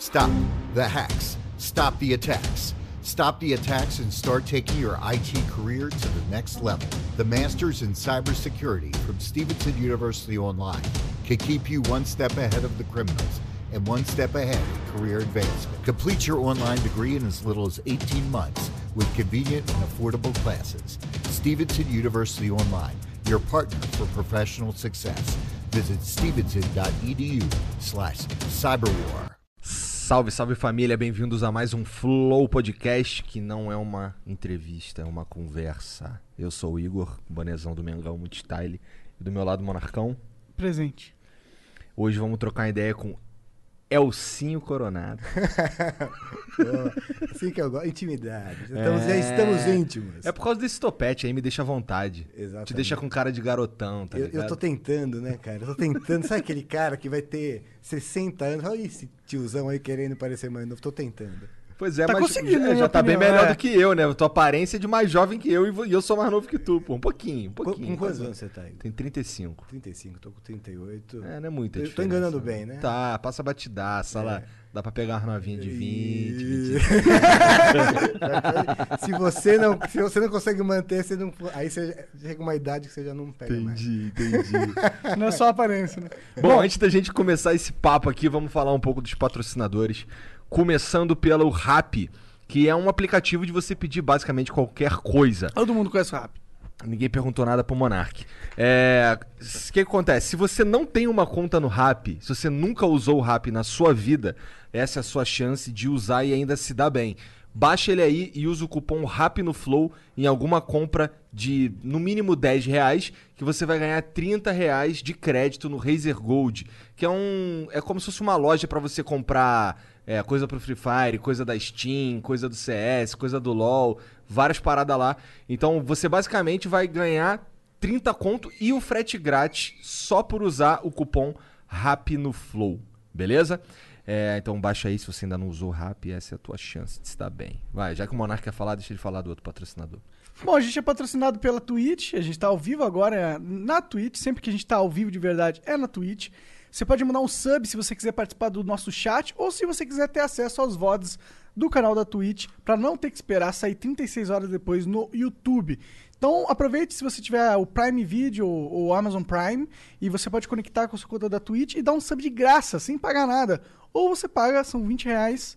Stop the hacks. Stop the attacks. Stop the attacks and start taking your IT career to the next level. The Masters in Cybersecurity from Stevenson University Online can keep you one step ahead of the criminals and one step ahead in career advancement. Complete your online degree in as little as 18 months with convenient and affordable classes. Stevenson University Online, your partner for professional success. Visit stevenson.edu slash cyberwar. Salve, salve família, bem-vindos a mais um Flow Podcast, que não é uma entrevista, é uma conversa. Eu sou o Igor, bonezão do Mengão Multistyle, e do meu lado, Monarcão. Presente. Hoje vamos trocar ideia com Elcinho Coronado. Assim que eu gosto. Intimidade. Estamos, Já estamos íntimos. É por causa desse topete aí, me deixa à vontade. Exatamente. Te deixa com cara de garotão, tá eu, ligado? eu tô tentando, né, cara? Eu tô tentando. Sabe aquele cara que vai ter 60 anos? Olha esse tiozão aí querendo parecer mais novo. Tô tentando. Pois é, Tá mas conseguindo, já, já tá bem melhor é. do que eu, né? Tua aparência é de mais jovem que eu e eu sou mais novo que tu, pô. Um pouquinho, um pouquinho. com quantos anos você tá aí? Tem 35. 35, tô com 38. É, não é muita Eu tô enganando bem, né? Tá, passa batidaça lá. Dá pra pegar uma novinha de 20, E- 20. se você não se você não consegue manter, você não, aí você chega uma idade que você já não pega mais. Entendi, entendi. Não é só a aparência, né? Bom, antes da gente começar esse papo aqui, vamos falar um pouco dos patrocinadores. Começando pelo Rap, que é um aplicativo de você pedir basicamente qualquer coisa. Todo mundo conhece o rap. Ninguém perguntou nada pro Monark. É, O que acontece? Se você não tem uma conta no Rap, se você nunca usou o Rap na sua vida, essa é a sua chance de usar e ainda se dar bem. Baixa ele aí e usa o cupom RAP no Flow em alguma compra de no mínimo 10 reais, que você vai ganhar 30 reais de crédito no Razer Gold, que é um. É como se fosse uma loja para você comprar é, coisa pro Free Fire, coisa da Steam, coisa do CS, coisa do LoL, várias paradas lá. Então você basicamente vai ganhar 30 conto e o frete grátis só por usar o cupom RAP no Flow, beleza? É, então baixa aí se você ainda não usou RAP, essa é a tua chance de se dar bem. Vai, já que o Monark quer falar, deixa ele falar do outro patrocinador. Bom, a gente é patrocinado pela Twitch, a gente tá ao vivo agora na Twitch, sempre que a gente tá ao vivo de verdade é na Twitch. Você pode mandar um sub se você quiser participar do nosso chat ou se você quiser ter acesso aos VODs do canal da Twitch para não ter que esperar sair 36 horas depois no YouTube. Então aproveite se você tiver o Prime Video ou o Amazon Prime e você pode conectar com a sua conta da Twitch e dar um sub de graça, sem pagar nada. Ou você paga, são 20 reais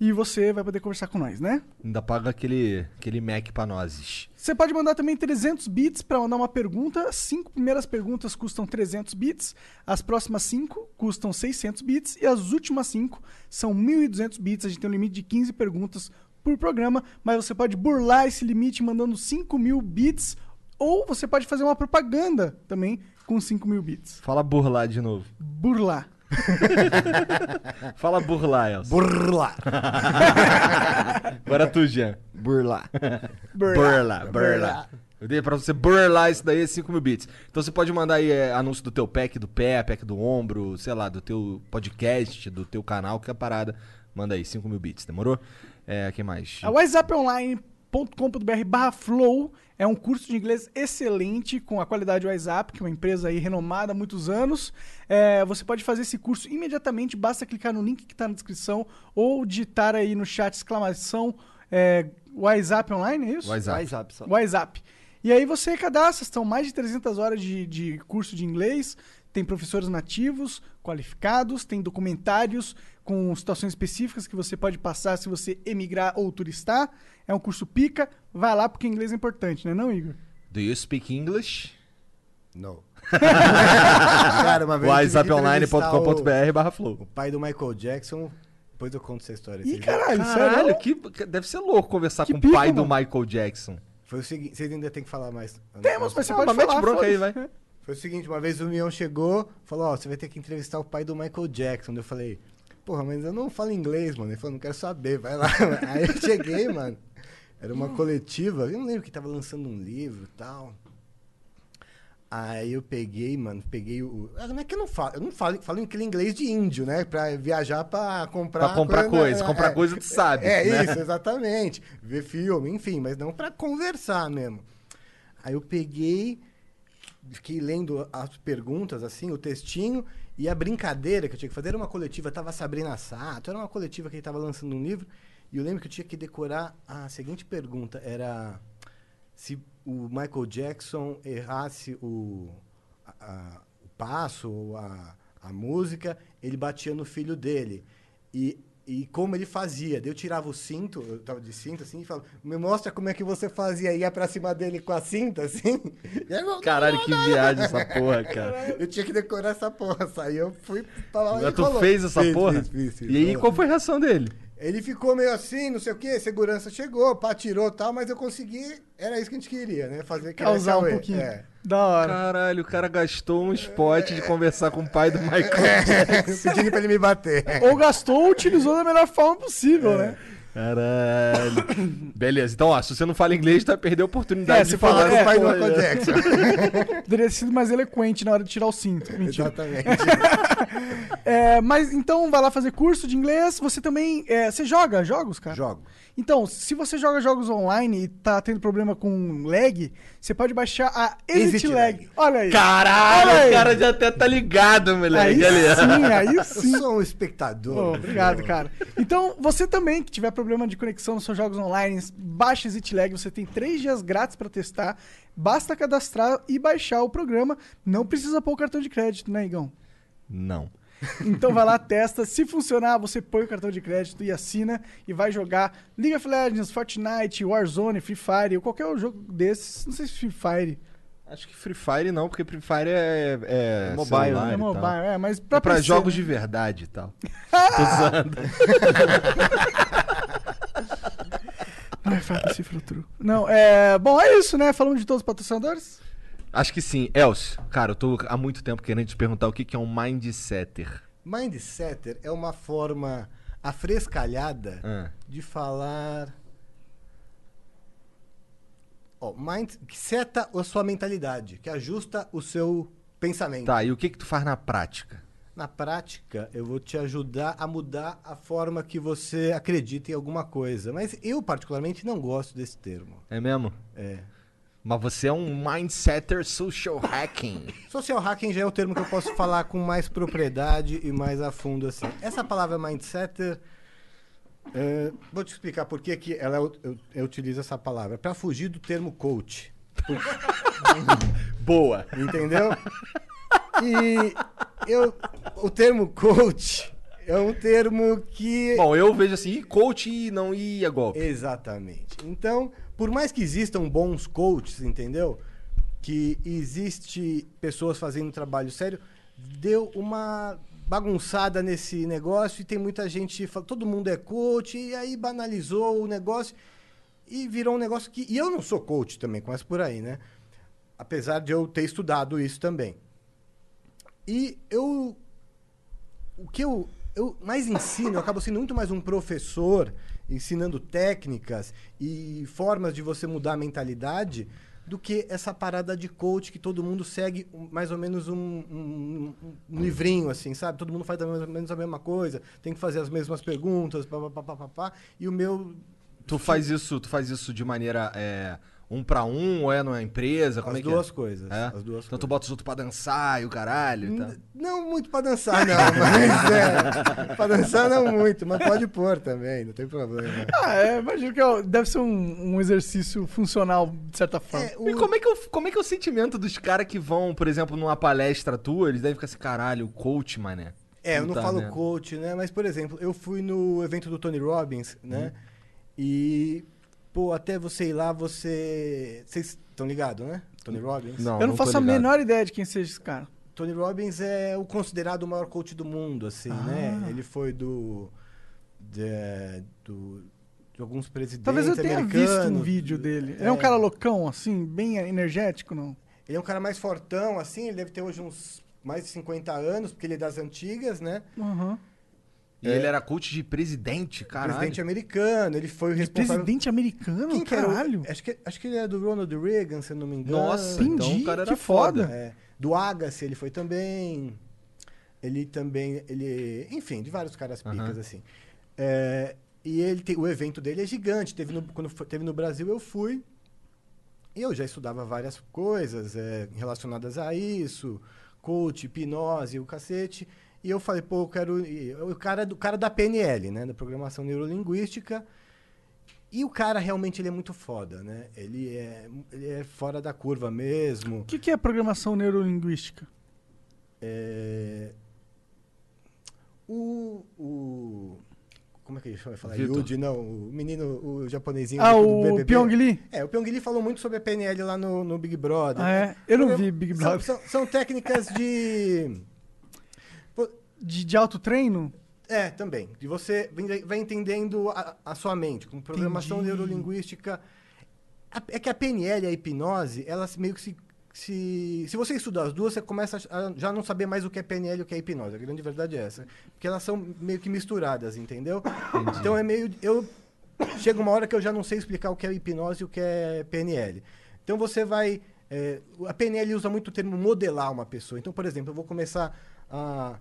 e você vai poder conversar com nós, né? Ainda paga aquele, aquele Mac pra nós. Você pode mandar também 300 bits para mandar uma pergunta. As cinco primeiras perguntas custam 300 bits, as próximas cinco custam 600 bits e as últimas cinco são 1.200 bits. A gente tem um limite de 15 perguntas por programa, mas você pode burlar esse limite mandando 5.000 bits ou você pode fazer uma propaganda também com 5.000 bits. Fala burlar de novo. Burlar. Fala burlar, Elcio. Burla. Agora tu, Jean. Burla. Burla, burla. Eu dei pra você burlar isso daí, 5 mil bits. Então você pode mandar aí é, anúncio do teu pack do pé, pack do ombro, sei lá, do teu podcast, do teu canal, que é a parada. Manda aí, 5 mil bits, demorou? É, quem mais? A WhatsApponline.com.br barra flow é um curso de inglês excelente com a qualidade WhatsApp, que é uma empresa aí renomada há muitos anos. É, você pode fazer esse curso imediatamente, basta clicar no link que está na descrição ou digitar aí no chat exclamação é, WhatsApp Online, é isso? WhatsApp. WhatsApp só. WhatsApp. E aí você cadastra, são mais de 300 horas de, de curso de inglês, tem professores nativos, qualificados, tem documentários com situações específicas que você pode passar se você emigrar ou turistar. É um curso pica, vai lá porque inglês é importante, né não, Igor? Do you speak English? Não. Cara, uma vez eu tive que entrevistar WhatsApponline.com.br barra O, flow. o pai do Michael Jackson. Depois eu conto essa história. Ih, caralho, Caralho, sério? que, que- deve ser louco conversar Que com o pai do mano. Michael Jackson. Foi o seguinte, vocês ainda tem que falar mais. Temos, mas você pode mas mete falar. bronca aí, vai. Foi o seguinte, uma vez o Mion chegou, falou, ó, você vai ter que entrevistar o pai do Michael Jackson. Eu falei, porra, mas eu não falo inglês, mano. Ele falou, não quero saber, vai lá. Aí eu cheguei, mano. Era uma coletiva, eu não lembro que tava lançando um livro e tal. Aí eu peguei, mano, peguei o. Ah, Não é que eu não falo, eu não falo, falo aquele inglês de índio, né? Pra viajar pra comprar. Pra comprar coisa, comprar coisa tu sabe, É, né? isso, exatamente. Ver filme, enfim, mas não pra conversar mesmo. Aí eu peguei, fiquei lendo as perguntas, assim, o textinho, E a brincadeira que eu tinha que fazer era uma coletiva, tava Sabrina Sato, era uma coletiva que ele tava lançando um livro, e eu lembro que eu tinha que decorar a seguinte pergunta, era se o Michael Jackson errasse o, a- a- o passo, ou a, a música, ele batia no filho dele. E, e como ele fazia. Daí eu tirava o cinto, eu tava de cinto assim, e falava, me mostra como é que você fazia. Ia pra cima dele com a cinta, assim. E eu, Caralho, que viagem essa porra, cara. eu tinha que decorar essa porra. Aí eu fui pra lá Mas e tu rolou. fez essa Fiz, porra? fiz, fiz, fiz, e aí, qual foi a reação dele? Ele ficou meio assim, não sei o quê, segurança chegou, pá, tirou e tal, mas eu consegui, era isso que a gente queria, né? Fazer Causar um pouquinho. É. Da hora. Caralho, o cara gastou um spot de conversar com o pai do Michael. Pedindo pra ele me bater. Ou gastou ou utilizou da melhor forma possível, né? Caralho. Beleza, então, ó, se você não fala inglês, tu vai perder a oportunidade É, de você falar com é, o pai do Michael Jackson. Poderia ter sido mais eloquente na hora de tirar o cinto. Mentira. Exatamente. É, mas então vai lá fazer curso de inglês. Você também. é, você joga jogos, cara? Jogo. Então, se você joga jogos online e tá tendo problema com lag, você pode baixar a Exit, Exit lag. Lag. Olha aí. Caralho, Olha aí. o cara já até tá ligado, Aí moleque. ali. sim, aí Eu sim. sou um Pô, espectador. obrigado, cara. Então, você também que tiver problema de conexão nos seus jogos online, baixa Exit Lag. Você tem três dias grátis pra testar. Basta cadastrar e baixar o programa. Não precisa pôr o cartão de crédito, né, Igão? Não. Então vai lá, testa. Se funcionar, você põe o cartão de crédito e assina e vai jogar League of Legends, Fortnite, Warzone, Free Fire ou qualquer jogo desses. Não sei se Free Fire Acho que Free Fire não, porque Free Fire é, é, É mobile, celular é e tal. mobile, é, mas pra, É pra PC, jogos né? de verdade e tal. Tô. Ai, cifra true. Não, é. Bom, é isso, né? Falamos de todos os patrocinadores? Acho que sim. Elcio, cara, eu tô há muito tempo querendo te perguntar o que que é um mindsetter. Mindsetter é uma forma afrescalhada Ah. de falar. Ó, mind que seta a sua mentalidade, que ajusta o seu pensamento. Tá, e o que que tu faz na prática? Na prática, eu vou te ajudar a mudar a forma que você acredita em alguma coisa. Mas eu, particularmente, não gosto desse termo. É mesmo? É. Mas você é um mindsetter social hacking. Social hacking já é o termo que eu posso falar com mais propriedade e mais a fundo assim. Essa palavra mindsetter, é, vou te explicar por que que ela eu, eu, eu utilizo essa palavra para fugir do termo coach, Boa. entendeu? E eu, o termo coach é um termo que Bom, eu vejo assim, coach e não ia golpe. Exatamente. Então, por mais que existam bons coaches, entendeu? Que existe pessoas fazendo trabalho sério, deu uma bagunçada nesse negócio e tem muita gente, fala- todo mundo é coach e aí banalizou o negócio e virou um negócio que e eu não sou coach também, começa por aí, né? Apesar de eu ter estudado isso também. E eu o que eu, eu mais ensino, eu acabo sendo muito mais um professor, ensinando técnicas e formas de você mudar a mentalidade, do que essa parada de coach que todo mundo segue mais ou menos um, um- um- um livrinho, assim, sabe? Todo mundo faz mais ou menos a mesma coisa, tem que fazer as mesmas perguntas, pá, pá, pá, pá, pá, pá, e o meu... Tu faz isso, tu faz isso de maneira é, um pra um ou é numa empresa? Como as é que duas é? coisas. É? As duas então tu coisas. bota os outros pra dançar e o caralho e tal. N- Não muito pra dançar, não, mas é. Pra dançar não muito, mas pode pôr também, não tem problema. Ah, é, imagino que é- deve ser um, um exercício funcional, de certa forma. É, E o- como é, que é o, como é que é o sentimento dos caras que vão, por exemplo, numa palestra tua, eles devem ficar assim, caralho, coach, mané. É, eu não Puta falo merda. coach, né? Mas, por exemplo, eu fui no evento do Tony Robbins, né? Uhum. E, pô, até você ir lá, você. Vocês estão ligados, né? Tony Robbins? Não, Eu não, tô faço a menor ideia de quem seja esse cara. Tony Robbins é o considerado o maior coach do mundo, assim, Ah. né? Ele foi do. de- do de alguns presidentes Talvez eu tenha visto um americanos. vídeo dele. Ele é um É. cara loucão, assim, bem energético, não? Ele é um cara mais fortão, assim, ele deve ter hoje uns mais de 50 anos, porque ele é das antigas, né? Aham. E ele era coach de presidente, caralho. Presidente americano, ele foi o responsável... Presidente americano? Quem que era caralho. Acho que, acho que ele é do Ronald Reagan, se eu não me engano. Nossa, Entendi, então o cara era que foda. É, do Agassi ele foi também. Ele também, ele, enfim, de vários caras picas assim. É, e ele tem, o evento dele é gigante. Teve no, quando foi- teve no Brasil eu fui. E eu já estudava várias coisas é, relacionadas a isso, coach, hipnose, o cacete. E eu falei, pô, eu quero. O cara, do cara da PNL, né? Da Programação Neurolinguística. E o cara realmente ele é muito foda, né? Ele é, ele é fora da curva mesmo. O que, que é programação neurolinguística? É... O, o. Como é que ele vai falar? Yuji, não. O menino, o japonesinho Ah, do o BBB. Pyong Lee? É, o Pyong Lee falou muito sobre a PNL lá no, no Big Brother. Ah, é? Eu não São- vi Big são- Brother. São, são técnicas de. De, de autotreino? É, também. De você vai- entendendo a, a sua mente, com programação Entendi. neurolinguística. É que a PNL e a hipnose, elas meio que se. Se, se você estudar as duas, você começa a já não saber mais o que é PNL e o que é hipnose. A grande verdade é essa. Porque elas são meio que misturadas, entendeu? Então é meio. Eu, chega uma hora que eu já não sei explicar o que é hipnose e o que é PNL. Então você vai. é, a PNL usa muito o termo modelar uma pessoa. Então, por exemplo, eu vou começar a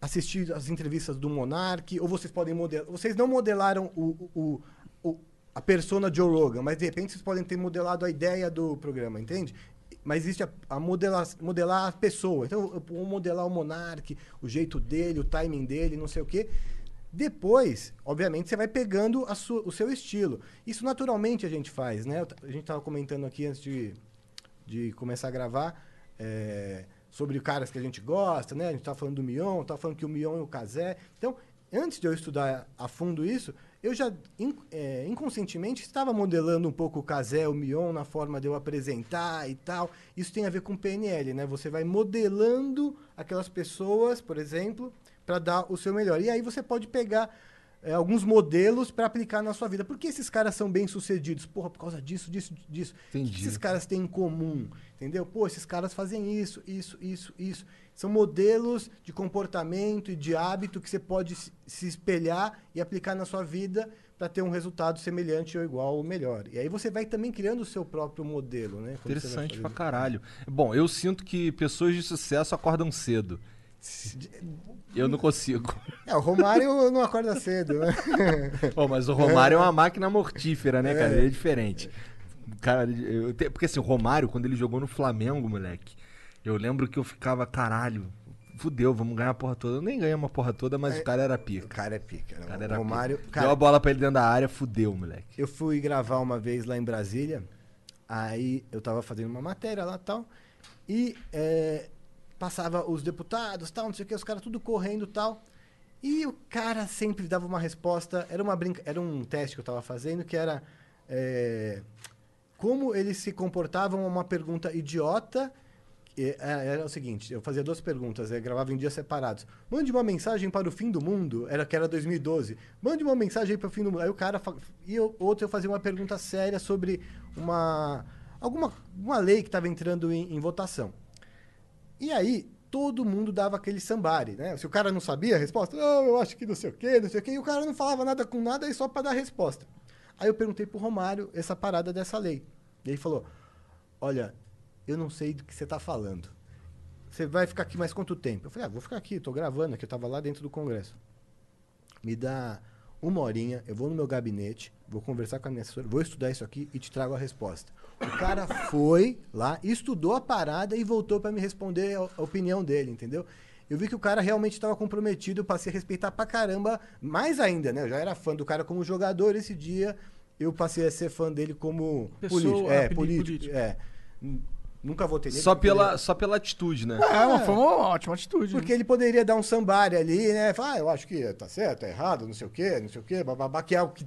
assistir as entrevistas do Monark, ou vocês podem modelar. Vocês não modelaram o, o, o- a persona Joe Rogan, mas de repente vocês podem ter modelado a ideia do programa, entende? Mas existe a, a modelar, modelar a pessoa. Então, eu vou modelar o Monark, o jeito dele, o timing dele, não sei o quê. Depois, obviamente, você vai pegando sua- o seu estilo. Isso naturalmente a gente faz, né? A gente estava comentando aqui antes de, de começar a gravar é, sobre caras que a gente gosta, né? A gente estava falando do Mion, estava falando que o Mion e o Kazé. Então, antes de eu estudar a fundo isso, eu já in- é, inconscientemente estava modelando um pouco o Kazé, o Mion, na forma de eu apresentar e tal. Isso tem a ver com PNL, né? Você vai modelando aquelas pessoas, por exemplo, para dar o seu melhor. E aí você pode pegar é, alguns modelos para aplicar na sua vida. Por que esses caras são bem sucedidos? Porra, por causa disso, disso, disso. O que Entendi. esses caras têm em comum? Entendeu? Pô, esses caras fazem isso, isso, isso, isso. São modelos de comportamento e de hábito que você pode se- espelhar e aplicar na sua vida para ter um resultado semelhante ou igual ou melhor. E aí você vai também criando o seu próprio modelo, né? Interessante pra caralho. Bom, eu sinto que pessoas de sucesso acordam cedo. Eu não consigo. É, o Romário não acorda cedo, né? Pô, mas o Romário é uma máquina mortífera, né, cara? Ele é diferente. Cara, eu te- porque assim, o Romário, quando ele jogou no Flamengo, moleque, eu lembro que eu ficava, caralho, fudeu, vamos ganhar a porra toda. Eu nem ganhei uma porra toda, mas o cara era O pica. cara é pica. né? O cara O era Romário. pica. Cara, Deu a bola pra ele dentro da área, fudeu, moleque. Eu fui gravar uma vez lá em Brasília, aí eu tava fazendo uma matéria lá e tal, e é, passava os deputados tal, não sei o que, os caras tudo correndo tal. E o cara sempre dava uma resposta, era, uma brinca, era um teste que eu tava fazendo, que era é, como eles se comportavam a uma pergunta idiota. e, é, Era o seguinte, eu fazia duas perguntas, eu gravava em dias separados. Mande uma mensagem para o fim do mundo, era que era 2012. Mande uma mensagem para o fim do mundo. Aí o cara e eu, outro eu fazia uma pergunta séria sobre uma alguma uma lei que estava entrando em, em votação. E aí, todo mundo dava aquele sambari, né? Se o cara não sabia a resposta, não, eu acho que não sei o quê, não sei o quê, e o cara não falava nada com nada, aí só para dar a resposta. Aí eu perguntei pro Romário essa parada dessa lei. E ele falou: Olha, eu não sei do que você tá falando. Você vai ficar aqui mais quanto tempo? Eu falei: Ah, vou ficar aqui, tô gravando aqui, eu tava lá dentro do Congresso. Me dá uma horinha, eu vou no meu gabinete, vou conversar com a minha assessora, vou estudar isso aqui e te trago a resposta. O cara foi lá, estudou a parada e voltou para me responder a, a opinião dele, entendeu? Eu vi que o cara realmente estava comprometido, eu passei a respeitar pra caramba, mais ainda, né? Eu já era fã do cara como jogador, esse dia eu passei a ser fã dele como Pessoa, político. É, político. político. É. Nunca votei nele. Só pela, só pela atitude, né? É, uma, foi uma ótima atitude. porque ele poderia dar um sambari ali, né? Falar, ah, eu acho que tá certo, tá errado, não sei o quê, não sei o quê, bababá, que é o que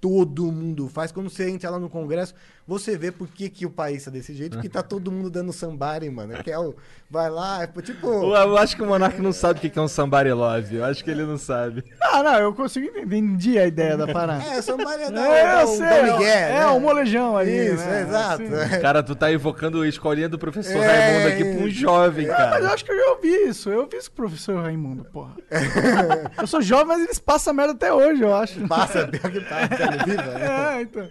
todo mundo faz. Quando você entra lá no Congresso, você vê por que, que o país tá desse jeito, que tá todo mundo dando sambari, mano. Que é o. Vai lá, é tipo. Eu, eu acho que o Monark não sabe o que que é um somebody love. Eu acho que ele não sabe. Ah, não, eu consigo entender. A ideia da parada. É, sambari é da, É, eu da, sei, da Miguel, é, né? o molejão ali. Isso, né? exato. Assim. Cara, tu tá evocando a escolinha do professor É, Raimundo aqui pra um jovem, Mas eu cara. acho que eu já ouvi isso. Eu ouvi isso com o professor Raimundo, porra. eu sou jovem, mas eles passam merda até hoje, eu acho. Passa, pior que passa, tá viva, né? É, então.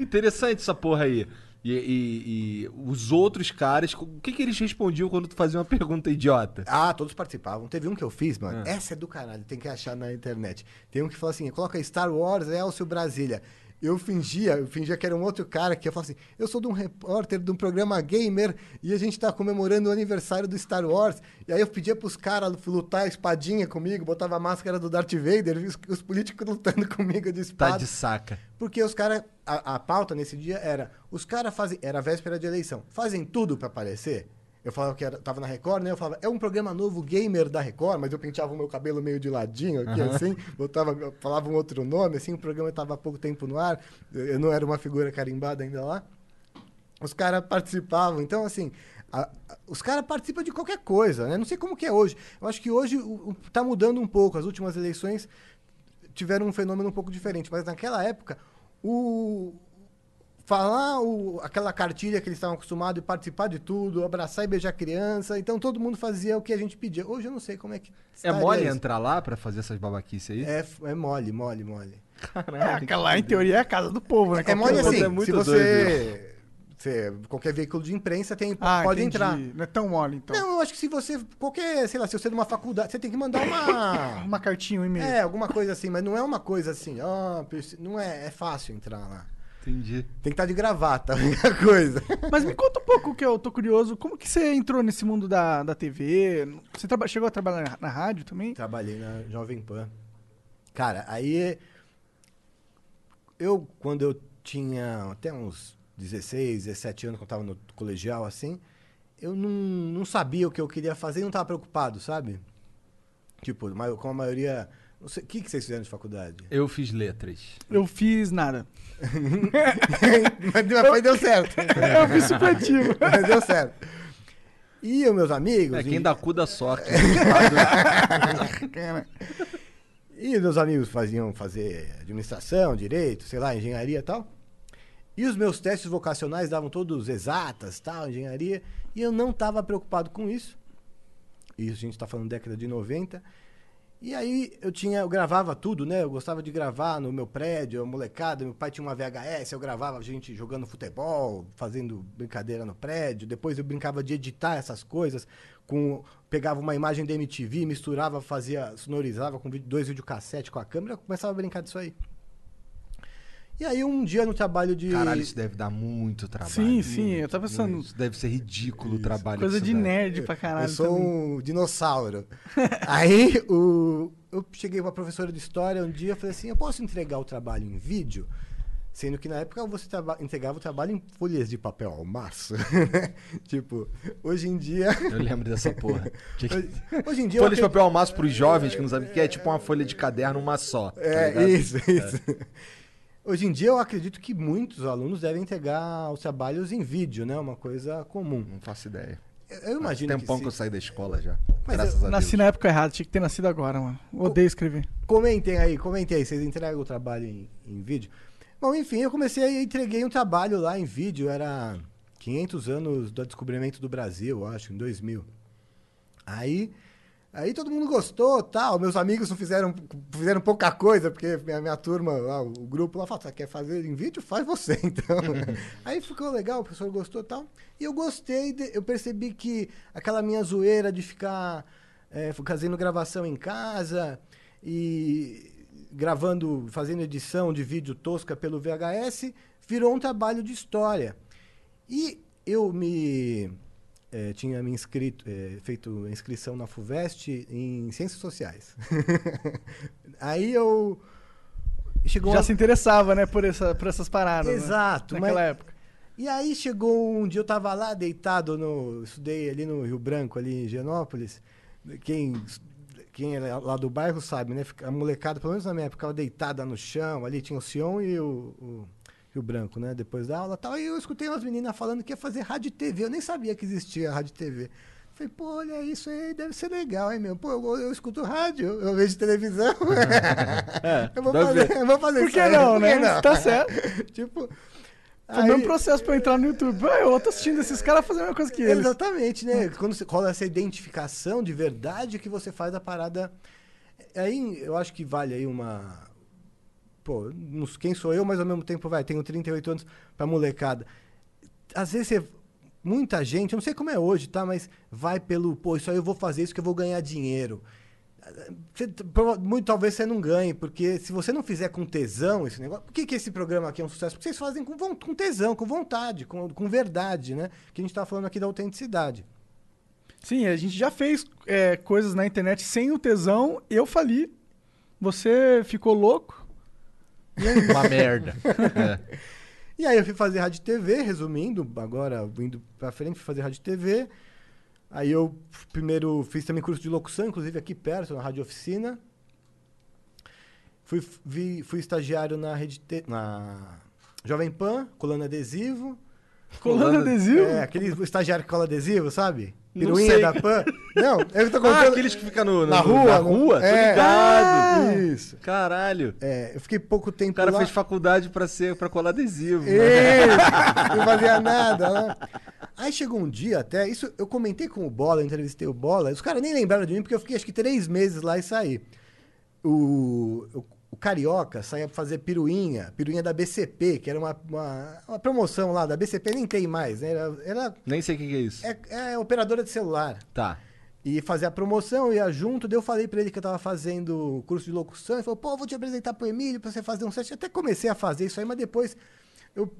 Interessante essa porra aí. E, e- e os outros caras, o que, que eles respondiam quando tu fazia uma pergunta idiota? Ah, todos participavam. Teve um que eu fiz, mano. Ah. Essa é do caralho, tem que achar na internet. Tem um que fala assim: coloca Star Wars, Elcio Brasília. Eu fingia, eu fingia que era um outro cara que eu falava assim, eu sou de um repórter de um programa gamer e a gente tá comemorando o aniversário do Star Wars. E aí eu pedia pros caras lutar a espadinha comigo, botava a máscara do Darth Vader, os, os políticos lutando comigo de espada. Tá de saca. Porque os caras, a, a pauta nesse dia era, os caras fazem, era véspera de eleição, fazem tudo pra aparecer. Eu falava que era, tava na Record, né? Eu falava, é um programa novo gamer da Record, mas eu penteava o meu cabelo meio de ladinho aqui, assim, botava, falava um outro nome, assim, o programa estava há pouco tempo no ar, eu não era uma figura carimbada ainda lá. Os caras participavam, então assim, a- a- os caras participam de qualquer coisa, né? Não sei como que é hoje. Eu acho que hoje o, o, tá mudando um pouco. As últimas eleições tiveram um fenômeno um pouco diferente, mas naquela época o falar o- aquela cartilha que eles estavam acostumados e participar de tudo, abraçar e beijar criança, então todo mundo fazia o que a gente pedia. Hoje eu não sei como é que É mole isso. entrar lá pra fazer essas babaquices aí? É, é mole, mole, mole. É, aquela lá, em teoria, é a casa do povo, né? É mole coisa assim, é muito se você, você- qualquer veículo de imprensa tem Ah, pode entendi. entrar. Não é tão mole, então. Não, eu acho que se você qualquer, sei lá, se você é de uma faculdade, você tem que mandar uma Uma cartinha, um e-mail. É, alguma coisa assim, mas não é uma coisa assim, ó, preci- não é, é fácil entrar lá. Entendi. Tem que estar de gravata, a única coisa. Mas me conta um pouco que eu tô curioso. Como que você entrou nesse mundo da, da TV? Você traba- chegou a trabalhar na, na rádio também? Trabalhei na Jovem Pan. Cara, aí eu quando eu tinha até uns 16, 17 anos, quando eu tava no colegial assim, eu não, não sabia o que eu queria fazer e não tava preocupado, sabe? Tipo, ma- com a maioria. O que, que vocês fizeram de faculdade? Eu fiz letras. Eu fiz nada. mas, deu- mas deu certo. eu fiz supletivo. mas deu certo. E os meus amigos. É, quem e- dá cu dá sorte. E os meus amigos faziam fazer administração, direito, sei lá, engenharia e tal. E os meus testes vocacionais davam todos exatas, tal, engenharia. E eu não estava preocupado com isso. Isso a gente está falando década de 90. E aí eu tinha, eu gravava tudo, né? Eu gostava de gravar no meu prédio, a molecada, meu pai tinha uma VHS, eu gravava a gente jogando futebol, fazendo brincadeira no prédio. Depois eu brincava de editar essas coisas, com pegava uma imagem da MTV, misturava, fazia, sonorizava com dois videocassete com a câmera, eu começava a brincar disso aí. E aí um dia no trabalho de Caralho, isso deve dar muito trabalho. Sim, sim, eu tava pensando. Isso deve ser ridículo o trabalho. Coisa de isso dá. nerd pra caralho. eu sou também. um dinossauro. Aí o, eu cheguei pra professora de história um dia e falei assim: eu posso entregar o trabalho em vídeo? Sendo que na época você traba- entregava o trabalho em folhas de papel ao maço. tipo, hoje em dia. Eu lembro dessa porra. Hoje, em dia. eu Folha de papel ao maço pros jovens que não sabem o que é, tipo uma folha de caderno, uma só. tá É, ligado? isso, isso. Hoje em dia eu acredito que muitos alunos devem entregar os trabalhos em vídeo, né? Uma coisa comum. Não faço ideia. Eu, eu imagino Faz tempão que, que, eu saí da escola já. Mas graças a Deus. Nasci na época errada, tinha que ter nascido agora, mano. Odeio escrever. Comentem aí, comentem aí, vocês entregam o trabalho em, em vídeo? Bom, enfim, eu comecei e entreguei um trabalho lá em vídeo, era 500 anos do descobrimento do Brasil, eu acho, em 2000. Aí, aí todo mundo gostou, tal, meus amigos não fizeram, fizeram pouca coisa, porque minha, minha turma, lá, o grupo lá falou, "Você quer fazer em vídeo? Faz você, então. aí ficou legal, o professor gostou e tal. E eu gostei, de- eu percebi que aquela minha zoeira de ficar é, fazendo gravação em casa e gravando, fazendo edição de vídeo tosca pelo VHS, virou um trabalho de história. E eu me eh, tinha me inscrito, eh, feito a inscrição na FUVEST em Ciências Sociais. Aí eu chegou Já uma- se interessava, né, por, essa, por essas paradas. né? Exato, Naquela mas- época. E aí chegou um dia, eu tava lá deitado no. Estudei ali no Rio Branco, ali em Genópolis. Quem, quem é lá do bairro sabe, né? A molecada, pelo menos na minha época, ficava deitada no chão, ali tinha o Sion e o, o Rio Branco, né? Depois da aula e tal. E eu escutei umas meninas falando que ia fazer rádio e TV. Eu nem sabia que existia rádio e TV. Falei, pô, olha isso aí, deve ser legal, hein, meu? Pô, eu, eu escuto rádio, eu vejo televisão. eu, vou fazer, eu vou fazer Por isso que aí, não, por né? que não? Tá certo. tipo. Foi o mesmo processo pra eu entrar no YouTube. Ah, eu tô assistindo esses caras fazendo a mesma coisa que eles. Exatamente, né? Quando você rola essa identificação de verdade que você faz a parada. Aí eu acho que vale aí uma. Pô, quem sou eu, mas ao mesmo tempo, vai, tenho 38 anos pra molecada. Às vezes você. Muita gente, eu não sei como é hoje, tá? Mas vai pelo, pô, isso aí eu vou fazer isso que eu vou ganhar dinheiro. você- muito talvez você não ganhe, porque se você não fizer com tesão esse negócio. Por que, que esse programa aqui é um sucesso? Porque vocês fazem com, com tesão, com vontade, com, com verdade, né? Que a gente tá falando aqui da autenticidade. Sim, a gente já fez é, coisas na internet sem o tesão. Eu fali. Você ficou louco. Uma merda. É. E aí eu fui fazer rádio e TV, resumindo, agora indo pra frente, fui fazer rádio e TV. Aí eu primeiro fiz também curso de locução, inclusive aqui perto, na Rádio Oficina. Fui, vi- fui estagiário na rede T- na Jovem Pan, colando adesivo. Colando adesivo? É, aquele estagiário que cola adesivo, sabe? Piruinha da Pan. Não, eu tô Ah, contando. aqueles que ficam no, no- Na rua, Na rua? Tô é. ligado. Isso. Caralho. É, eu fiquei pouco tempo O cara lá. fez faculdade pra, ser, pra colar adesivo. né? Isso, não fazia nada, né? Aí chegou um dia até, isso eu comentei com o Bola, eu entrevistei o Bola, os caras nem lembraram de mim, porque eu fiquei acho que três meses lá e saí. O, o, o Carioca saía pra fazer piruinha, piruinha da BCP, que era uma, uma, uma promoção lá, da BCP nem tem mais, né? Era, era Nem sei o que, que é isso. é, é operadora de celular. Tá. E fazia a promoção, ia junto, daí eu falei pra ele que eu tava fazendo curso de locução, ele falou, pô, vou te apresentar pro Emílio pra você fazer um set. Eu até comecei a fazer isso aí, mas depois eu,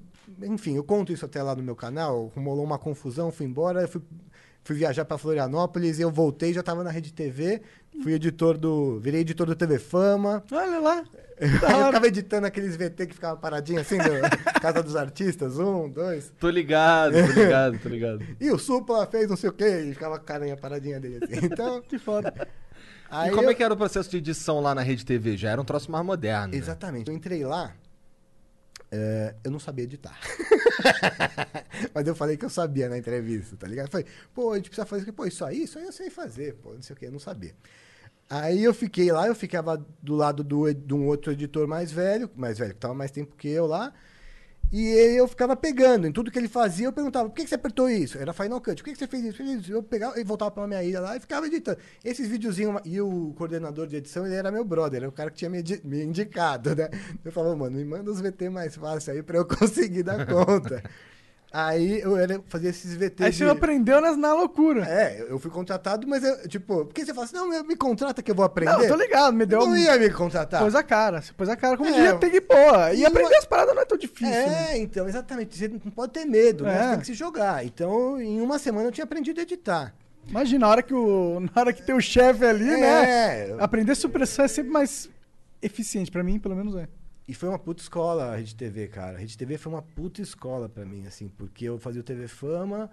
enfim, eu conto isso até lá no meu canal, rolou uma confusão, fui embora, eu fui, fui viajar pra Florianópolis, e eu voltei, já tava na Rede TV, fui editor do, virei editor do TV Fama. Olha lá. Aí eu ficava editando aqueles VT que ficava paradinho assim, do Casa dos Artistas, um, dois. Tô ligado, tô ligado, tô ligado. E o Supla fez não sei o quê, e ficava a carinha paradinha dele assim. Então, Que foda. aí e como eu- é que era o processo de edição lá na Rede TV? Já era um troço mais moderno. né? Exatamente. Eu entrei lá, é, eu não sabia editar. Mas eu falei que eu sabia na entrevista, tá ligado? Eu falei, pô, a gente precisa fazer. Pô, isso aí, isso aí eu sei fazer, pô, não sei o que, eu não sabia. Aí eu fiquei lá, eu ficava do lado do, de um outro editor mais velho, mais velho, que tava mais tempo que eu lá. E eu ficava pegando, em tudo que ele fazia, eu perguntava, por que, que você apertou isso? Era Final Cut, por que, que você fez isso? Eu pegava e voltava pra minha ilha lá e ficava editando. Esses videozinhos, e o coordenador de edição, ele era meu brother, era o cara que tinha me, me indicado, né? Eu falava, mano, me manda os VT mais fáceis aí pra eu conseguir dar conta. Aí eu era, fazia esses VT Aí de... você aprendeu nas, na loucura. É, eu fui contratado, mas eu, tipo, por que você fala assim, não, me contrata que eu vou aprender? Não, eu tô ligado, me Eu deu. não ia me contratar. Pôs a cara. Você pôs a cara como É. devia ter que pôr. E E aprender uma- as paradas não é tão difícil. né? É, então, exatamente. Você não pode ter medo, né? É. Você tem que se jogar. Então, em uma semana eu tinha aprendido a editar. Imagina, na hora que, o, na hora que tem o chefe ali, né? É. Aprender supressão é sempre mais eficiente, pra mim, pelo menos é. E foi uma puta escola a Rede TV, cara. A Rede TV foi uma puta escola pra mim, assim, porque eu fazia o TV Fama,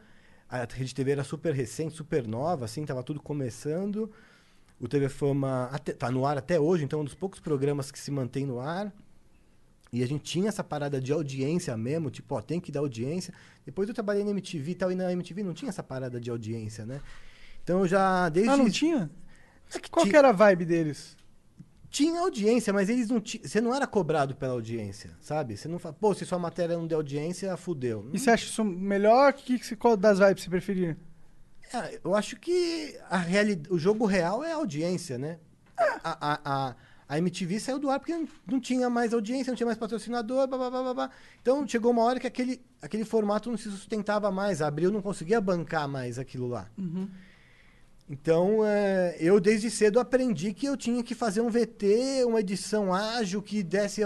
a Rede TV era super recente, super nova, assim, tava tudo começando. O TV Fama até, tá no ar até hoje, então é um dos poucos programas que se mantém no ar. E a gente tinha essa parada de audiência mesmo, tipo, ó, tem que dar audiência. Depois eu trabalhei na MTV e tal, e na MTV não tinha essa parada de audiência, né? Então eu já, desde... Ah, não tinha? É que Qual que era a vibe deles? Tinha audiência, mas eles não tinham. Você não era cobrado pela audiência, sabe? Você não fala, pô, se sua matéria não der audiência, fudeu. E você acha isso melhor? Que, que, qual das vibes você preferia? Ah, eu acho que a reali... o jogo real é a audiência, né? A, a, a, a MTV saiu do ar porque não, não tinha mais audiência, não tinha mais patrocinador, blá, blá, blá. Então chegou uma hora que aquele, aquele formato não se sustentava mais. A Abril não conseguia bancar mais aquilo lá. Então, é, eu desde cedo aprendi que eu tinha que fazer um VT, uma edição ágil que desse.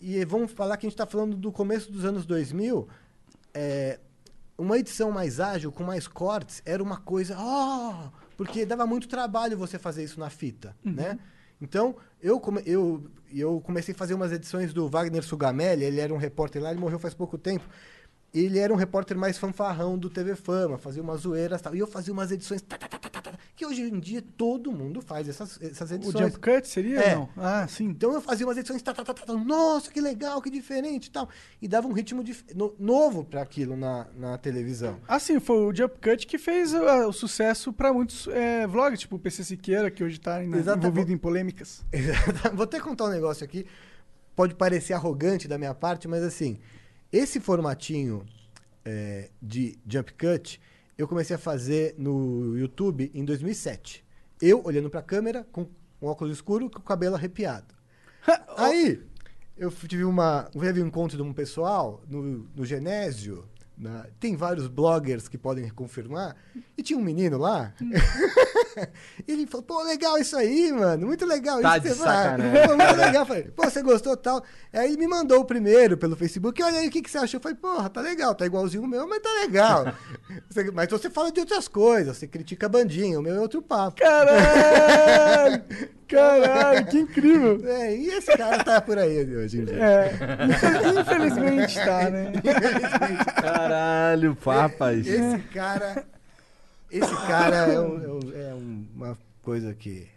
E vamos falar que a gente está falando do começo dos anos 2000. é, uma edição mais ágil, com mais cortes, era uma coisa. Oh, porque dava muito trabalho você fazer isso na fita, né? Então, eu, come- eu, eu comecei a fazer umas edições do Wagner Sugamelli, ele era um repórter lá, ele morreu faz pouco tempo. Ele era um repórter mais fanfarrão do TV Fama, fazia umas zoeiras e tal. E eu fazia umas edições. tá, tá, tá, tá, tá, tá, que hoje em dia todo mundo faz essas, essas O edições. jump cut seria É. não? Ah, sim. Então eu fazia umas edições, tá, tá, tá, tá, nossa, que legal, que diferente e tal. E dava um ritmo no- novo para aquilo na, na televisão. Ah, sim, foi o Jump Cut que fez ah, o sucesso pra muitos é, vlogs, tipo o PC Siqueira, que hoje tá né, Exatamente. envolvido em polêmicas. Vou até contar um negócio aqui. Pode parecer arrogante da minha parte, mas assim, esse formatinho é, de jump cut eu comecei a fazer no YouTube em 2007. Eu olhando pra câmera com um óculos escuro com o cabelo arrepiado. Aí, eu tive uma. Um encontro de um pessoal no, no Genésio. na- tem vários bloggers que podem confirmar. E tinha um menino lá. E ele falou, pô, legal isso aí, mano. Muito legal Tá isso. de que você faz." sacanagem. Pô, muito legal. Falei, pô, você gostou tal? Aí ele me mandou o primeiro pelo Facebook. Olha aí, o que, que você achou? Eu falei, porra, tá legal. Tá igualzinho o meu, mas tá legal. Você- mas você fala de outras coisas. Você critica a bandinha. O meu é outro papo. Caralho! Caralho, que incrível! É, e esse cara tá por aí hoje em dia. É, infel- infelizmente tá, né? Caralho, papas. Esse cara. Esse cara é, um- é é uma coisa que.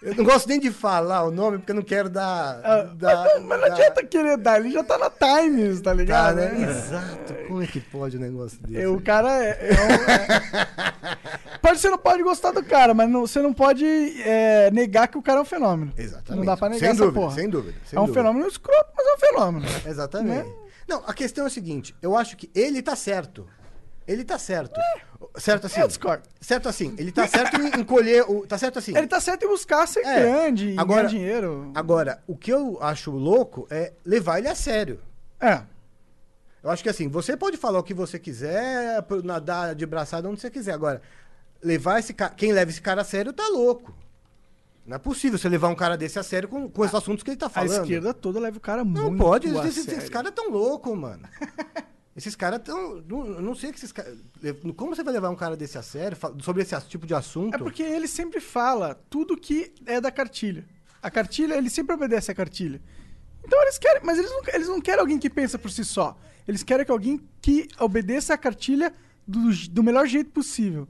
Eu não gosto nem de falar o nome porque eu não quero dar. Ah, dar- mas, não, mas não dar- adianta querer dar, ele já tá na Times, tá Tá, ligado? né? né? Exato. Como é que pode um negócio desse? É, O cara é. é um- é- Pode, você não pode gostar do cara, mas não- você não pode é, negar que o cara é um fenômeno. Exatamente. Não dá pra negar sem dúvida, porra. Sem dúvida. sem é um dúvida. fenômeno escroto, mas é um fenômeno. Exatamente. Né? Não, a questão é o seguinte: eu acho que ele tá certo. Ele tá certo. Certo assim. Eu discordo. Certo assim. Ele tá certo em, colher o. Tá certo assim. Ele tá certo em buscar ser É. grande, e Agora- ganhar dinheiro. Agora, o que eu acho louco é levar ele a sério. É. Eu acho que assim, você pode falar o que você quiser, nadar de braçada onde você quiser. Agora, levar esse cara. Quem leva esse cara a sério tá louco. Não é possível você levar um cara desse a sério com, com esses assuntos que ele tá A falando. esquerda toda leva o cara Não muito pode, a esses, sério. esses caras tão loucos, mano. esses caras tão. Não, eu não sei que esses caras. Como você vai levar um cara desse a sério sobre esse tipo de assunto? É porque ele sempre fala tudo que é da cartilha. A cartilha, ele sempre obedece à cartilha. Então eles querem, mas eles não, eles não querem alguém que pensa por si só. Eles querem que alguém que obedeça à cartilha do, do melhor jeito possível.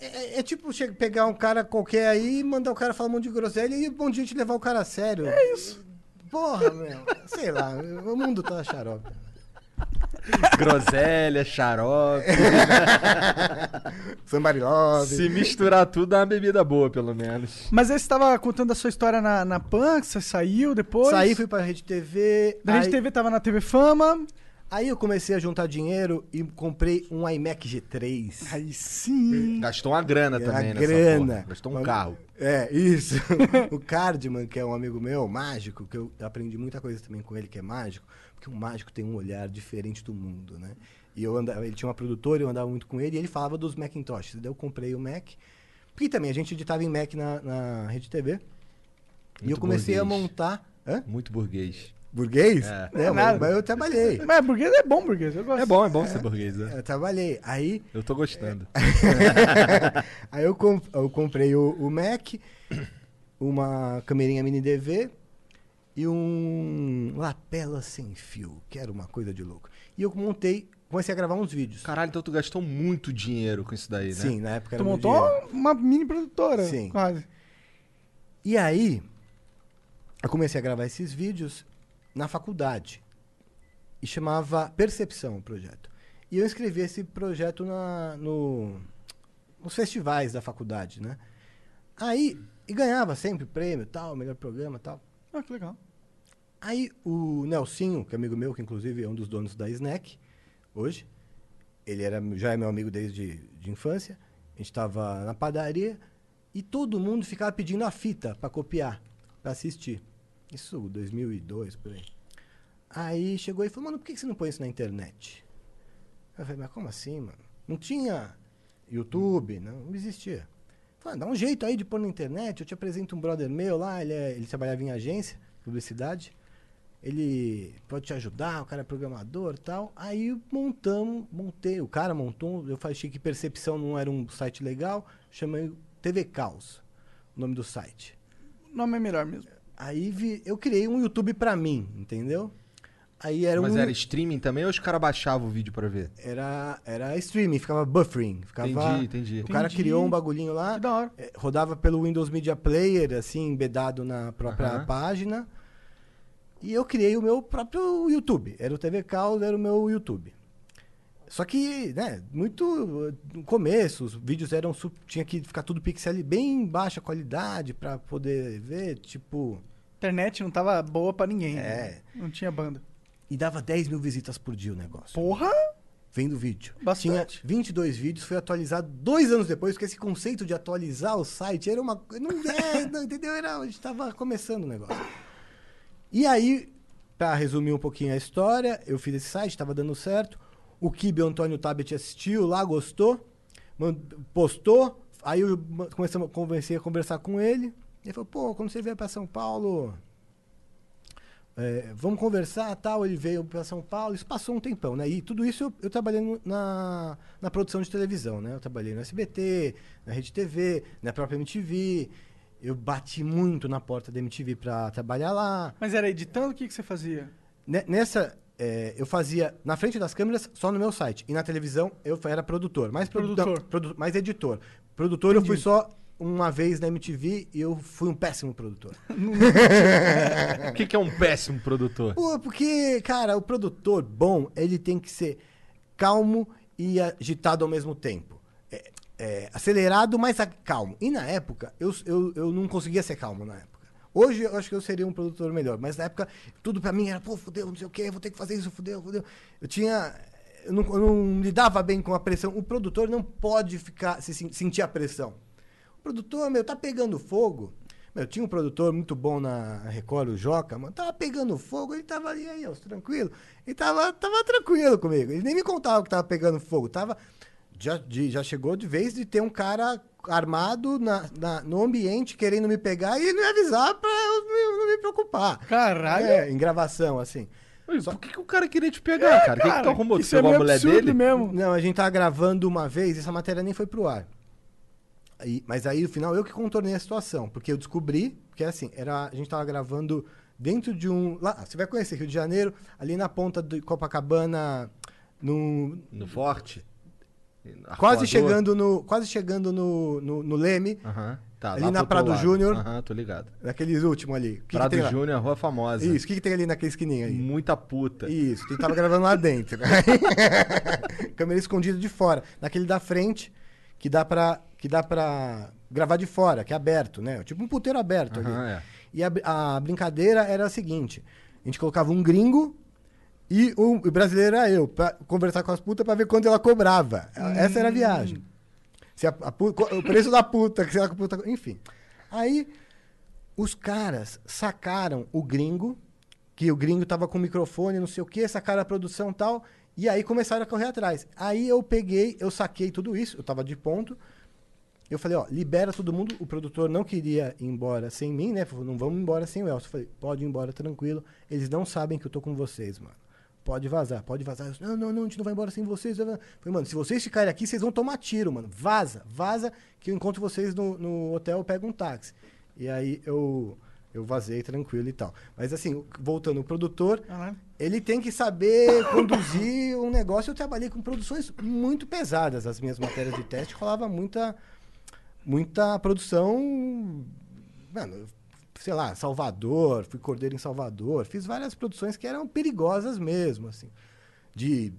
É, é tipo che- pegar um cara qualquer aí, mandar o cara falar um monte de groselha e um monte de gente levar o cara a sério. É isso. Porra, meu. Sei lá, o mundo tá xarope. Groselha, xarope. Somebody love. Se misturar tudo, dá uma bebida boa, pelo menos. Mas aí você estava contando a sua história na, na Pan, que você saiu depois. Saí, fui pra Rede TV. Da Rede aí, TV tava na TV Fama. Aí eu comecei a juntar dinheiro e comprei um iMac G3. Aí sim. Gastou uma grana Era também nessa grana. porra. Gastou um Mas- carro. É, isso. o Cardman, que é um amigo meu, mágico, que eu aprendi muita coisa também com ele, que é mágico, porque um mágico tem um olhar diferente do mundo, né? E eu andava, ele tinha uma produtora, eu andava muito com ele, e ele falava dos Macintoshes. Daí eu comprei o Mac, porque também a gente editava em Mac na, na Rede TV. e eu Muito comecei a burguês. montar. Hã? Muito burguês. Burguês? É. Não, É mas, nada. mas eu trabalhei. Mas burguês é bom, burguês. Eu gosto. É bom, é bom ser burguês, né? Eu trabalhei. Aí Eu tô gostando. Aí eu, com- eu comprei o, o Mac, uma camerinha mini DV e um lapela sem fio, que era uma coisa de louco. E eu montei, comecei a gravar uns vídeos. Caralho, então tu gastou muito dinheiro com isso daí, né? Sim, na época era Tu montou dinheiro. uma mini produtora. Sim. Quase. E aí, eu comecei a gravar esses vídeos na faculdade. E chamava Percepção o projeto. E eu inscrevi esse projeto na, no, nos festivais da faculdade, né? Aí, e ganhava sempre prêmio, tal, melhor programa, tal. Ah, que legal. Aí o Nelsinho, que é amigo meu, que inclusive é um dos donos da Snack, hoje, ele era, já é meu amigo desde de infância, a gente estava na padaria e todo mundo ficava pedindo a fita para copiar, para assistir. Isso 2002, por aí. Aí chegou e falou, mano, por que você não põe isso na internet? Eu falei, mas como assim, mano? Não tinha YouTube, não, não existia. Falei, dá um jeito aí de pôr na internet, eu te apresento um brother meu lá, ele, é- ele trabalhava em agência, publicidade. Ele pode te ajudar, o cara é programador e tal. Aí montamos, montei, o cara montou, eu achei que Percepção não era um site legal, chamei TV Caos, o nome do site. O nome é melhor mesmo. Aí vi- eu criei um YouTube pra mim, entendeu? Aí era Mas um era streaming também ou os caras baixavam o vídeo pra ver? era era streaming, ficava buffering, ficava Entendi, entendi. O cara Entendi. criou um bagulhinho lá, Que da hora. eh, rodava pelo Windows Media Player, assim, embedado na própria página. E eu criei o meu próprio YouTube. Era o TV Caos, era o meu YouTube. Só que, né, muito no começo, os vídeos eram tinha que ficar tudo pixel bem baixa qualidade pra poder ver, tipo, Internet não tava boa pra ninguém. É. né? Não tinha banda. e dava 10 mil visitas por dia o negócio. Porra! Vendo vídeo. Bastante. Tinha 22 vídeos, foi atualizado dois anos depois, porque esse conceito de atualizar o site era uma coisa. Não, é, não, entendeu? Era, a gente tava começando o negócio. E aí, pra resumir um pouquinho a história, eu fiz esse site, tava dando certo. O Kibe Antônio Tabet assistiu lá, gostou, postou, Aí eu comecei a conversar com ele. Ele falou, pô, quando você vier pra São Paulo, é, vamos conversar tal. Ele veio pra São Paulo, isso passou um tempão, né? E tudo isso eu, eu trabalhei no- na, na produção de televisão, né? Eu trabalhei no SBT, na Rede TV, na própria MTV. Eu bati muito na porta da MTV pra trabalhar lá. Mas era editando, o que, que você fazia? Ne- Nessa, é, eu fazia na frente das câmeras só no meu site. E na televisão eu era produtor. Mais produtor. Produtor. produ- mais editor. Produtor eu fui só uma vez na MTV e eu fui um péssimo produtor. O que, que é um péssimo produtor? Pô, porque, cara, o produtor bom, ele tem que ser calmo e agitado ao mesmo tempo. É, é, acelerado, mas calmo. E na época, eu, eu, eu não conseguia ser calmo na época. Hoje eu acho que eu seria um produtor melhor, mas na época tudo pra mim era, pô, fudeu, não sei o quê, vou ter que fazer isso, fudeu, fudeu. Eu tinha. Eu não, eu não lidava bem com a pressão. O produtor não pode ficar se sen- sentir a pressão. Produtor, meu, tá pegando fogo. Meu, tinha um produtor muito bom na Record, o Joca, mano, tava pegando fogo, ele tava ali, aí, ó, tranquilo. Ele tava, tava tranquilo comigo. Ele nem me contava que tava pegando fogo. Tava. Já, de- já chegou de vez de ter um cara armado na, na- no ambiente querendo me pegar e ele me avisar pra eu não, não me preocupar. Caralho. É, em gravação, assim. Oi, Por que, que o cara queria te pegar, cara? O que, que tu arrumou? Tu é a mulher dele? mesmo. Não, a gente tava gravando uma vez, essa matéria nem foi pro ar. Aí- mas aí, no final, eu que contornei a situação. Porque eu descobri, porque assim, era, a gente tava gravando dentro de um. Lá, você vai conhecer Rio de Janeiro, ali na ponta de Copacabana, no, No Forte? quase Arcoador? chegando no. Quase chegando no, no, no Leme, Aham, tá. Ali na Prado. Júnior. Aham, tô ligado. naqueles últimos ali. Que que Prado lá? Júnior, rua famosa. Isso, o que, que tem ali naquele esquininho aí? Muita puta. Isso, quem tava gravando lá dentro. Câmera escondida de fora. Naquele da frente, que dá pra, que dá pra gravar de fora, que é aberto, né? Tipo um puteiro aberto ali. Aham, é. E a, a brincadeira era a seguinte: a gente colocava um gringo e o, o brasileiro era eu, pra conversar com as putas pra ver quanto ela cobrava. Essa era a viagem. Se a- a o preço da puta, que sei lá que a puta. Enfim. Aí os caras sacaram o gringo, que o gringo tava com microfone, não sei o que, sacaram a produção e tal, e aí começaram a correr atrás. Aí eu peguei, eu saquei tudo isso, eu tava de ponto. Eu falei, ó, libera todo mundo. O produtor não queria ir embora sem mim, né? Falou, não vamos embora sem o Elcio. Eu falei, pode ir embora tranquilo. Eles não sabem que eu tô com vocês, mano. Pode vazar, pode vazar. Eu, não, não, não, a gente não vai embora sem vocês. Eu falei, mano, se vocês ficarem aqui, vocês vão tomar tiro, mano. Vaza, vaza, que eu encontro vocês no, no hotel, eu pego um táxi. E aí eu, eu vazei tranquilo e tal. Mas assim, voltando, o produtor, Caralho. ele tem que saber conduzir um negócio. Eu trabalhei com produções muito pesadas. As minhas matérias de teste rolava muita, muita produção. Mano, sei lá, Salvador, fui cordeiro em Salvador, fiz várias produções que eram perigosas mesmo, assim. De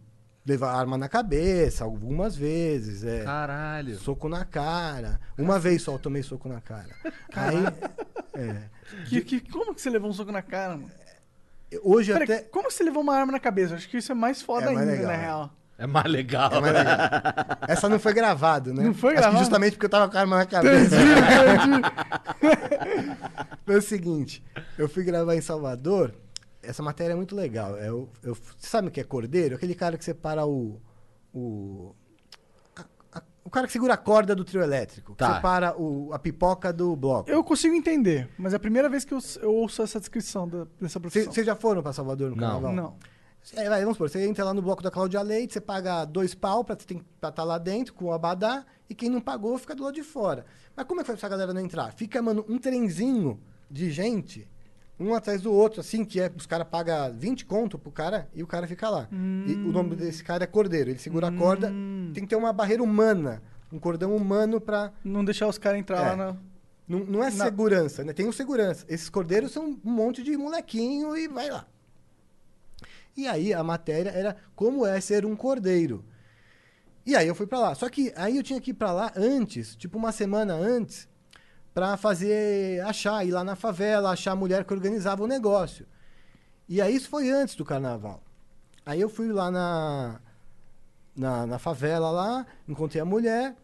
levar arma na cabeça algumas vezes, é. Caralho. Soco na cara. Uma vez só eu tomei soco na cara. Aí. É. Que, que- como que você levou um soco na cara, mano? Hoje Pera, até. como você levou uma arma na cabeça? Acho que isso é mais foda É mais ainda, legal, na é. real. É mais legal. É mais legal. Essa não foi gravado, né? Não foi Acho que justamente porque eu tava com a arma na cabeça. Foi o seguinte, eu fui gravar em Salvador, essa matéria é muito legal. Eu, eu, você sabe o que é cordeiro? Aquele cara que separa o. o a- a- o cara que segura a corda do trio elétrico. Que Tá. separa o, a pipoca do bloco. Eu consigo entender, mas é a primeira vez que eu, eu ouço essa descrição da- dessa profissão. Vocês já foram pra Salvador no Não. carnaval? Não. É, vai, vamos supor, você entra lá no bloco da Cláudia Leite, você paga dois pau pra estar lá dentro com o abadá, e quem não pagou fica do lado de fora. Mas como é que faz pra galera não entrar? Fica, mano, um trenzinho de gente, um atrás do outro, assim, que é, os caras pagam 20 conto pro cara e o cara fica lá. E o nome desse cara é Cordeiro, ele segura a corda, tem que ter uma barreira humana, um cordão humano pra... Não deixar os caras entrar É. lá na. Não, não é Na- segurança, né? Tem o segurança. Esses cordeiros são um monte de molequinho e vai lá. E aí a matéria era como é ser um cordeiro. E aí eu fui pra lá. Só que aí eu tinha que ir pra lá antes, tipo uma semana antes, pra fazer achar, ir lá na favela, achar a mulher que organizava o negócio. E aí isso foi antes do carnaval. Aí eu fui lá na, na, na favela lá, encontrei a mulher.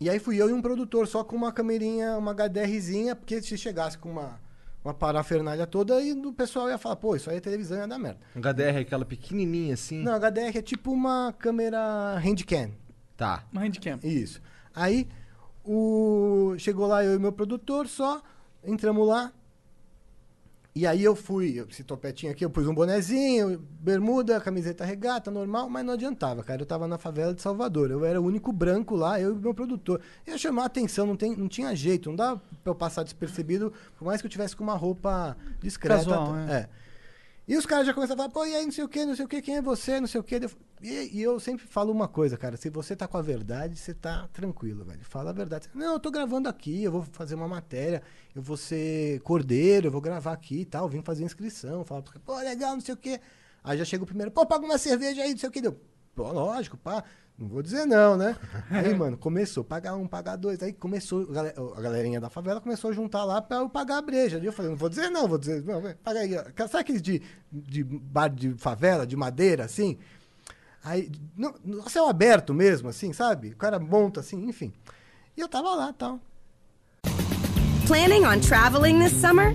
E aí fui eu e um produtor, só com uma camerinha, uma HDRzinha, porque se chegasse com uma, uma parafernália toda, e o pessoal ia falar, pô, isso aí é televisão, ia dar merda. HDR é aquela pequenininha assim. Não, HDR é tipo uma câmera handcam. Tá. Uma handcam. Isso. Aí o... chegou lá eu e meu produtor só, entramos lá. E aí eu fui, esse topetinho aqui, eu pus um bonezinho, bermuda, camiseta regata, normal, mas não adiantava, cara. Eu tava na favela de Salvador, eu era o único branco lá, eu e meu produtor. Ia chamar a atenção, não, tem, não tinha jeito, não dava pra eu passar despercebido, por mais que eu tivesse com uma roupa discreta. Casual, é. é. E os caras já começaram a falar, pô, e aí, não sei o quê, não sei o quê, quem é você, não sei o quê. Eu- E, e eu sempre falo uma coisa, cara, se você tá com a verdade, você tá tranquilo, velho. Fala a verdade. Não, eu tô gravando aqui, eu vou fazer uma matéria, eu vou ser cordeiro, eu vou gravar aqui e tal, vim fazer inscrição, fala, pô, legal, não sei o quê. Aí já chega o primeiro, pô, paga uma cerveja aí, não sei o quê. Deu, pô, lógico, pá. Não vou dizer não, né? Aí, mano, começou, pagar um, pagar dois. Aí começou, a gale- a galerinha da favela começou a juntar lá pra eu pagar a breja. Aí eu falei, não vou dizer não, vou dizer, não, paga aí. Sabe aqueles de, de bar de favela, de madeira, assim? Aí, no, no céu aberto mesmo, assim, sabe? O cara monta assim, enfim. E eu tava lá, tal. Planning on traveling this summer?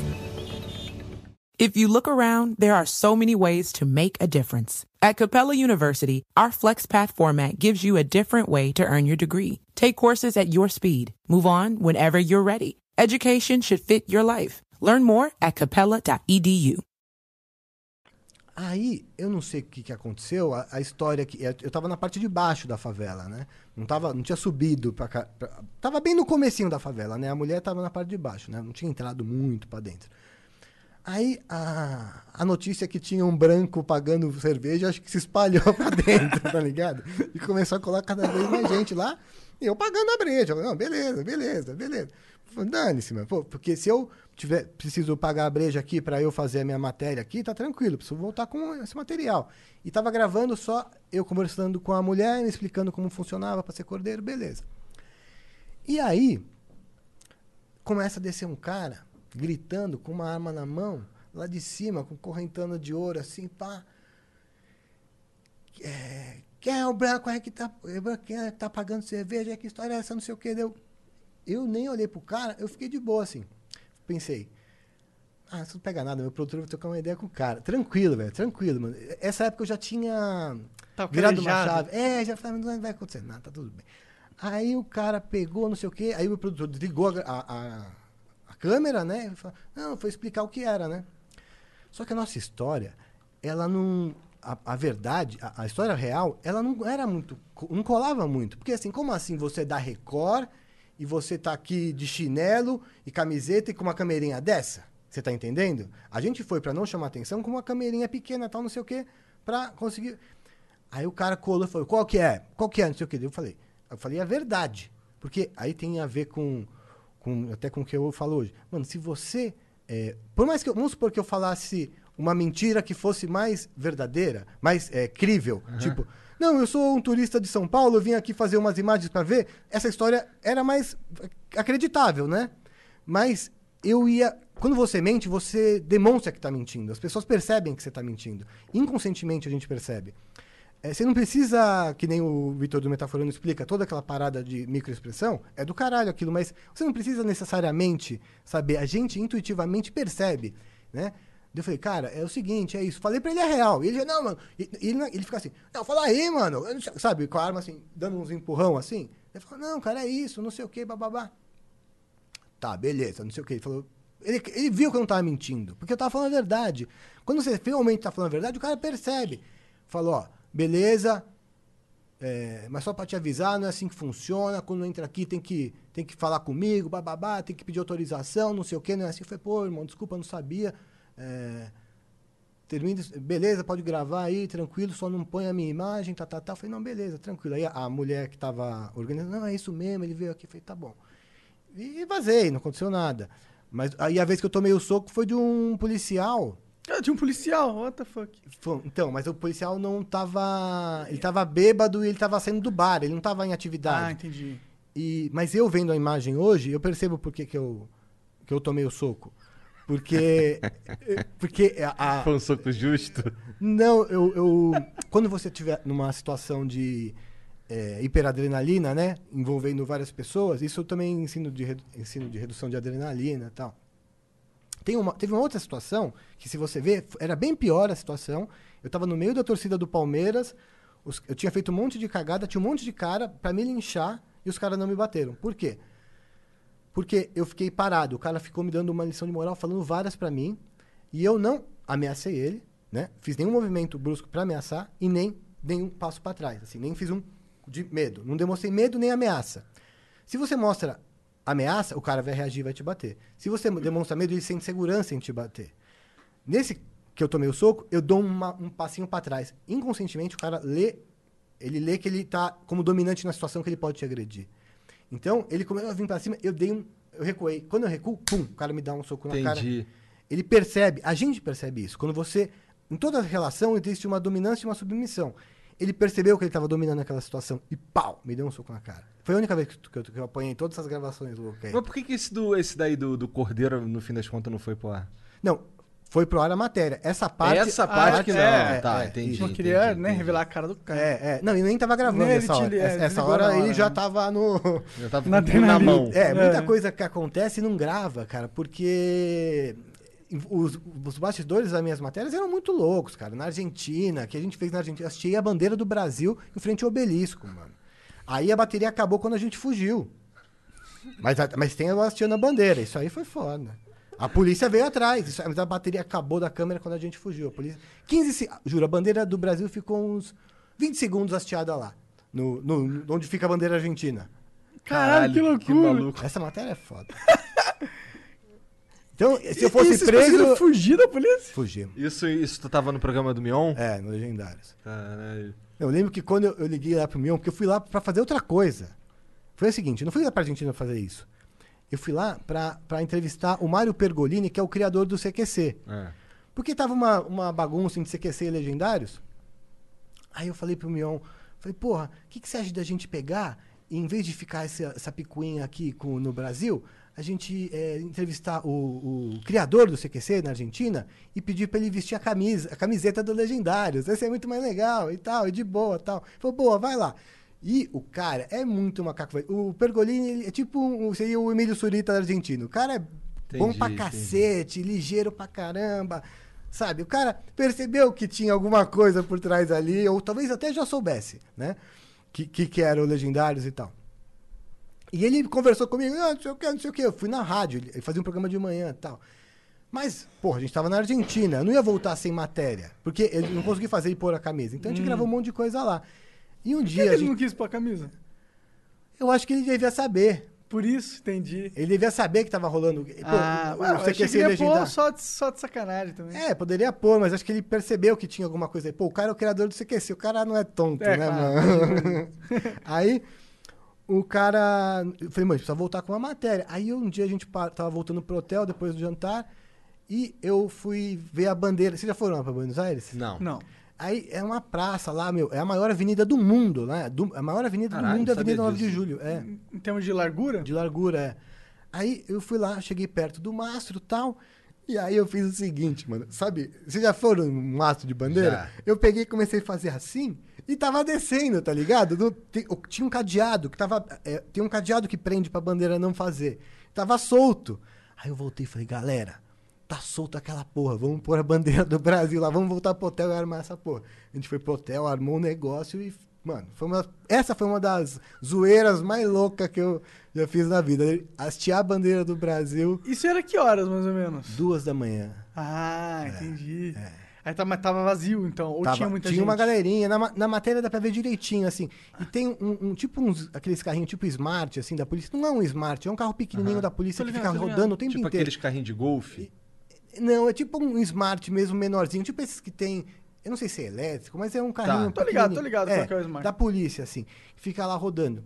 If you look around, there are so many ways to make a difference. At Capella University, our FlexPath format gives you a different way to earn your degree. Take courses at your speed. Move on whenever you're ready. Education should fit your life. Learn more at capella.edu. Aí, eu não sei o que, que aconteceu, a, a história que. Eu tava na parte de baixo da favela, né? Não, tava, não tinha subido pra- tava bem no comecinho da favela, né? A mulher tava na parte de baixo, né? Não tinha entrado muito pra dentro. Aí a, a notícia que tinha um branco pagando cerveja, acho que se espalhou pra dentro, tá ligado? E começou a colar cada vez mais gente lá, e eu pagando a breja. Não, beleza, beleza, beleza. Dane-se, mano, pô, porque se eu tiver, preciso pagar a breja aqui pra eu fazer a minha matéria aqui, tá tranquilo, preciso voltar com esse material. E tava gravando só eu conversando com a mulher, explicando como funcionava pra ser cordeiro, beleza. E aí, começa a descer um cara gritando com uma arma na mão, lá de cima, com correntana de ouro, assim, pá. É, quem é o branco aí que tá, quem é que tá pagando cerveja? Que história é essa? Não sei o que. Deu. Eu nem olhei pro cara, eu fiquei de boa, assim. Pensei, ah, isso não pega nada, meu produtor vai trocar uma ideia com o cara. Tranquilo, velho, tranquilo, mano. Essa época eu já tinha Tava virado uma chave. É, já falei, não vai acontecer nada, tá tudo bem. Aí o cara pegou, não sei o quê, aí o produtor desligou a, a, a câmera, né? Não, foi explicar o que era, né? Só que a nossa história, ela não. A, a verdade, a, a história real, ela não era muito. não colava muito. Porque assim, como assim você dá Record e você tá aqui de chinelo e camiseta e com uma camerinha dessa? Você tá entendendo? A gente foi pra não chamar atenção com uma camerinha pequena, tal, não sei o quê, pra conseguir. Aí o cara colou e falou, qual que é? Qual que é? Não sei o que. Eu falei, eu falei a verdade. Porque aí tem a ver com, com até com o que eu falo hoje. Mano, se você. é, por mais que eu. Vamos supor que eu falasse uma mentira que fosse mais verdadeira, mais é, crível. Tipo, não, eu sou um turista de São Paulo, eu vim aqui fazer umas imagens pra ver. Essa história era mais acreditável, né? Mas eu ia. Quando você mente, você demonstra que está mentindo. As pessoas percebem que você está mentindo. Inconscientemente a gente percebe. É, você não precisa, que nem o Vitor do Metaforando explica, toda aquela parada de microexpressão, é do caralho aquilo, mas você não precisa necessariamente saber. A gente intuitivamente percebe, né? Eu falei, cara, é o seguinte, é isso. Falei pra ele a real. E ele, não, mano. E, ele, ele fica assim, não, fala aí, mano. Sabe, com a arma assim, dando uns empurrão assim. Ele falou, não, cara, é isso, não sei o que, bababá. Tá, beleza, não sei o que. Ele falou. Ele, ele viu que eu não tava mentindo, porque eu tava falando a verdade. Quando você realmente tá falando a verdade, o cara percebe. Falou, ó, beleza, é, mas só pra te avisar, não é assim que funciona. Quando entra aqui, tem que, tem que falar comigo, bababá, tem que pedir autorização, não sei o que, não é assim. Eu falei, pô, irmão, desculpa, não sabia. É, termina, beleza, pode gravar aí, tranquilo, só não põe a minha imagem, tá, tá, tá. Eu falei, não, beleza, tranquilo. Aí a, a mulher que tava organizando, não, é isso mesmo, ele veio aqui, eu falei, tá bom. E vazei, não aconteceu nada. Mas aí a vez que eu tomei o soco foi de um policial. Ah, tinha um policial, what the fuck. Foi- Então, mas o policial não tava. Ele tava bêbado e ele tava saindo do bar, ele não tava em Ah, atividade. entendi. E, mas eu vendo a imagem hoje, eu percebo por que, que, eu, que eu tomei o soco. Porque. Porque a, a- Foi um soco justo. Não, eu, eu- Quando você estiver numa situação de é, hiperadrenalina, né? Envolvendo várias pessoas, isso eu também ensino de, ensino de redução de adrenalina e tal. Tem uma, teve uma outra situação que, se você ver, era bem pior a situação. Eu tava no meio da torcida do Palmeiras, os- eu tinha feito um monte de cagada, tinha um monte de cara pra me linchar e os caras não me bateram. Por quê? Porque eu fiquei parado. O cara ficou me dando uma lição de moral, falando várias pra mim. E eu não ameacei ele, né? Fiz nenhum movimento brusco pra ameaçar e nem nenhum passo pra trás. Assim, nem fiz um de medo. Não demonstrei medo nem ameaça. Se você mostra ameaça, o cara vai reagir e vai te bater. Se você demonstra medo, ele sente segurança em te bater. Nesse que eu tomei o soco, eu dou uma- um passinho pra trás. Inconscientemente, o cara lê, ele lê que ele tá como dominante na situação que ele pode te agredir. Então, ele começou a vir pra cima, eu dei um. Eu recuei. Quando eu recuo, pum, o cara me dá um soco na cara. Entendi. Ele percebe, a gente percebe isso. Quando você. Em toda relação existe uma dominância e uma submissão. Ele percebeu que ele estava dominando aquela situação e pau, me deu um soco na cara. Foi a única vez que, que eu, que eu apanhei todas essas gravações loucas aí. Mas por que, que esse, do, esse daí do, do Cordeiro, no fim das contas, não foi pro ar? Não, foi pro ar a matéria. Essa parte. Essa parte Ah, que não. é, tá, é, entendi. Não queria entendi, entendi. revelar a cara do cara. É, é. Não, e nem tava gravando Nem essa ele hora. te- é, essa hora ele já tava no. Eu tava Na na mão. É, muita É. coisa que acontece e não grava, cara, porque os, os bastidores das minhas matérias eram muito loucos, cara. Na Argentina, que a gente fez na Argentina, assisti a bandeira do Brasil em frente ao obelisco, mano. Aí a bateria acabou quando a gente fugiu. Mas, a- mas tem eu assistindo a bandeira, isso aí foi foda. A polícia veio atrás, isso, mas a bateria acabou da câmera quando a gente fugiu. A polícia, 15 se- Juro, a bandeira do Brasil ficou uns 20 segundos hasteada lá. No, no- onde fica a bandeira argentina. Caralho, que loucura. maluco. Essa matéria é foda. Então, se eu fosse e preso. fugir da polícia? Fugimos. Isso, isso tu tava no programa do Mion? É, no Legendários. Caralho. Eu lembro que quando eu, eu liguei lá pro Mion, porque eu fui lá pra fazer outra coisa. Foi o seguinte, eu não fui lá pra Argentina fazer isso. Eu fui lá pra, pra entrevistar o Mário Pergolini, que é o criador do CQC. É. Porque tava uma, uma bagunça entre CQC e Legendários. Aí eu falei pro Mion, falei, porra, o que, que você acha da gente pegar, e em vez de ficar essa, essa picuinha aqui com, no Brasil, a gente é, entrevistar o, o criador do CQC na Argentina e pedir pra ele vestir a camisa, a camiseta do Legendários. Esse é muito mais legal e tal, e de boa tal. Falou, boa, vai lá. E o cara é muito macaco. O Pergolini é tipo um, seria o Emílio Surita argentino. O cara é bom Entendi, pra entendi. cacete, ligeiro pra caramba. Sabe, o cara percebeu que tinha alguma coisa por trás ali, ou talvez até já soubesse, né? Que, que, que era o Legendários e tal. E ele conversou comigo, ah, não sei o que, não sei o que. Eu fui na rádio, ele fazia um programa de manhã e tal. Mas, porra, a gente tava na Argentina, eu não ia voltar sem matéria, porque ele não conseguia fazer ele pôr a camisa. Então a gente gravou um monte de coisa lá. E um Por que dia, a ele gente- não quis pôr a camisa? eu acho que ele devia saber. Por isso, entendi. Ele devia saber que tava rolando. Pô, ah, o ué, eu achei que CQC ele ia legendário. pôr só de, só de sacanagem também. É, poderia pôr, mas acho que ele percebeu que tinha alguma coisa aí. Pô, o cara é o criador do CQC, o cara não é tonto, É, né, claro. mano? aí, o cara. Eu falei, mano, precisa voltar com uma matéria. Aí um dia a gente tava voltando pro hotel depois do jantar e eu fui ver a bandeira. Vocês já foram lá pra Buenos Aires? Não. Não. Aí é uma praça lá, meu. É a maior avenida do mundo, né? Do- a maior avenida Caralho, do mundo é a Avenida 9 de. Julho. É. Em termos de largura? De largura, é. Aí eu fui lá, cheguei perto do mastro e tal. E aí eu fiz o seguinte, mano. Sabe, vocês já foram num mastro de bandeira? Já. Eu peguei e comecei a fazer assim e tava descendo, tá ligado? No- tem- tinha um cadeado que tava. é, tem um cadeado que prende pra bandeira não fazer. Tava solto. Aí eu voltei e falei, galera, tá solto aquela porra. Vamos pôr a bandeira do Brasil lá, vamos voltar pro hotel e armar essa porra. A gente foi pro hotel, armou um negócio e. Mano, foi uma, essa foi uma das zoeiras mais loucas que eu já fiz na vida. Hastear a bandeira do Brasil Isso era que horas, mais ou menos? duas da manhã. Ah, entendi. Aí tava, tava vazio, então. Ou Tava- tinha muita gente? uma galerinha. Na, na matéria dá pra ver direitinho, assim. E tem um, um- tipo uns, aqueles carrinhos tipo Smart, assim, da polícia. Não é um Smart, é um carro pequenininho da polícia que fica rodando o tempo Tipo inteiro. aqueles carrinhos de golfe. Não, é tipo um Smart mesmo, menorzinho. Tipo esses que tem... Eu não sei se é elétrico, mas é um carrinho Tô ligado, tô ligado é Smart. Da polícia, assim. Fica lá rodando.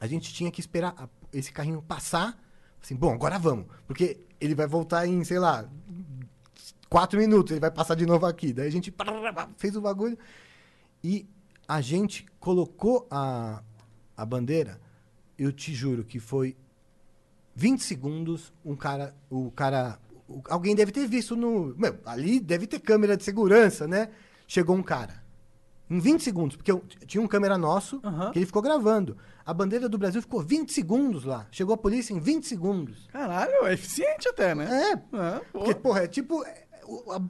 A gente tinha que esperar a- esse carrinho passar. Assim, bom, agora vamos. Porque ele vai voltar em, sei lá, quatro minutos. Ele vai passar de novo aqui. Daí a gente fez o bagulho. E a gente colocou a, a bandeira. Eu te juro que foi 20 segundos. Um cara, o cara, alguém deve ter visto no. Meu, ali deve ter câmera de segurança, né? Chegou um cara. Em 20 segundos, porque eu- tinha um câmera nosso Aham. que ele ficou gravando. A bandeira do Brasil ficou 20 segundos lá. Chegou a polícia em 20 segundos. Caralho, é eficiente até, né? É, É, porque, porra, é tipo. é,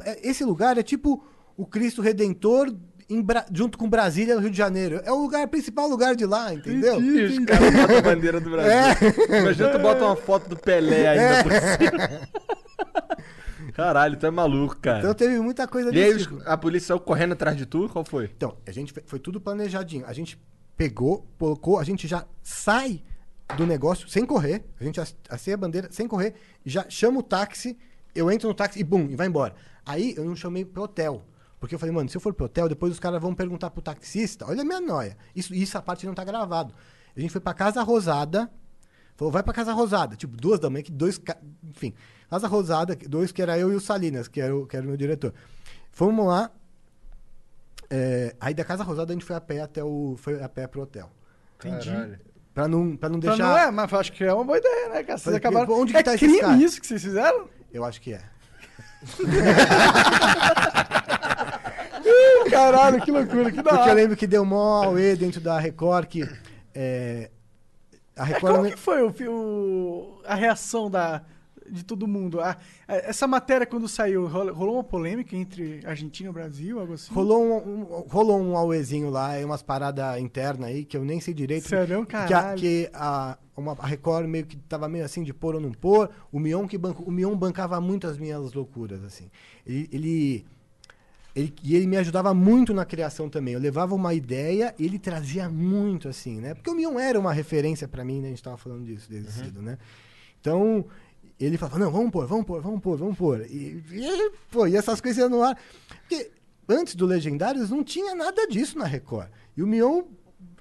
é- Esse lugar é tipo o Cristo Redentor Bra- junto com Brasília, no Rio de Janeiro. É o lugar, principal lugar de lá, entendeu? Os caras botam a bandeira do Brasil. Imagina tu bota uma foto do Pelé ainda por cima. Caralho, tu é maluco, cara. Então teve muita coisa e aí os- tipo. a polícia saiu correndo atrás de tu? Qual foi? Então, a gente fe- foi tudo planejadinho. A gente pegou, colocou, a gente já sai do negócio sem correr. A gente ace- aceia a bandeira sem correr, já chama o táxi, eu entro no táxi e bum, e vai embora. Aí eu não chamei pro hotel. Porque eu falei, mano, se eu for pro hotel, depois os caras vão perguntar pro taxista. Olha a minha noia. Isso, isso a parte não tá gravado. A gente foi pra Casa Rosada. Falou, vai pra Casa Rosada. Tipo, duas da manhã, que dois. ca- Enfim. Casa Rosada, dois que era eu e o Salinas, que era o, que era o meu diretor. Fomos lá. é, aí da Casa Rosada a gente foi a pé até o. Foi a pé pro hotel. Entendi. Caralho. Pra não, pra não Então deixar. não é, mas acho que é uma boa ideia, né, cara? Vocês acabaram... onde que é tá crime caras? isso que vocês fizeram? Eu acho que é. Caralho, que loucura, que da Porque eu lembro que deu mó auê dentro da Record que. é, a É, Record. como que foi o, o- a reação da, de todo mundo? A- a- essa matéria, quando saiu, rolou uma polêmica entre Argentina e Brasil, algo assim? Rolou um, um- rolou um auezinho lá, e umas paradas internas aí que eu nem sei direito. Sério, que a, caralho. que a, uma, a Record meio que tava meio assim de pôr ou não pôr. O Mion que bancou, o Mion bancava muito as minhas loucuras, assim. Ele, ele, ele- e ele me ajudava muito na criação também. Eu levava uma ideia e ele trazia muito, assim, né? Porque o Mion era uma referência pra mim, né? A gente tava falando disso desde cedo, né? Então, ele falava, não, vamos pôr, vamos pôr, vamos pôr, vamos pôr. E, e, pô, e essas coisas iam no ar. Porque antes do Legendários não tinha nada disso na Record. E o Mion,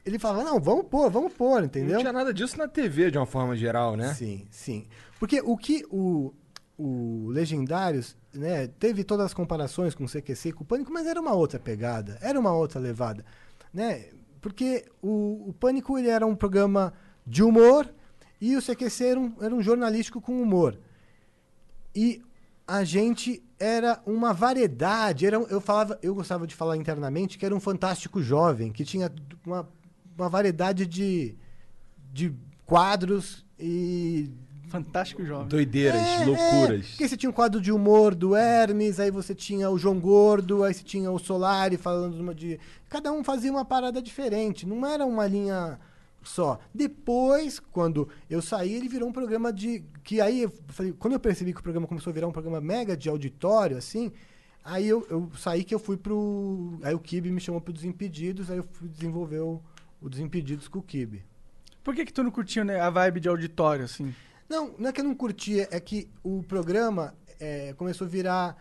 ele falava, não, vamos pôr, vamos pôr, entendeu? Não tinha nada disso na TV, de uma forma geral, né? Sim, sim. Porque o que o, o Legendários, né, teve todas as comparações com o CQC e com o Pânico, mas era uma outra pegada, era uma outra levada, né? Porque o, o Pânico ele era um programa de humor e o CQC era um, era um jornalístico com humor. E a gente era uma variedade, era, um- eu falava, eu gostava de falar internamente que era um fantástico jovem, que tinha uma, uma variedade de, de quadros e Fantástico jovem. Doideiras, é, loucuras. É, porque você tinha um quadro de humor do Hermes, aí você tinha o João Gordo, aí você tinha o Solari falando de. Cada um fazia uma parada diferente, não era uma linha só. Depois, quando eu saí, ele virou um programa de. Que aí, eu falei, quando eu percebi que o programa começou a virar um programa mega de auditório, assim. Aí eu, eu saí que eu fui pro. Aí o Kibe me chamou pro Desimpedidos, aí eu fui desenvolver o, o Desimpedidos com o Kibe. Por que que tu não curtiu né, a vibe de auditório, assim? Não, não é que eu não curtia, é que o programa é, começou a virar.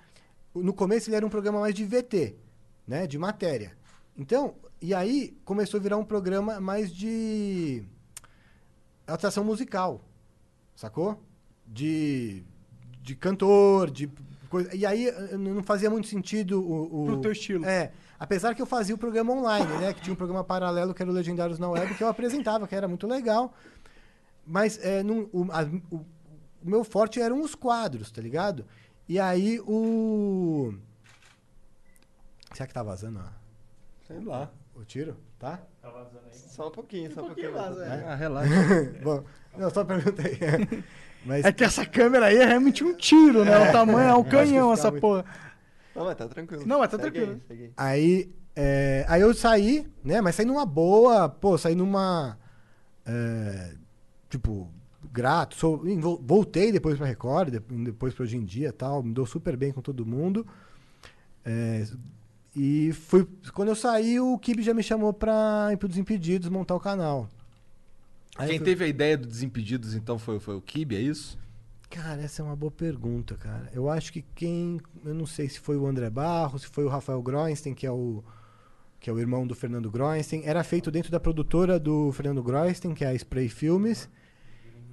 No começo ele era um programa mais de VT, né? De matéria. Então, e aí começou a virar um programa mais de atração musical. Sacou? De, de cantor, de coisa. E aí eh, não fazia muito sentido o. o Pro teu estilo. É. Apesar que eu fazia o programa online, né? Que tinha um programa paralelo que era o Legendários na Web, que eu apresentava, que era muito legal. Mas é, não- o, a- o- o meu forte eram os quadros, tá ligado? E aí o. Será que tá vazando Sei lá. O tiro? Tá? Só um pouquinho, só um pouquinho. Ah, relaxa. Bom, não, só perguntei. Mas É que essa câmera aí é realmente um tiro, né? O tamanho é um canhão, essa muito- porra. Não, mas tá tranquilo. Não, mas tá Segue tranquilo. aí, aí. aí, é, aí eu saí, né? Mas saí numa boa, pô, saí numa. é, tipo, grato. Sou, vo- voltei depois pra Record, de- depois pra hoje em dia tal. Me dou super bem com todo mundo. É, e fui. Quando eu saí, o Kibe já me chamou pra ir pro Desimpedidos montar o canal. Aí Quem fui- teve a ideia do Desimpedidos, então, foi, foi o Kibe, é isso? Cara, essa é uma boa pergunta, cara. Eu acho que quem. Eu não sei se foi o André Barros, se foi o Rafael Groenstein, que é o. Que é o irmão do Fernando Groenstein. Era feito dentro da produtora do Fernando Groenstein, que é a Spray Filmes.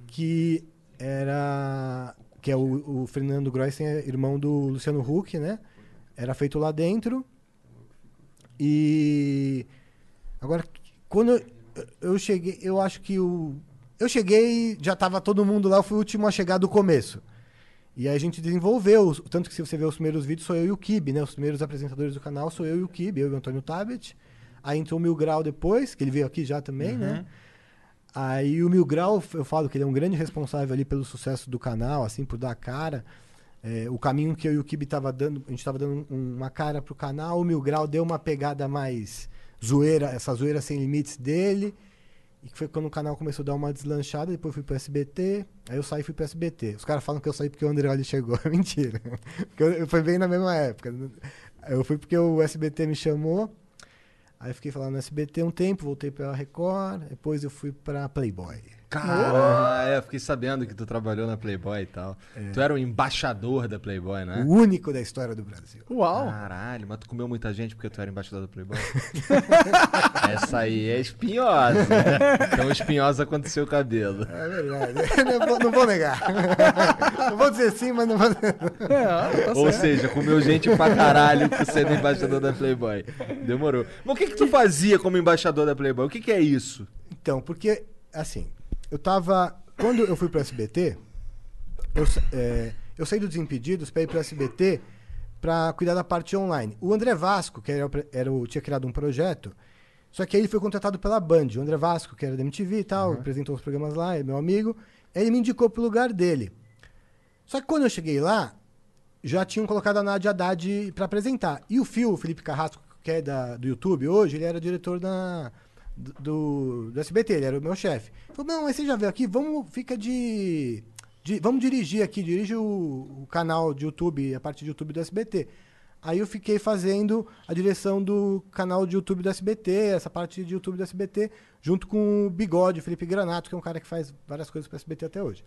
Que era. Que é o, o Fernando Groenstein, é irmão do Luciano Huck, né? Era feito lá dentro. E. Agora, quando eu, eu cheguei, eu acho que o. Eu cheguei, já tava todo mundo lá, eu fui o último a chegar do começo. E aí a gente desenvolveu, tanto que se você ver os primeiros vídeos, sou eu e o Kibe, né? Os primeiros apresentadores do canal sou eu e o Kibe, eu e o Antônio Tabet. Aí entrou o Mil Grau depois, que ele veio aqui já também, né? Aí o Mil Grau, eu falo que ele é um grande responsável ali pelo sucesso do canal, assim, por dar cara. É, o caminho que eu e o Kibe tava dando, a gente tava dando um- uma cara pro canal, o Mil Grau deu uma pegada mais zoeira, essa zoeira sem limites dele. E que foi quando o canal começou a dar uma deslanchada, depois fui pro SBT, aí eu saí e fui pro SBT. Os caras falam que eu saí porque o Andreoli chegou. Mentira. Porque eu, eu- foi bem na mesma época. Eu fui porque o SBT me chamou. Aí fiquei falando no SBT um tempo, voltei pra Record, depois eu fui pra Playboy. Cara, é, eu fiquei sabendo que tu trabalhou na Playboy e tal. Tu era o embaixador da Playboy, né? O único da história do Brasil. Uau! Caralho, mas tu comeu muita gente porque tu era embaixador da Playboy? Essa aí é espinhosa. Então espinhosa quando seu cabelo. É verdade. não, vou, não vou negar. não vou dizer sim, mas não vou É, tá Ou certo. seja, comeu gente pra caralho por ser embaixador da Playboy. Demorou. Mas o que que tu fazia como embaixador da Playboy? O que que é isso? Então, porque, assim, eu tava. Quando eu fui pro SBT, eu, é, eu saí do Desimpedidos pra ir pro SBT pra cuidar da parte online. O André Vasco, que era, era o, tinha criado um projeto, só que aí ele foi contratado pela Band. O André Vasco, que era da MTV e tal, apresentou os programas lá, é meu amigo. Aí ele me indicou pro lugar dele. Só que quando eu cheguei lá, já tinham colocado a Nadia Haddad pra apresentar. E o Fio, o Felipe Carrasco, que é da, do YouTube hoje, ele era diretor da, do, do SBT, ele era o meu chefe. Falou, não, mas você já veio aqui, vamos, fica de... de- vamos dirigir aqui, dirige o, o canal de YouTube, a parte de YouTube do SBT. Aí eu fiquei fazendo a direção do canal de YouTube do SBT, essa parte de YouTube do SBT, junto com o Bigode, Felipe Granato, que é um cara que faz várias coisas para SBT até hoje.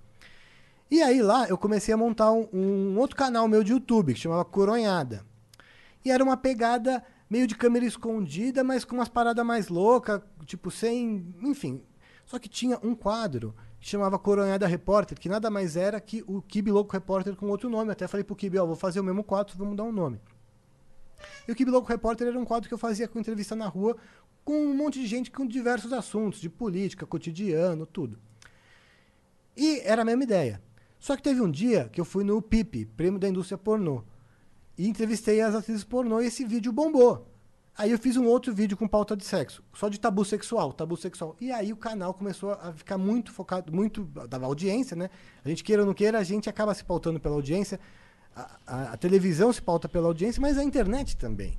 E aí lá eu comecei a montar um, um outro canal meu de YouTube, que chamava Coronhada. E era uma pegada meio de câmera escondida, mas com umas paradas mais loucas, tipo, sem. Enfim. Só que tinha um quadro que chamava Coronhada Repórter, que nada mais era que o Kibe Louco Repórter com outro nome. Até falei pro Kibe, ó, vou fazer o mesmo quadro, vamos dar um nome. E o Kibe Louco Repórter era um quadro que eu fazia com entrevista na rua com um monte de gente com diversos assuntos, de política, cotidiano, tudo. E era a mesma ideia. Só que teve um dia que eu fui no PIP, Prêmio da Indústria Pornô, e entrevistei as atrizes pornô e esse vídeo bombou. Aí eu fiz um outro vídeo com pauta de sexo, só de tabu sexual, tabu sexual. E aí o canal começou a ficar muito focado, muito, dava audiência, né? A gente queira ou não queira, a gente acaba se pautando pela audiência. A, a- a televisão se pauta pela audiência, mas a internet também.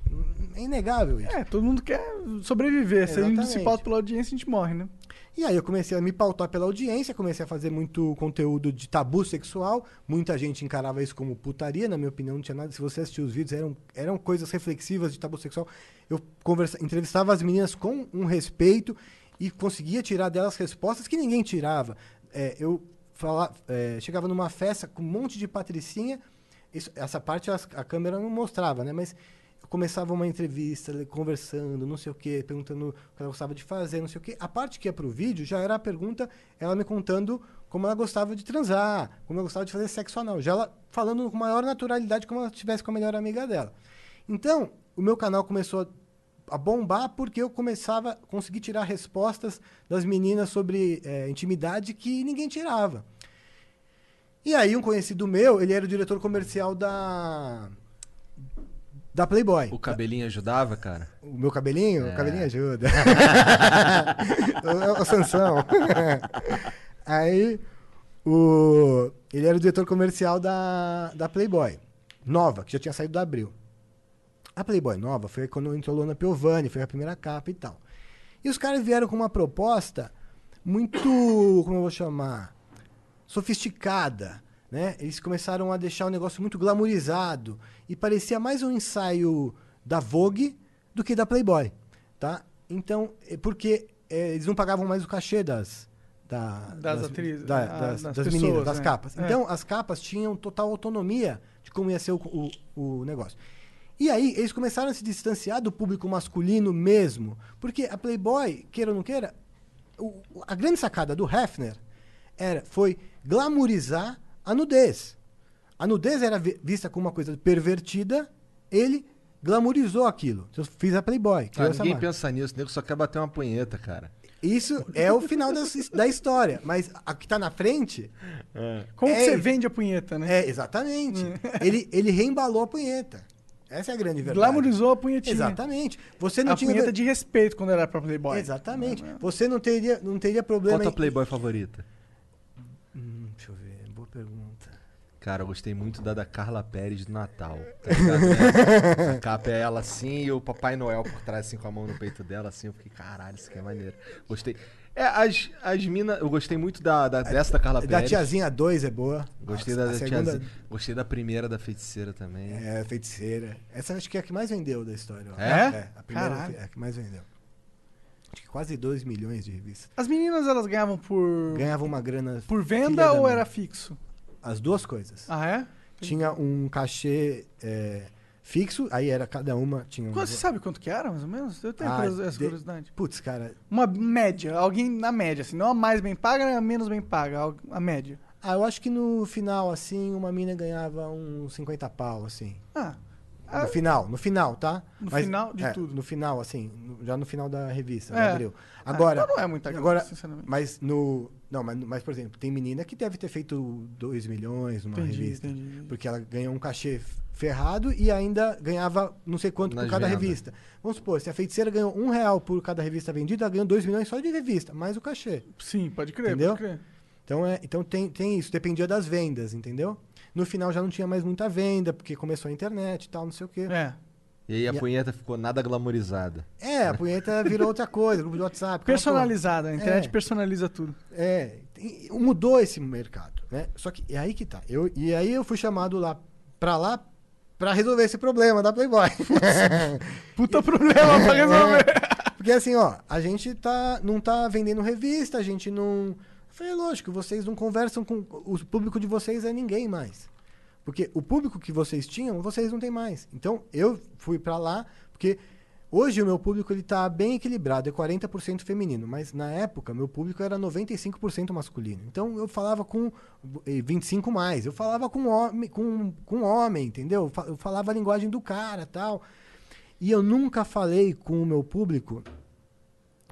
É inegável isso. É, todo mundo quer sobreviver. Se a gente se pauta pela audiência, a gente morre, né? E aí eu comecei a me pautar pela audiência, comecei a fazer muito conteúdo de tabu sexual. Muita gente encarava isso como putaria, na minha opinião, não tinha nada. Se você assistir os vídeos, eram, eram coisas reflexivas de tabu sexual. Eu conversa, entrevistava as meninas com um respeito e conseguia tirar delas respostas que ninguém tirava. É, eu fala, é, chegava numa festa com um monte de patricinha. Isso- essa parte as- a câmera não mostrava, né? Mas eu começava uma entrevista, conversando, não sei o quê, perguntando o que ela gostava de fazer, não sei o quê. A parte que ia pro vídeo já era a pergunta, ela me contando como ela gostava de transar, como ela gostava de fazer sexo anal. Já ela falando com maior naturalidade como ela estivesse com a melhor amiga dela. Então, o meu canal começou a, bombar porque eu começava a conseguir tirar respostas das meninas sobre eh, intimidade que ninguém tirava. E aí um conhecido meu, ele era o diretor comercial da da Playboy. O cabelinho ajudava, cara? O meu cabelinho? É. O cabelinho ajuda. o, o Sansão. Aí, o, ele era o diretor comercial da, da Playboy. Nova, que já tinha saído da Abril. A Playboy nova foi quando entrou Lona Piovani, foi a primeira capa e tal. E os caras vieram com uma proposta muito, como eu vou chamar, sofisticada, né? Eles começaram a deixar o negócio muito glamourizado e parecia mais um ensaio da Vogue do que da Playboy, tá? Então, é porque é, eles não pagavam mais o cachê das da- Das atrizes, da- ah, das, das das pessoas, meninas, das né? capas. É. Então, as capas tinham total autonomia de como ia ser o, o, o negócio. E aí, eles começaram a se distanciar do público masculino mesmo. Porque a Playboy, queira ou não queira, o- a grande sacada do Hefner era, foi glamourizar a nudez. A nudez era vi- vista como uma coisa pervertida, ele glamourizou aquilo. Eu fiz a Playboy. Ah, ninguém marca. pensa nisso, nego só quer bater uma punheta, cara. Isso é o final da, da história. Mas a que tá na frente. Como É que você vende a punheta, né? É, exatamente. ele, ele reembalou a punheta. Essa é a grande verdade. Glamorizou a punhetinha. Exatamente. Você não a tinha. punheta de respeito quando era pra Playboy. Exatamente. Você não teria, não teria problema. Qual tua em- Playboy favorita? Hum, deixa eu ver. Boa pergunta. Cara, eu gostei muito da da Carla Pérez do Natal. Tá ligado, né? A capa é ela assim e o Papai Noel por trás, assim, com a mão no peito dela, assim. Eu fiquei, caralho, isso aqui é maneiro. Gostei. É, as, as minas. Eu gostei muito da, da- dessa da Carla Da Pérez. tiazinha 2 é boa. Gostei A- da, da segunda tiazinha. Gostei da primeira da feiticeira também. É, feiticeira. Essa acho que é a que mais vendeu da história. ó. É? a primeira Caralho. é a que mais vendeu. Acho que quase 2 milhões de revistas. As meninas, elas ganhavam por, Ganhava uma grana. por venda da ou era fixo? As duas coisas. Ah, é? Tinha um cachê é, fixo, aí era cada uma. Tinha um. Você sabe quanto que era, mais ou menos? Eu tenho Ah, essa de- curiosidade. Putz, cara. Uma média, alguém na média, assim, não a mais bem paga, nem a menos bem paga, a média. Ah, eu acho que no final, assim, uma mina ganhava uns 50 pau, assim. Ah, No final, no final, tá? No final de é, tudo. No final, assim, no- já no final da revista, É. no abril. Agora. então não é muita grana, agora, sinceramente. Mas no. Não, mas, mas, por exemplo, tem menina que deve ter feito 2 milhões numa entendi, revista. entendi. Porque ela ganhou um cachê ferrado e ainda ganhava não sei quanto Nas por cada vendas. revista. Vamos supor, se a feiticeira ganhou um real por cada revista vendida, ela ganhou 2 milhões só de revista, mais o cachê. Sim, pode crer, Entendeu? pode crer. Então, é, então tem, tem isso, dependia das vendas, entendeu? No final já não tinha mais muita venda, porque começou a internet e tal, não sei o quê. É. E aí a E a- punheta ficou nada glamorizada. É, a punheta virou outra coisa, grupo de WhatsApp. Personalizada, a internet É. personaliza tudo. É, mudou esse mercado, né? Só que é aí que tá. Eu, e aí eu fui chamado lá pra lá pra resolver esse problema da Playboy. Puta problema pra resolver. Porque assim, ó, a gente tá, não tá vendendo revista, a gente não. Falei, lógico, vocês não conversam com. O público de vocês é ninguém mais. Porque o público que vocês tinham, vocês não têm mais. Então, eu fui pra lá, porque hoje o meu público ele tá bem equilibrado, é 40% feminino, mas na época meu público era 95% masculino. Então, eu falava com eh, 25 mais, eu falava com homem, com, com homem, entendeu? Eu fa- Eu falava a linguagem do cara, tal. E eu nunca falei com o meu público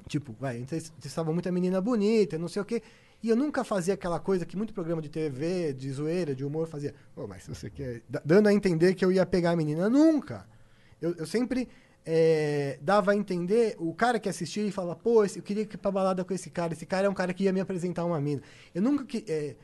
Tipo, vai, estava muita menina bonita, não sei o quê. E eu nunca fazia aquela coisa que muito programa de TV, de zoeira, de humor fazia. Pô, mas se você quer. da- Dando a entender que eu ia pegar a menina. Nunca! Eu, eu sempre eh, dava a entender, o cara que assistia e falava, pô, eu queria ir pra balada com esse cara. Esse cara é um cara que ia me apresentar uma mina. Eu nunca eh,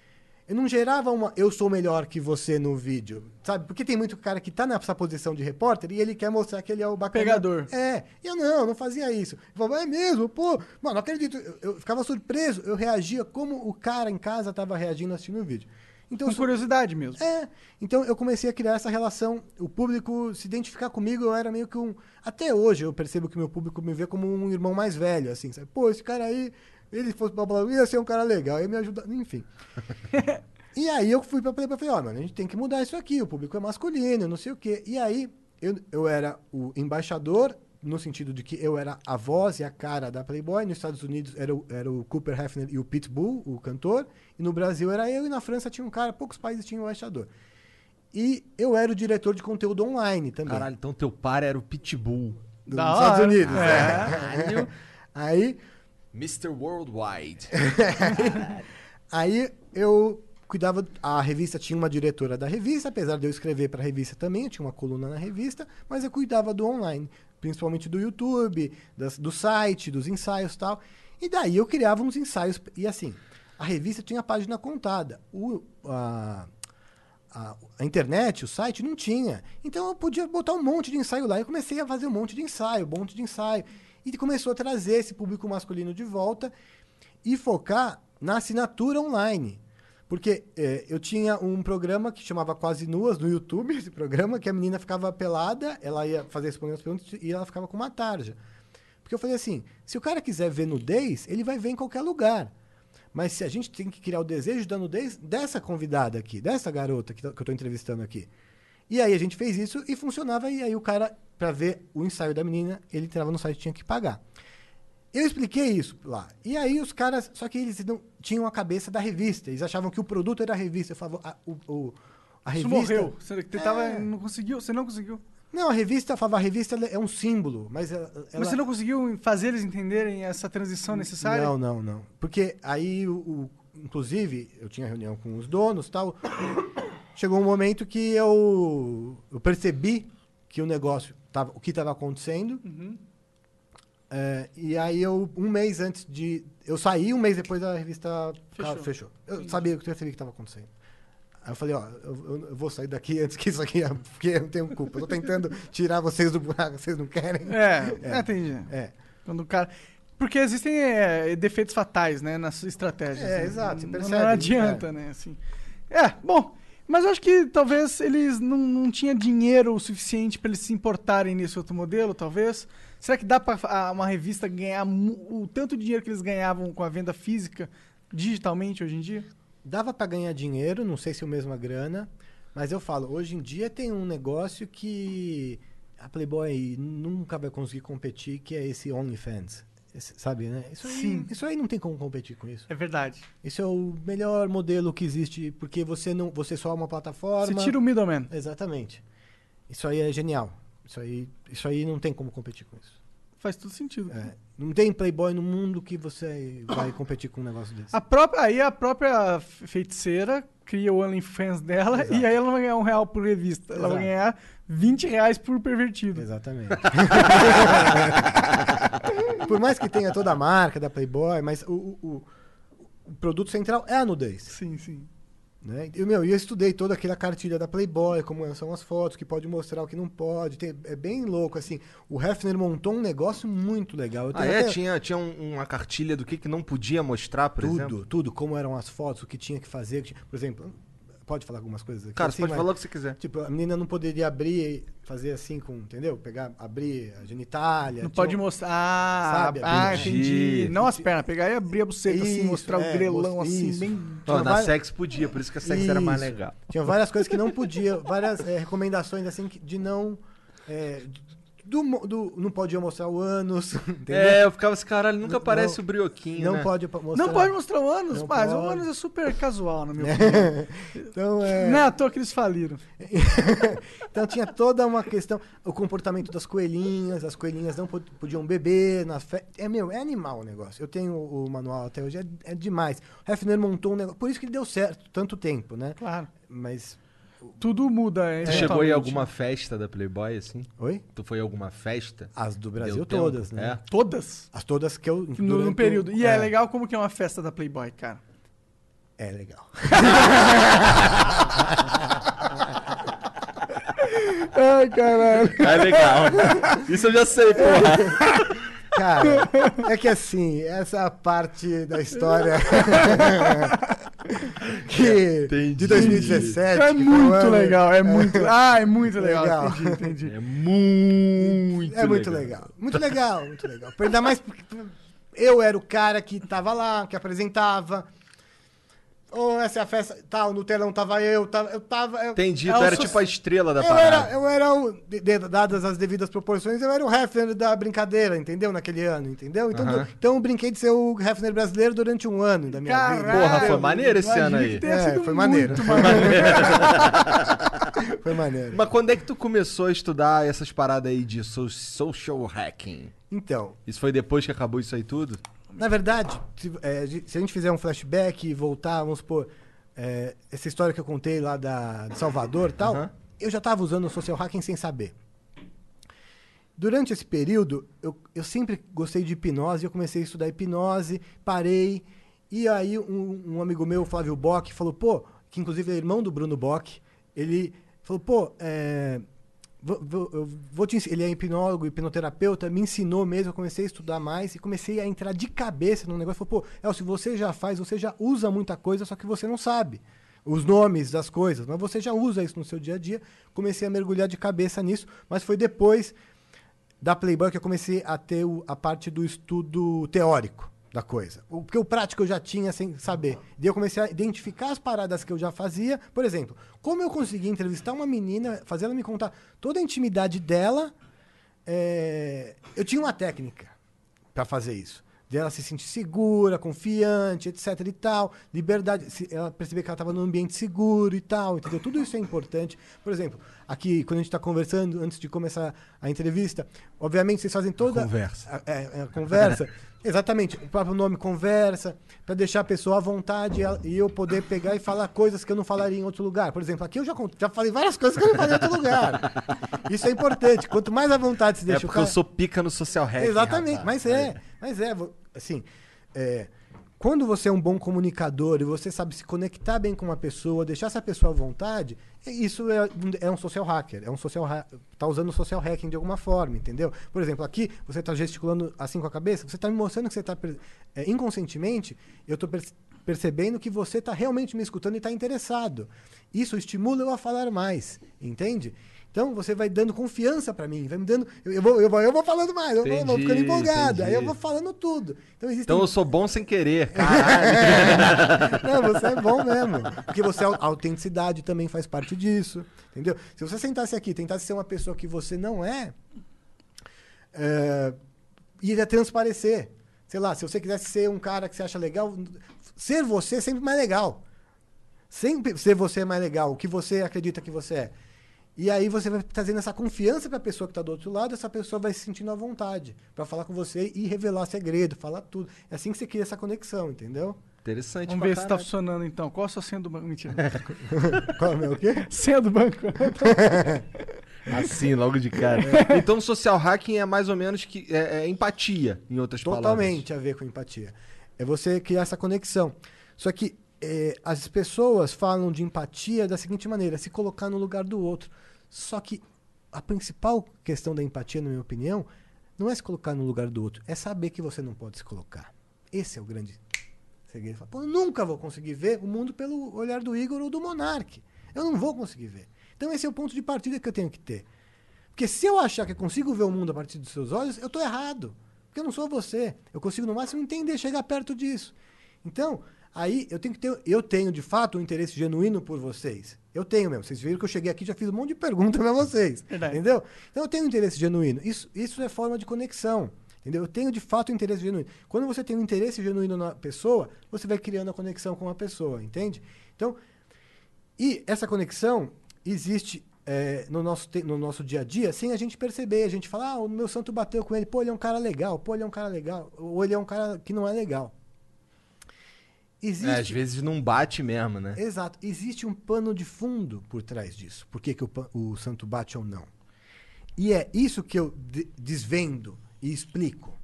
eu não gerava uma eu sou melhor que você no vídeo, sabe? Porque tem muito cara que tá nessa posição de repórter e ele quer mostrar que ele é o bacana. Pegador. É, e eu não, não fazia isso. Eu falava, é mesmo, pô, mano, não acredito. Eu, eu ficava surpreso, eu reagia como o cara em casa tava reagindo assistindo o vídeo. Então, Com curiosidade mesmo. é, então eu comecei a criar essa relação, o público se identificar comigo, eu era meio que um. Até hoje eu percebo que meu público me vê como um irmão mais velho, assim, sabe? Pô, esse cara aí, ele fosse pra balada, ia ser um cara legal, ia me ajudar, enfim. e aí eu fui pra Playboy e falei, ó, mano, a gente tem que mudar isso aqui, o público é masculino, não sei o quê. E aí eu, eu era o embaixador, no sentido de que eu era a voz e a cara da Playboy. Nos Estados Unidos era o, era o Cooper Hefner e o Pitbull, o cantor. E no Brasil era eu, e na França tinha um cara, poucos países tinham um embaixador. E eu era o diretor de conteúdo online também. Caralho, então teu par era o Pitbull. dos Estados. Unidos. É. é. Aí Mr. Worldwide. Aí eu cuidava. A revista tinha uma diretora da revista, apesar de eu escrever para a revista também, eu tinha uma coluna na revista, mas eu cuidava do online, principalmente do YouTube, das- do site, dos ensaios tal. E daí eu criava uns ensaios. E assim, a revista tinha a página contada. O, a, a, a internet, o site, não tinha. Então eu podia botar um monte de ensaio lá. Eu comecei a fazer um monte de ensaio, um monte de ensaio. E começou a trazer esse público masculino de volta e focar na assinatura online. Porque eh, eu tinha um programa que chamava Quase Nuas no YouTube, esse programa, que a menina ficava pelada, ela ia fazer responder as perguntas e ela ficava com uma tarja. Porque eu falei assim, se o cara quiser ver nudez, ele vai ver em qualquer lugar. Mas se a gente tem que criar o desejo da nudez dessa convidada aqui, dessa garota que, tá- que eu estou entrevistando aqui. E aí a gente fez isso e funcionava, e aí o cara, para ver o ensaio da menina, ele entrava no site e tinha que pagar. Eu expliquei isso lá. E aí os caras, só que eles não tinham a cabeça da revista. Eles achavam que o produto era a revista. Eu falava, a, o, o- a Isso revista. morreu. Você tentava, É. não conseguiu, você não conseguiu. Não, a revista, eu falava, a revista é um símbolo, mas ela, Mas você não conseguiu fazer eles entenderem essa transição necessária? Não, não, não. Porque aí, o, o- inclusive, eu tinha reunião com os donos e tal. Chegou um momento que eu, eu percebi que o negócio, tava, o que estava acontecendo. Uhum. É, e aí, eu, um mês antes de. Eu saí, um mês depois a revista Fechou. fechou. fechou. Eu sabia, eu percebi que estava acontecendo. Aí eu falei, ó, eu, eu- vou sair daqui antes que isso aqui, porque eu não tenho culpa. Eu tô tentando tirar vocês do buraco, vocês não querem. É, É. entendi. É. Quando o cara. Porque existem é, defeitos fatais, né, nas estratégias. É, né? exato, você Não- percebe, Não adianta, é. né, assim. É, bom. Mas acho que talvez eles não, não tinham dinheiro o suficiente para eles se importarem nesse outro modelo, talvez. Será que dá para uma revista ganhar o tanto de dinheiro que eles ganhavam com a venda física digitalmente hoje em dia? Dava pra ganhar dinheiro, não sei se é a mesma grana, mas eu falo, hoje em dia tem um negócio que a Playboy nunca vai conseguir competir, que é esse OnlyFans. Sabe, né? Isso aí, Sim. isso aí não tem como competir com isso. É verdade. Isso é o melhor modelo que existe, porque você não, você só é uma plataforma. Você tira o middleman. Exatamente. Isso aí é genial. Isso aí, isso aí não tem como competir com isso. Faz todo sentido. É, não tem Playboy no mundo que você vai competir com um negócio desse. A própria, aí a própria feiticeira cria o OnlyFans dela Exato. e aí ela não vai ganhar um real por revista. Ela vai ganhar 20 reais por pervertido. Exatamente. Por mais que tenha toda a marca da Playboy, mas o- o- o produto central é a nudez. Sim, sim. Né? E, meu, eu estudei toda aquela cartilha da Playboy, como são as fotos, que pode mostrar o que não pode. Tem- é bem louco, assim. O Hefner montou um negócio muito legal. Eu Ah, é? até Tinha, tinha um- uma cartilha do que, que não podia mostrar, por tudo, exemplo? tudo, como eram as fotos, o que tinha que fazer. que tinha- Por exemplo, pode falar algumas coisas aqui? Cara, assim, você pode mas- falar o que você quiser. Tipo, a menina não poderia abrir, fazer assim com, entendeu? Pegar, abrir a genitália. Não tinha pode mostrar. Ah, Sabe, ah, entendi. entendi. Não as pernas, pegar e abrir a buceta assim, Isso, mostrar é, o grelão assim, isso. bem. Ó, na várias- sex podia, por isso que a sex era mais Isso. legal. Tinha várias coisas que não podia, várias é, recomendações assim de não. é, do, do- não podia mostrar o ânus, entendeu? É, eu ficava assim, caralho, nunca Não- aparece o brioquinho, não né? pode mostrar. Não pode mostrar o ânus, Não mas o pode. ânus é super casual, na minha opinião. Então, é, Não é à toa que eles faliram. então tinha toda uma questão, o comportamento das coelhinhas, as coelhinhas não pod- podiam beber nas fe... É meu, é animal o negócio. Eu tenho o manual até hoje, é, é demais. O Hefner montou um negócio, por isso que ele deu certo tanto tempo, né? Claro. Mas Tudo muda. Tu é, chegou em alguma festa da Playboy, assim? oi? Tu foi em alguma festa? As do Brasil Deu tempo? todas, né? É. Todas? As todas que eu No, no o- período. E é. legal como que é uma festa da Playboy, cara. É legal. Ai, caralho. É legal. Isso eu já sei, porra. Cara, é que assim, essa parte da história que Entendi. de 2017 É um muito ano- legal, é muito. Ah, é muito legal. Legal. Entendi, entendi. É muito É muito legal. Muito legal, muito legal. Ainda mais porque eu era o cara que tava lá, que apresentava. Ou essa é a festa, tal, no telão tava eu, tava, eu tava. Eu, Entendi, É tu era so- tipo a estrela da eu parada. era, eu era o, de- de- dadas as devidas proporções, eu era o Hefner da brincadeira, entendeu? Naquele ano, entendeu? Então, Aham. do- então eu brinquei de ser o Hefner brasileiro durante um ano da minha vida. Caralho. Porra, foi maneiro esse ano aí. É, foi maneiro. muito maneiro. Foi maneiro. Mas quando é que tu começou a estudar essas paradas aí de so- social hacking? Então, Isso foi depois que acabou isso aí tudo? Na verdade, se, é, se a gente fizer um flashback e voltar, vamos supor, é, essa história que eu contei lá da, de Salvador e tal, Aham. eu já estava usando o social hacking sem saber. Durante esse período, eu, eu sempre gostei de hipnose, eu comecei a estudar hipnose, parei, e aí um, um amigo meu, Flávio Bock, falou, pô, que inclusive é irmão do Bruno Bock, ele falou, pô, é, eu vou te ele é hipnólogo, hipnoterapeuta, me ensinou mesmo, eu comecei a estudar mais e comecei a entrar de cabeça no negócio. Falei, pô, Elcio, você já faz, você já usa muita coisa, só que você não sabe os nomes das coisas, mas você já usa isso no seu dia a dia. Comecei a mergulhar de cabeça nisso, mas foi depois da Playboy que eu comecei a ter o- a parte do estudo teórico da coisa. O, porque o prático eu já tinha sem saber. Daí eu comecei a identificar as paradas que eu já fazia. Por exemplo, como eu consegui entrevistar uma menina, fazer ela me contar toda a intimidade dela. é, eu tinha uma técnica para fazer isso. Dela se sentir segura, confiante, etc e tal, liberdade, se ela perceber que ela estava num ambiente seguro e tal, entendeu? Tudo isso é importante. Por exemplo, aqui quando a gente está conversando antes de começar a entrevista, obviamente vocês fazem toda conversa. a, é, é a conversa. Exatamente, o próprio nome conversa, para deixar a pessoa à vontade e ela- eu poder pegar e falar coisas que eu não falaria em outro lugar. Por exemplo, aqui eu já, já falei várias coisas que eu não falei em outro lugar. Isso é importante. Quanto mais à vontade se É deixa o porque eu cara... sou pica no social hack. Exatamente, rapaz. mas é, mas é, assim, é, quando você é um bom comunicador e você sabe se conectar bem com uma pessoa, deixar essa pessoa à vontade, é- isso é, um- é um social hacker, é um social tá usando social hacking de alguma forma, entendeu? Por exemplo, aqui você está gesticulando assim com a cabeça, você está me mostrando que você está inconscientemente, eu estou percebendo que você está realmente me escutando e está interessado. Isso estimula eu a falar mais, entende? Então você vai dando confiança para mim, vai me dando. Eu, eu vou, eu, vou, eu vou falando mais, eu vou, ficando Entendi, empolgado, aí eu entendi. vou falando tudo. Então existem. Então eu sou bom sem querer, caralho. Não, você é bom mesmo. Porque você, a autenticidade também faz parte disso. Entendeu? Se você sentasse aqui e tentasse ser uma pessoa que você não é, é iria transparecer. Sei lá, se você quisesse ser um cara que você acha legal, ser você é sempre mais legal. Sempre ser você é mais legal, o que você acredita que você é. E aí você vai trazendo essa confiança para a pessoa que está do outro lado, essa pessoa vai se sentindo à vontade para falar com você e revelar segredo, falar tudo. É assim que você cria essa conexão, entendeu? Interessante Vamos ver se tá caralho. funcionando então. Qual a sua senha do banco? Mentira. Qual é o meu quê? senha do banco. Assim, logo de cara. Então, social hacking é mais ou menos que é, é empatia, em outras palavras. Totalmente a ver com empatia. É você criar essa conexão. Só que eh, as pessoas falam de empatia da seguinte maneira: se colocar no lugar do outro. Só que a principal questão da empatia, na minha opinião, não é se colocar no lugar do outro, é saber que você não pode se colocar. Esse é o grande segredo. Eu nunca vou conseguir ver o mundo pelo olhar do Igor ou do Monark. Eu não vou conseguir ver. Então esse é o ponto de partida que eu tenho que ter. Porque se eu achar que eu consigo ver o mundo a partir dos seus olhos, eu estou errado. Porque eu não sou você. Eu consigo, no máximo, entender, chegar perto disso. Então, aí eu tenho que ter. Eu tenho, de fato, um interesse genuíno por vocês. Eu tenho mesmo. Vocês viram que eu cheguei aqui e já fiz um monte de perguntas para vocês. Verdade. Entendeu? Então eu tenho um interesse genuíno. Isso, isso é forma de conexão. Entendeu? Eu tenho de fato um interesse genuíno. Quando você tem um interesse genuíno na pessoa, você vai criando a conexão com a pessoa, entende? Então, e essa conexão existe é, no, nosso no nosso dia a dia sem a gente perceber. A gente fala, ah, o meu santo bateu com ele, pô, ele é um cara legal, pô, ele é um cara legal, ou ele é um cara que não é legal. Existe, É, às vezes não bate mesmo, né? Exato. Existe um pano de fundo por trás disso. Por que, que o, o santo bate ou não? E é isso que eu de- desvendo e explico.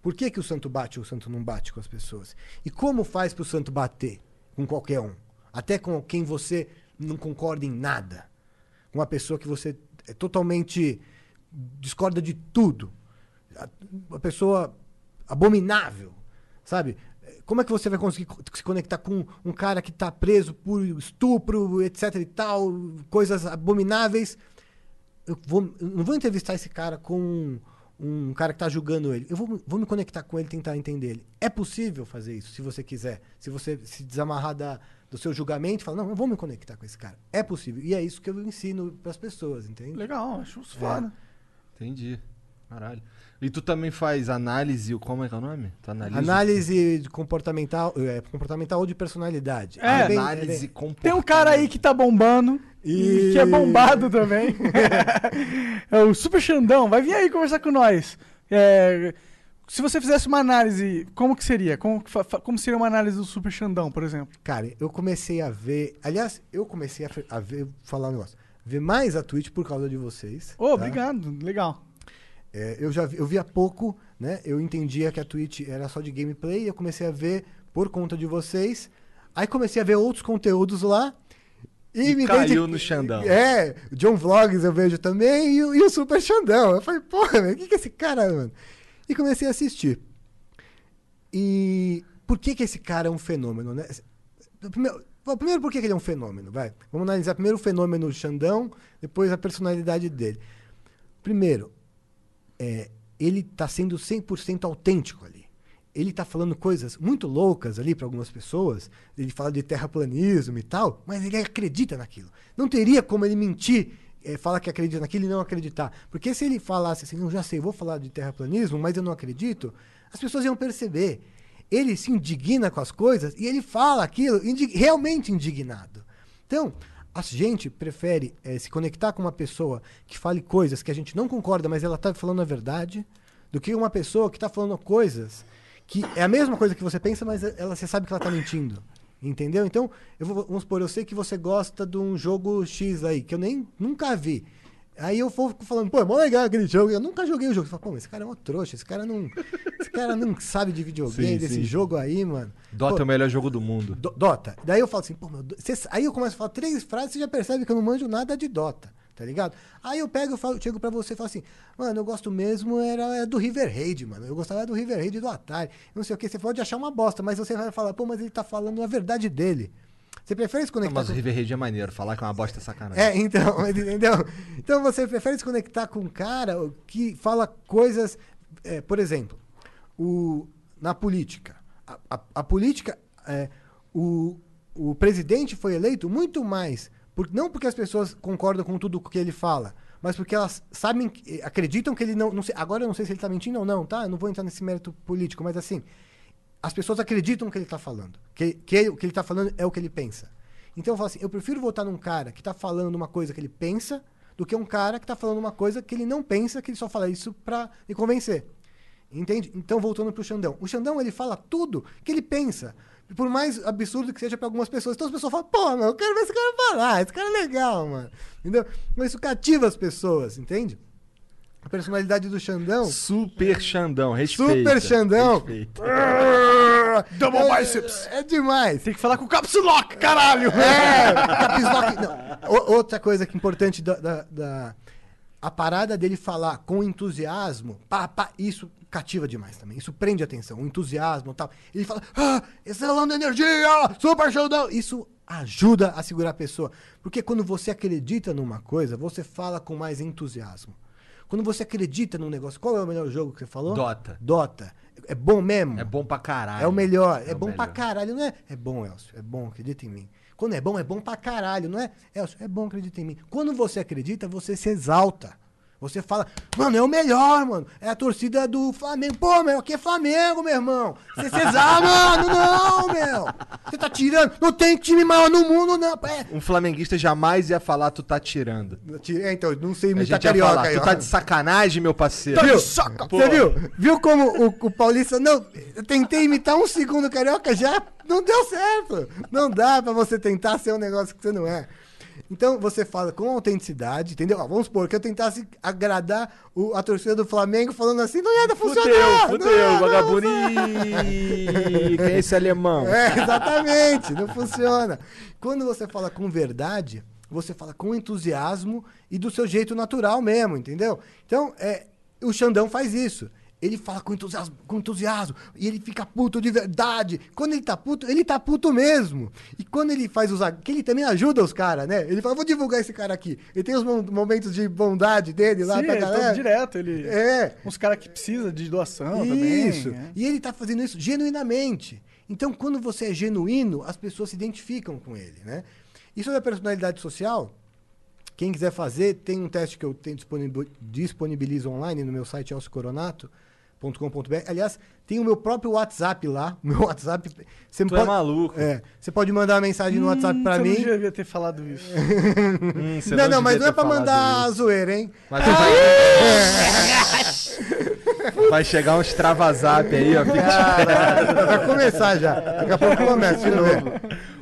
Por que, que o santo bate ou o santo não bate com as pessoas? E como faz para o santo bater com qualquer um? Até com quem você não concorda em nada. Com uma pessoa que você é totalmente discorda de tudo. Uma pessoa abominável, sabe? Como é que você vai conseguir co- se conectar com um cara que está preso por estupro, etc e tal, coisas abomináveis? Eu, vou, eu não vou entrevistar esse cara com um, um cara que está julgando ele. Eu vou, vou me conectar com ele, tentar entender ele. É possível fazer isso, se você quiser. Se você se desamarrar da, do seu julgamento e falar, não, eu vou me conectar com esse cara. É possível. E é isso que eu ensino para as pessoas, entende? Legal, acho isso foda. Entendi. Caralho. E tu também faz análise, como é que é o nome? Tu analisa Análise comportamental, é, comportamental ou de personalidade. É, É bem- análise é bem- comportamental. Tem um cara aí que tá bombando. E que é bombado também. é o Super Xandão. Vai vir aí conversar com nós. É, se você fizesse uma análise, como que seria? Como, como seria uma análise do Super Xandão, por exemplo? Cara, eu comecei a ver. Aliás, eu comecei a, a ver, falar um negócio. Ver mais a Twitch por causa de vocês. Ô, tá? obrigado. Legal. É, eu já vi, eu vi há pouco, né? Eu entendia que a Twitch era só de gameplay. Eu comecei a ver por conta de vocês. Aí comecei a ver outros conteúdos lá. E, E me caiu no Xandão. É, o John Vlogs eu vejo também e, o- e o Super Xandão. Eu falei, porra, o que, que é esse cara, mano? E comecei a assistir. E por que, que esse cara é um fenômeno, né? Primeiro, primeiro por que, que ele é um fenômeno? Vai. Vamos analisar primeiro o fenômeno Xandão, depois a personalidade dele. Primeiro, é, ele está sendo 100% autêntico ali. Ele está falando coisas muito loucas ali para algumas pessoas. Ele fala de terraplanismo e tal, mas ele acredita naquilo. Não teria como ele mentir eh, fala que acredita naquilo e não acreditar. Porque se ele falasse assim, não, já sei, vou falar de terraplanismo, mas eu não acredito, as pessoas iam perceber. Ele se indigna com as coisas e ele fala aquilo indi- realmente indignado. Então, a gente prefere eh, se conectar com uma pessoa que fale coisas que a gente não concorda, mas ela está falando a verdade, do que uma pessoa que está falando coisas que é a mesma coisa que você pensa, mas ela você sabe que ela está mentindo. Entendeu? Então, eu vou, vamos supor, eu sei que você gosta de um jogo X aí, que eu nem nunca vi. Aí eu vou falando, pô, é mó legal aquele jogo. Eu nunca joguei o jogo. Você fala, pô, mas esse cara é um trouxa, esse cara não. Esse cara não sabe de videogame, Sim, desse sim. jogo aí, mano. Dota Pô, é o melhor jogo do mundo. Do- Dota. Daí eu falo assim, pô, meu, cê- aí eu começo a falar três frases, você já percebe que eu não manjo nada de Dota, tá ligado? Aí eu pego e falo, chego pra você e falo assim, mano, eu gosto mesmo era é do River Raid, mano. Eu gostava do River Raid do Atari. Não sei o que, você pode achar uma bosta, mas você vai falar, pô, mas ele tá falando a verdade dele. Você prefere se Não, conectar mas o com... River Raid é maneiro. Falar que é uma bosta é sacanagem. É, então, mas entendeu? Então você prefere se conectar com um cara que fala coisas. é, por exemplo, o, na política. A, a- a política. é, o, o presidente foi eleito muito mais. Por, não porque as pessoas concordam com tudo o que ele fala, mas porque elas sabem, acreditam que ele não. não sei, agora eu não sei se ele está mentindo ou não, tá? Eu não vou entrar nesse mérito político, mas assim. As pessoas acreditam no que ele está falando. Que, que o que ele está falando é o que ele pensa. Então eu falo assim, eu prefiro votar num cara que tá falando uma coisa que ele pensa do que um cara que tá falando uma coisa que ele não pensa, que ele só fala isso pra me convencer. Entende? Então, voltando pro Xandão. O Xandão, ele fala tudo que ele pensa. Por mais absurdo que seja pra algumas pessoas. Então as pessoas falam, pô, meu, eu quero ver esse cara falar. Esse cara é legal, mano. Entendeu? Mas isso cativa as pessoas, entende? A personalidade do Xandão. Super Xandão, respeita. Super Xandão. Respeita. Double é, biceps. É, é demais. Tem que falar com o Caps Lock, caralho! É, caps lock. Não. O- outra coisa que é importante da, da- da- a parada dele falar com entusiasmo, pá, pá, isso cativa demais também. Isso prende atenção, o entusiasmo e tal. Ele fala, ah, exalando energia, super showdown. Isso ajuda a segurar a pessoa. Porque quando você acredita numa coisa, você fala com mais entusiasmo. Quando você acredita num negócio, qual é o melhor jogo que você falou? Dota. Dota. É bom mesmo? É bom pra caralho. É o melhor. É, o bom pra melhor. caralho, não é? É bom, Elcio. É bom, acredita em mim. Quando é bom, é bom pra caralho, não é? Elcio, é bom, acredita em mim. Quando você acredita, você se exalta. Você fala, mano, é o melhor, mano. É a torcida do Flamengo. Pô, meu, aqui é Flamengo, meu irmão. Você se exalta, mano, não, meu. Você tá tirando. Não tem time maior no mundo, não. É. Um flamenguista jamais ia falar tu tá tirando. É, então, não sei imitar carioca falar, tu tá de sacanagem, meu parceiro. Viu? Você viu? Viu como o, o Paulista. Não, eu tentei imitar um segundo carioca já. Não deu certo. Não dá pra você tentar ser um negócio que você não é. Então você fala com autenticidade, entendeu? Ó, vamos supor que eu tentasse agradar o- a torcida do Flamengo falando assim, não ia dar Fudeu, funcionar. fudeu, não, vagabundo. Quem é esse alemão? é, exatamente, não funciona. Quando você fala com verdade, você fala com entusiasmo e do seu jeito natural mesmo, entendeu? Então, é, o Xandão faz isso. Ele fala com entusiasmo, com entusiasmo e ele fica puto de verdade. Quando ele tá puto, ele tá puto mesmo. E quando ele faz os. Que ele também ajuda os caras, né? Ele fala, vou divulgar esse cara aqui. Ele tem os mo- momentos de bondade dele lá Sim, pra ele tá galera. direto. Ele... É. Uns caras que precisam de doação também. Isso. é. E ele tá fazendo isso genuinamente. Então, quando você é genuíno, as pessoas se identificam com ele, né? E sobre a personalidade social, quem quiser fazer, tem um teste que eu tenho disponibilizo online no meu site elscoronato.com.br. Aliás, tem o meu próprio WhatsApp lá. O meu WhatsApp. Você Tu é maluco. É, você pode mandar uma mensagem no WhatsApp Hum, pra você mim. não devia ter falado isso. Hum, você Não, não, mas não é pra mandar isso. zoeira, hein? Mas tu vai... vai chegar um extravasap aí, ó. Fica Vai começar já. Daqui a pouco começa, eu ver.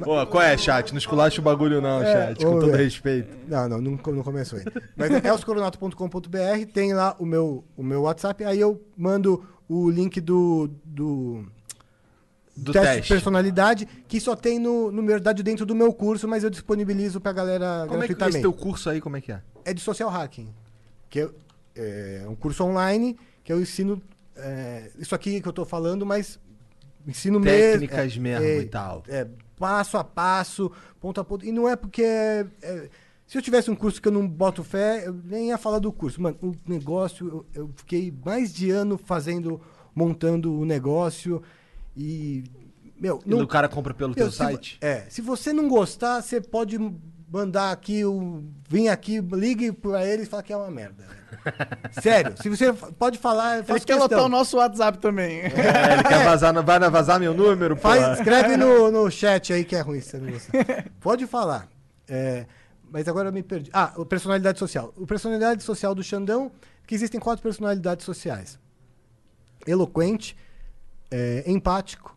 Pô, qual é, chat? Não esculacha o bagulho não, chat. Com todo ver. respeito. Não, não, não, não começou ainda. Mas é elscoronato.com.br, tem lá o meu, o meu WhatsApp, aí eu mando o link do, do, Do teste, teste. de personalidade, que só tem no, no verdade dentro do meu curso, mas eu disponibilizo pra galera Como é que esse gratuitamente. teu curso aí, como é que é? É de social hacking, que eu- é um curso online que eu ensino é, isso aqui que eu tô falando, mas ensino mesmo. Técnicas mesmo e tal. É, passo a passo, ponto a ponto. E não é porque. é, é, se eu tivesse um curso que eu não boto fé, eu nem ia falar do curso. Mano, o negócio, eu, eu fiquei mais de ano fazendo, montando o negócio e. Meu, E o cara compra pelo meu, teu se site? É, se você não gostar, você pode mandar aqui, o, vir aqui, ligue pra ele e fala que é uma merda. Sério, se você pode falar, eu Ele faço quer questão. lotar o nosso WhatsApp também. É, ele quer vazar, vai vazar meu número. Faz, escreve no, no chat aí que é ruim. você não gosta. Pode falar. É, mas agora eu me perdi. Ah, o personalidade social. O personalidade social do Xandão, que existem quatro personalidades sociais. Eloquente, é, empático,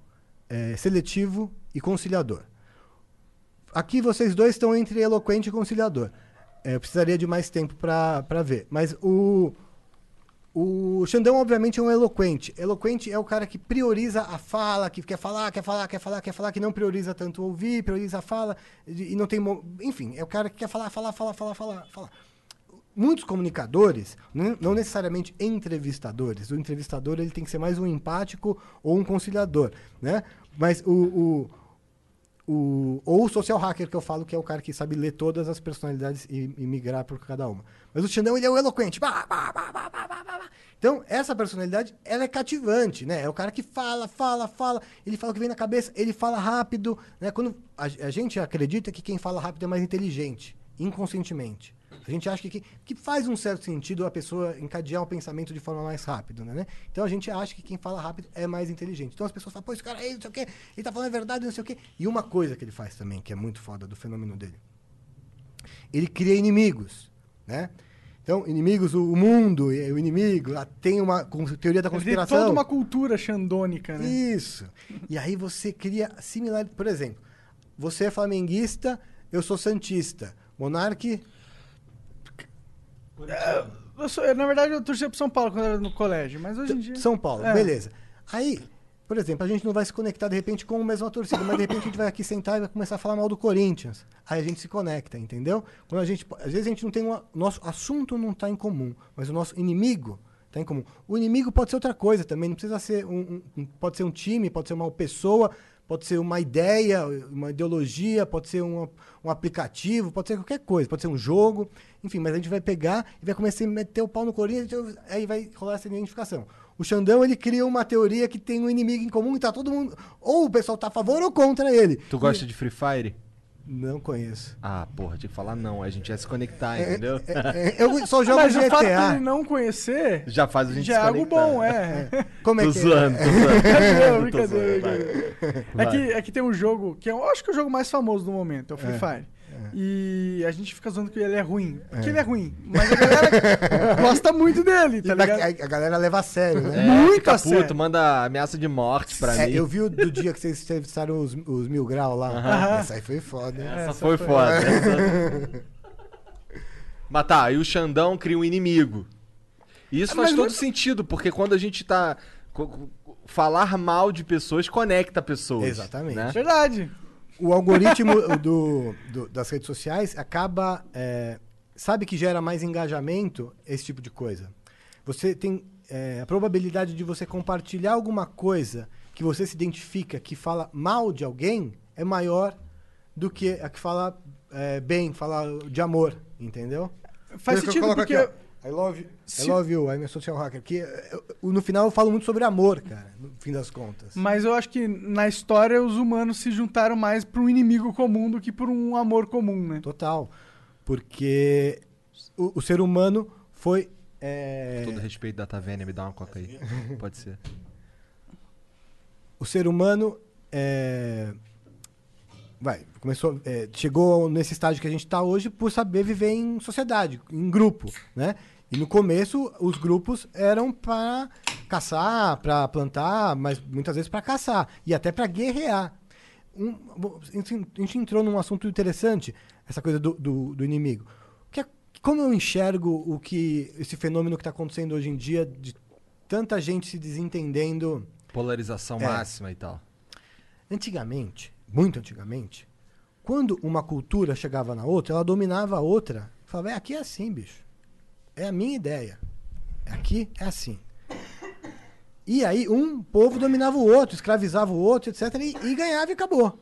é, seletivo e conciliador. Aqui vocês dois estão entre eloquente e conciliador. É, eu precisaria de mais tempo para ver. Mas o, o Xandão, obviamente, é um eloquente. Eloquente é o cara que prioriza a fala, que quer falar, quer falar, quer falar, quer falar, que não prioriza tanto ouvir, prioriza a fala, e não tem. Enfim, é o cara que quer falar, falar, falar, falar, falar, falar. Muitos comunicadores, não não necessariamente entrevistadores, o entrevistador ele tem que ser mais um empático ou um conciliador, né? Mas o, o, o, ou o social hacker que eu falo, que é o cara que sabe ler todas as personalidades e, e migrar por cada uma. Mas o Xandão, ele é o eloquente. Bah, bah, bah. Então, essa personalidade, ela é cativante, né? É o cara que fala, fala, fala, ele fala o que vem na cabeça, ele fala rápido, né? Quando a, a gente acredita que quem fala rápido é mais inteligente, inconscientemente. A gente acha que, que, faz um certo sentido a pessoa encadear o pensamento de forma mais rápida, né? Então a gente acha que quem fala rápido é mais inteligente. Então as pessoas falam, pô, esse cara aí, não sei o quê, ele tá falando a verdade, não sei o quê. E uma coisa que ele faz também, que é muito foda do fenômeno dele. Ele cria inimigos, né? Então, inimigos, o mundo, o inimigo, tem uma teoria da Ele tem conspiração. toda uma cultura xandônica, né? Isso. E aí você cria similar, por exemplo, você é flamenguista, eu sou santista. Monarque, Eu sou- eu, na verdade, eu torcia pro São Paulo quando era no colégio, mas hoje em dia. São Paulo, É. beleza. Aí, por exemplo, a gente não vai se conectar de repente com a mesma torcida, mas de repente a gente vai aqui sentar e vai começar a falar mal do Corinthians. Aí a gente se conecta, entendeu? Quando a gente, às vezes a gente não tem uma, nosso assunto não está em comum, mas o nosso inimigo está em comum. O inimigo pode ser outra coisa também, não precisa ser um, um- um- pode ser um time, pode ser uma pessoa, pode ser uma ideia, uma ideologia, pode ser um, um aplicativo, pode ser qualquer coisa, pode ser um jogo, enfim, mas a gente vai pegar e vai começar a meter o pau no Corinthians, aí vai rolar essa identificação. O Xandão, ele cria uma teoria que tem um inimigo em comum e tá todo mundo, ou o pessoal tá a favor ou contra ele. Tu gosta de Free Fire? Não conheço. Ah, porra, tinha que falar não, aí a gente ia se conectar, É, entendeu? é, é, eu só jogo Mas o fato GTA. não conhecer Já faz a gente já é se algo conectar. bom, é. Como é Tô que zoando, é? tô zoando. Brincadeira, Tô brincadeira, zoando, brincadeira. É que, é que tem um jogo que eu acho que é o jogo mais famoso do momento, é o Free Fire. E a gente fica zoando que ele é ruim. Porque ele é ruim. Mas a galera gosta muito dele, tá E ligado? a, a galera leva a sério, né? É, Muito fica a sério. puto, manda ameaça de morte pra É, mim. eu vi o do dia que vocês entrevistaram os, os mil graus lá. Aham. Essa aí foi foda, hein? Essa Essa foi, foi- foda. essa- Mas tá, aí o Xandão cria um inimigo. E isso faz Mas todo não- sentido, porque quando a gente tá. Falar mal de pessoas conecta pessoas. Exatamente. né? Verdade. O algoritmo do, do- das redes sociais acaba. é, sabe que gera mais engajamento esse tipo de coisa. Você tem. é, a probabilidade de você compartilhar alguma coisa que você se identifica que fala mal de alguém é maior do que a que fala é, bem, fala de amor, entendeu? Faz eu sentido porque. aqui, I love you. Se- I love you, I'm a social hacker. Que, eu- eu- no final eu falo muito sobre amor, cara, no fim das contas. Mas eu acho que na história os humanos se juntaram mais por um inimigo comum do que por um amor comum, né? Total. Porque o, o ser humano foi. é, Todo respeito da Taverna, me dá uma coca aí. Pode ser. o ser humano é, vai, começou, é, chegou nesse estágio que a gente está hoje por saber viver em sociedade, em grupo, né? E no começo os grupos eram para caçar, para plantar, mas muitas vezes para caçar e até para guerrear. Um- a gente- entrou num assunto interessante, essa coisa do, do, do inimigo. Que é- como eu enxergo o que esse fenômeno que está acontecendo hoje em dia de tanta gente se desentendendo Polarização É. máxima e tal. Antigamente, muito antigamente, quando uma cultura chegava na outra, ela dominava a outra. Falava, é, aqui é assim, bicho. É a minha ideia. Aqui é assim. E aí um povo dominava o outro, escravizava o outro, etc. E, e ganhava e acabou.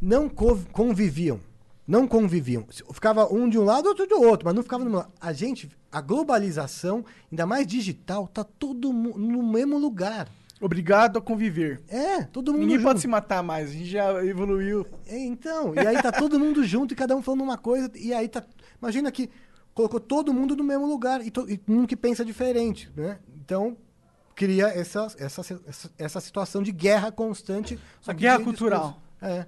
Não co- conviviam. Não conviviam. Ficava um de um lado, outro do outro, mas não ficava no. A gente, a globalização, ainda mais digital, tá todo no mesmo lugar. Obrigado a conviver. É, todo mundo Ninguém junto. pode se matar mais, a gente já evoluiu. É, então, e aí tá todo mundo junto e cada um falando uma coisa, e aí tá. Imagina que colocou todo mundo no mesmo lugar e, to, todo mundo que pensa diferente, né? Então, cria essa, essa, essa, essa situação de guerra constante. A guerra cultural. É.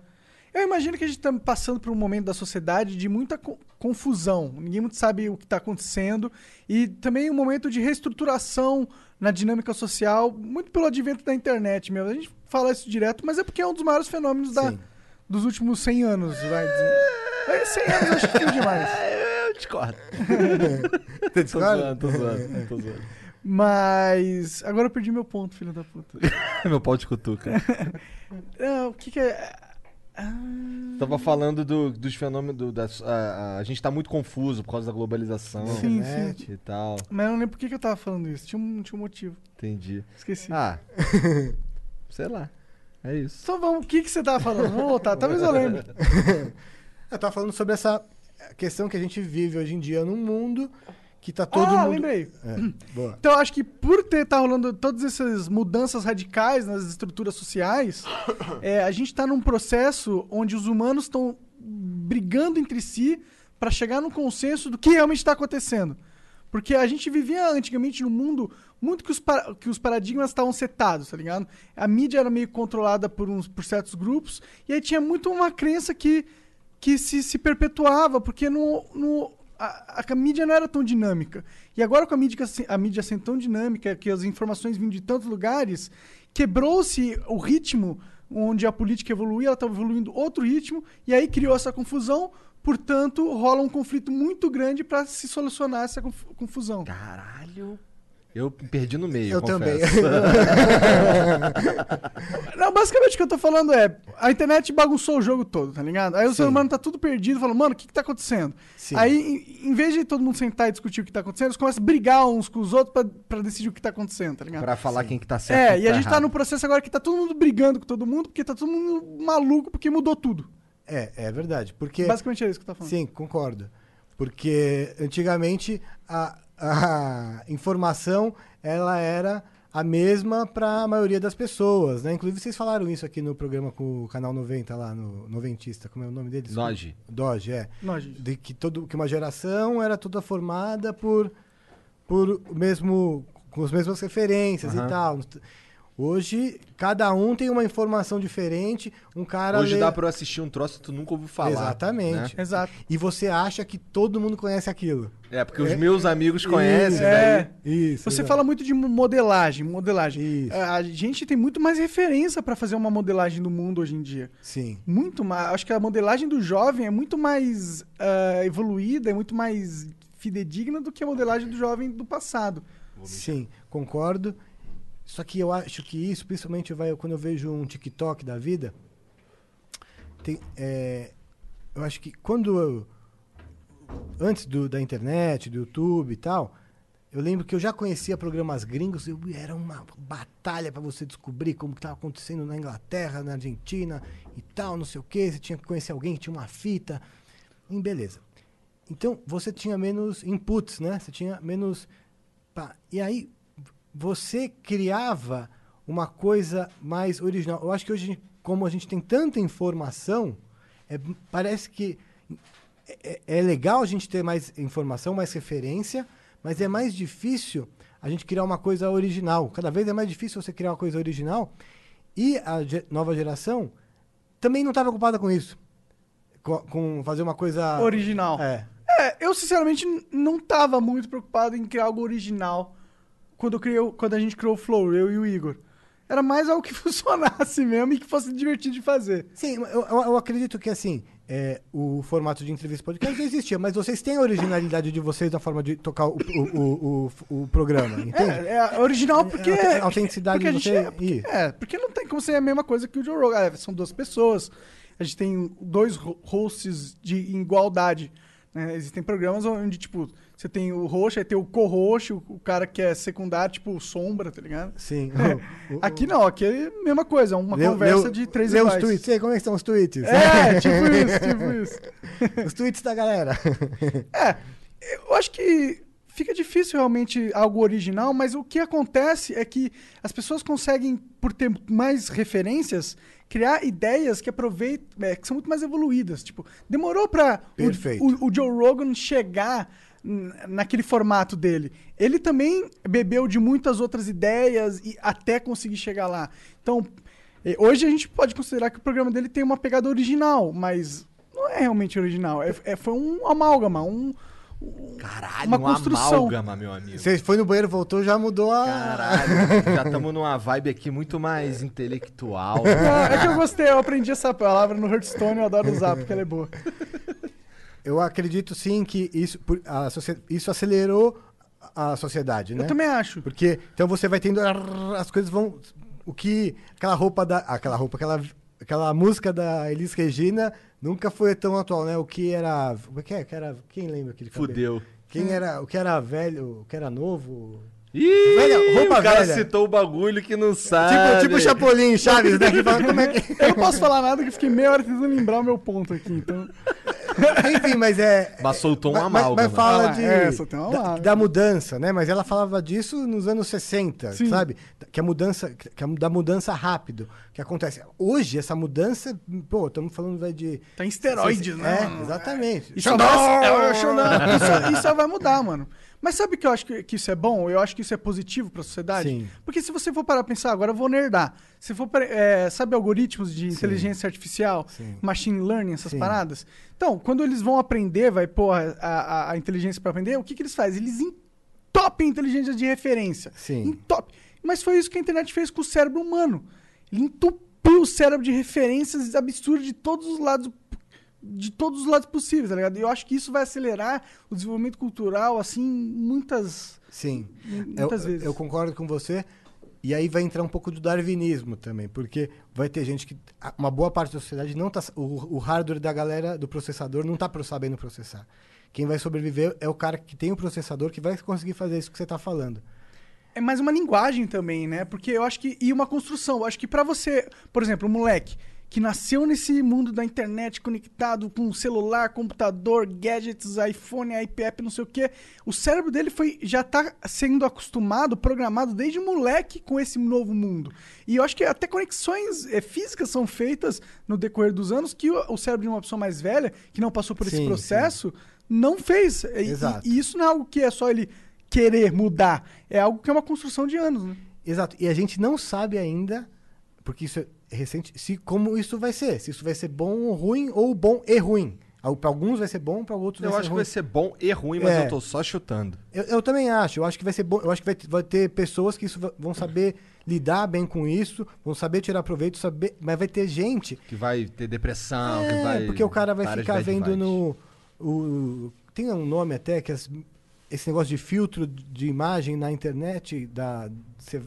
Eu imagino que a gente tá passando por um momento da sociedade de muita co- confusão. Ninguém muito sabe o que está acontecendo. E também um momento de reestruturação na dinâmica social, muito pelo advento da internet mesmo. A gente fala isso direto, mas é porque é um dos maiores fenômenos da, dos últimos 100 anos, vai dizer. É, 100 anos eu acho que é demais. Discordo. tô zoando, tô zoando, tô zoando. Mas agora eu perdi meu ponto, filho da puta. Meu pau de cutuca. Ah, o que, que é. Ah, Tava falando do- dos fenômenos. do- da, a, a- a gente tá muito confuso por causa da globalização Sim, Internet. e tal. mas eu não lembro por que, que eu tava falando isso. Tinha um, tinha um motivo. Entendi. Esqueci. Ah. sei lá. É isso. Então vamos, o que, que você tava falando? Vamos voltar, talvez eu lembre. Eu tava falando sobre essa questão que a gente vive hoje em dia num mundo que tá todo ah, mundo. lembrei. É, boa. Então, eu acho que por ter tá rolando todas essas mudanças radicais nas estruturas sociais, é, a gente está num processo onde os humanos estão brigando entre si para chegar num consenso do que realmente está acontecendo. Porque a gente vivia antigamente num mundo muito que os, para- que os paradigmas estavam setados, tá ligado? A mídia era meio controlada por, uns, por certos grupos, e aí tinha muito uma crença que, que se, se perpetuava, porque no, no, a, a mídia não era tão dinâmica. E agora com a mídia, se- a mídia sendo tão dinâmica, que as informações vindo de tantos lugares, quebrou-se o ritmo onde a política evoluía, ela estava evoluindo outro ritmo, e aí criou essa confusão, portanto, rola um conflito muito grande para se solucionar essa conf- confusão. Caralho. Eu perdi no meio. Eu também. confesso. Não, basicamente o que eu tô falando é, a internet bagunçou o jogo todo, tá ligado? Aí o ser Sim. humano tá tudo perdido, falando, mano, o que que tá acontecendo? Sim. Aí, em, em vez de todo mundo sentar e discutir o que tá acontecendo, eles começam a brigar uns com os outros pra, pra decidir o que tá acontecendo, tá ligado? pra falar quem que tá certo. É, e a tá gente tá errado. no processo agora que tá todo mundo brigando com todo mundo, porque tá todo mundo maluco, porque mudou tudo. É, é verdade. Porque. Basicamente é isso que eu tô falando. Sim, concordo. Porque antigamente a, a informação ela era a mesma para a maioria das pessoas, né? Inclusive vocês falaram isso aqui no programa com o canal 90 lá no Noventista, como é o nome deles? Doge. Doge, é. Gente. De que todo que uma geração era toda formada por por o mesmo com as mesmas referências Aham. e tal. Hoje cada um tem uma informação diferente, um cara Hoje lê- dá pra eu assistir um troço que tu nunca ouviu falar. Exatamente. né? Exato. e você acha que todo mundo conhece aquilo. É, porque os meus amigos conhecem, Isso, daí... É. Isso. Você exato. fala muito de modelagem, modelagem. Isso. A gente tem muito mais referência pra fazer uma modelagem do mundo hoje em dia. Sim. Muito mais. Acho que a modelagem do jovem é muito mais ah, evoluída, é muito mais fidedigna do que a modelagem do jovem do passado. Sim, concordo. Só que eu acho que isso, principalmente vai, quando eu vejo um TikTok da vida, tem, é, eu acho que quando eu, antes do, da internet, do YouTube e tal, eu lembro que eu já conhecia programas gringos, eu, era uma batalha para você descobrir como estava acontecendo na Inglaterra, na Argentina e tal, não sei o que. Você tinha que conhecer alguém que tinha uma fita. E beleza. Então você tinha menos inputs, né? Você tinha menos. pá. E aí você criava uma coisa mais original. Eu acho que hoje, como a gente tem tanta informação, é- parece que é, é legal a gente ter mais informação, mais referência, mas é mais difícil a gente criar uma coisa original. Cada vez é mais difícil você criar uma coisa original. E a ge- nova geração também não está preocupada com isso. Com, com fazer uma coisa. Original. É. É, eu sinceramente não tava muito preocupado em criar algo original quando, o- quando a gente criou o Flow, eu e o Igor. Era mais algo que funcionasse mesmo e que fosse divertido de fazer. Sim, eu, eu- acredito que assim, é, o formato de entrevista podcast já existia, mas vocês têm a originalidade de vocês na forma de tocar o, o, o, o, programa, entende? É, é original porque. É, a autenticidade porque a de gente você- é, porque, é, porque não tem como ser a mesma coisa que o Joe Rogan. É, são duas pessoas. A gente tem dois ho- hosts de igualdade. né? Existem programas onde, tipo, você tem o host, aí tem o co-host, o, cara que é secundário, tipo, sombra, tá ligado? Sim. O- o- Aqui não, aqui é a mesma coisa, é uma Leu- conversa leu- de três os iguais. tweets. Ei, como é que estão os tweets? É, tipo isso, tipo isso. os tweets da galera. É, eu acho que fica difícil realmente algo original, mas o que acontece é que as pessoas conseguem, por ter mais referências, criar ideias que aproveitam, é, que são muito mais evoluídas. Tipo, demorou pra o, o, Joe Rogan chegar naquele formato dele. Ele também bebeu de muitas outras ideias e até conseguir chegar lá. Então, hoje a gente pode considerar que o programa dele tem uma pegada original, mas não é realmente original. É, é- foi um amálgama, um, Caralho, Uma um construção. amálgama, meu amigo. Você foi no banheiro, voltou, já mudou a. Caralho, já estamos numa vibe aqui muito mais intelectual. Não, é que eu gostei, eu aprendi essa palavra no Hearthstone, eu adoro usar porque ela é boa. Eu acredito sim que isso, a isso acelerou a sociedade, né? Eu também acho. Porque então você vai tendo as coisas vão o que aquela roupa da aquela roupa aquela aquela música da Elis Regina nunca foi tão atual, né? O que era como é que é? Que era quem lembra aquele cabelo? Fudeu. Quem era o que era velho, o que era novo? Ih, Velha, roupa o cara velha. citou o bagulho que não Tipo, sabe. tipo o Chapolin Chaves, né? Que fala, como é que... Eu não posso falar nada que fiquei meia hora tentando lembrar o meu ponto aqui, então. Enfim, mas é. Mas soltou um mas- mas- fala de, é, uma da, da mudança, né? Mas ela falava disso nos anos 60, Sim. sabe? Que a mudança, que a, da mudança rápido que acontece. Hoje, essa mudança, pô, estamos falando vai de. Tá em esteroides, né? É, exatamente. Isso, vai, é, Xandão. isso, isso vai mudar, mano. Mas sabe que eu acho que, que isso é bom? Eu acho que isso é positivo pra sociedade? Sim. Porque se você for parar pra pensar, agora eu vou nerdar. Se for, para- é, sabe algoritmos de inteligência artificial, Sim. machine learning, essas paradas? Então, quando eles vão aprender, vai pôr a, a, a inteligência pra aprender, o que, que eles fazem? Eles entopem a inteligência de referência. Sim. Entope. Mas foi isso que a internet fez com o cérebro humano. Ele entupiu o cérebro de referências absurdas de todos os lados de todos os lados possíveis, tá ligado? E eu acho que isso vai acelerar o desenvolvimento cultural, assim, muitas, Sim. muitas eu, vezes. eu concordo com você. E aí vai entrar um pouco do darwinismo também, porque vai ter gente que. Uma boa parte da sociedade não tá. O, o hardware da galera do processador não tá pro- sabendo processar. Quem vai sobreviver é o cara que tem o processador que vai conseguir fazer isso que você tá falando. É mais uma linguagem também, né? Porque eu acho que. E uma construção. Eu acho que pra você, por exemplo, um moleque que nasceu nesse mundo da internet conectado com celular, computador, gadgets, iPhone, iPad, não sei o quê, o cérebro dele foi já tá sendo acostumado, programado desde moleque com esse novo mundo. E eu acho que até conexões eh, físicas são feitas no decorrer dos anos que o, o cérebro de uma pessoa mais velha, que não passou por esse Sim, processo, não fez. E- Exato. E, e isso não é algo que é só ele querer mudar. É algo que é uma construção de anos, né? Exato. E a gente não sabe ainda, porque isso é recente, se como isso vai ser. Se isso vai ser bom ou ruim, ou bom e ruim. Para alguns vai ser bom, para outros Eu vai acho ser que ruim. vai ser bom e ruim, mas É. eu tô só chutando. Eu, eu também acho. Eu acho que vai ser bom. Eu acho que vai, ter- vai ter pessoas que isso vão saber lidar bem com isso, vão saber tirar proveito, saber. Mas vai ter gente. Que vai ter depressão, que É, vai. porque o cara vai ficar vendo no. O, tem um nome até que as- esse negócio de filtro de imagem na internet, da,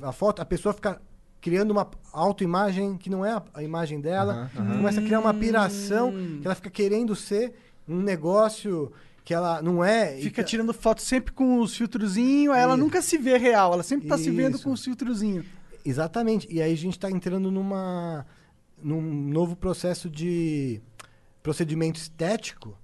a foto, a pessoa fica criando uma autoimagem que não é a, imagem dela, Aham, aham. começa a criar uma piração, Hum. que ela fica querendo ser um negócio que ela não é. e Fica que- tirando foto sempre com os filtrozinhos, aí ela Isso. nunca se vê real, ela sempre tá se vendo com os filtrozinhos. Exatamente. E aí a gente está entrando numa num novo processo de procedimento estético